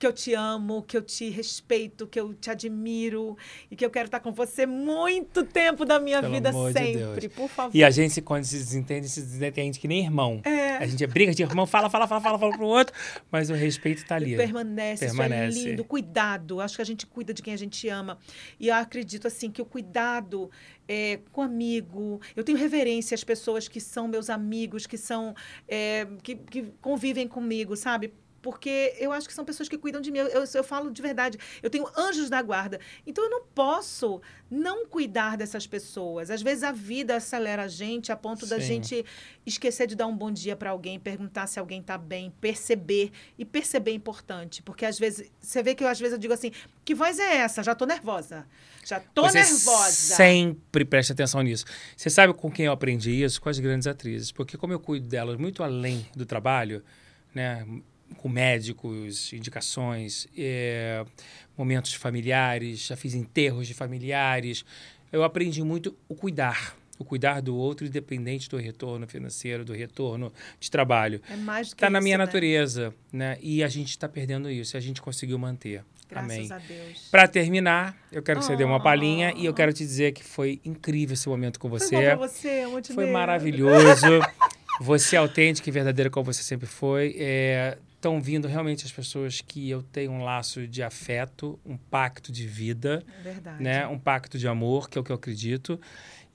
que eu te amo, que eu te respeito, que eu te admiro e que eu quero estar com você muito tempo da minha Pelo vida de sempre, Deus. por favor. E a gente, quando se desentende, se desentende que nem irmão. É. A gente é briga de irmão, fala, fala, fala, fala, fala pro outro, mas o respeito tá ali. Permanece, Permanece. isso é lindo. Cuidado, acho que a gente cuida de quem a gente ama. E eu acredito, assim, que o cuidado é, com amigo... Eu tenho reverência às pessoas que são meus amigos, que são... é, que, que convivem comigo, sabe? Porque eu acho que são pessoas que cuidam de mim. Eu, eu, eu falo de verdade. Eu tenho anjos da guarda. Então, eu não posso não cuidar dessas pessoas. Às vezes, a vida acelera a gente a ponto da Sim. gente esquecer de dar um bom dia para alguém, perguntar se alguém está bem, perceber. E perceber é importante. Porque, às vezes, você vê que eu, às vezes eu digo assim, que voz é essa? Já tô nervosa. Já tô Você nervosa. sempre preste atenção nisso. Você sabe com quem eu aprendi isso? Com as grandes atrizes. Porque como eu cuido delas muito além do trabalho, né? Com médicos, indicações, é, momentos familiares, já fiz enterros de familiares. Eu aprendi muito o cuidar. O cuidar do outro, independente do retorno financeiro, do retorno de trabalho. É mais do que Está na minha né? natureza, né? E a gente está perdendo isso. E a gente conseguiu manter. Graças Amém. a Deus. Para terminar, eu quero que você dê uma palhinha e eu Oh. quero te dizer que foi incrível esse momento com Foi você. pra você. Foi maravilhoso. Você é autêntica e verdadeira como você sempre foi. Estão vindo realmente as pessoas que eu tenho um laço de afeto, um pacto de vida, verdade. né? Um pacto de amor, que é o que eu acredito.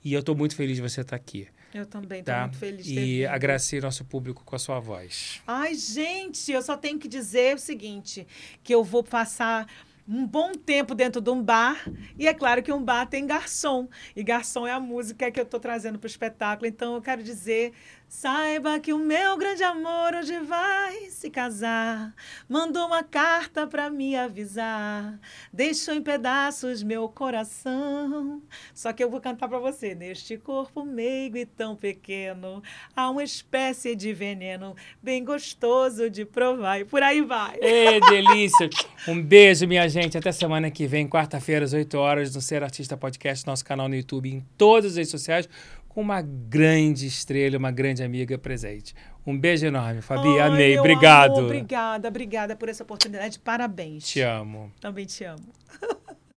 E eu estou muito feliz de você estar aqui, Eu também tô tá? muito feliz de ter E agradecer nosso público com a sua voz. Ai, gente, eu só tenho que dizer o seguinte, que eu vou passar um bom tempo dentro de um bar, e é claro que um bar tem garçom, e garçom é a música que eu estou trazendo para o espetáculo, então eu quero dizer, saiba que o meu grande amor hoje vai se casar, mandou uma carta para me avisar, deixou em pedaços meu coração, só que eu vou cantar para você, neste corpo meigo e tão pequeno, há uma espécie de veneno bem gostoso de provar, e por aí vai. Ê, delícia! Um beijo, minha gente. Até semana que vem, quarta-feira, às 8 horas, no Ser Artista Podcast, nosso canal no YouTube, em todas as redes sociais, uma grande estrela, uma grande amiga presente. Um beijo enorme, Fabi. Ai, amei. Obrigado. obrigada, obrigada por essa oportunidade. Parabéns. Te amo. Também te amo.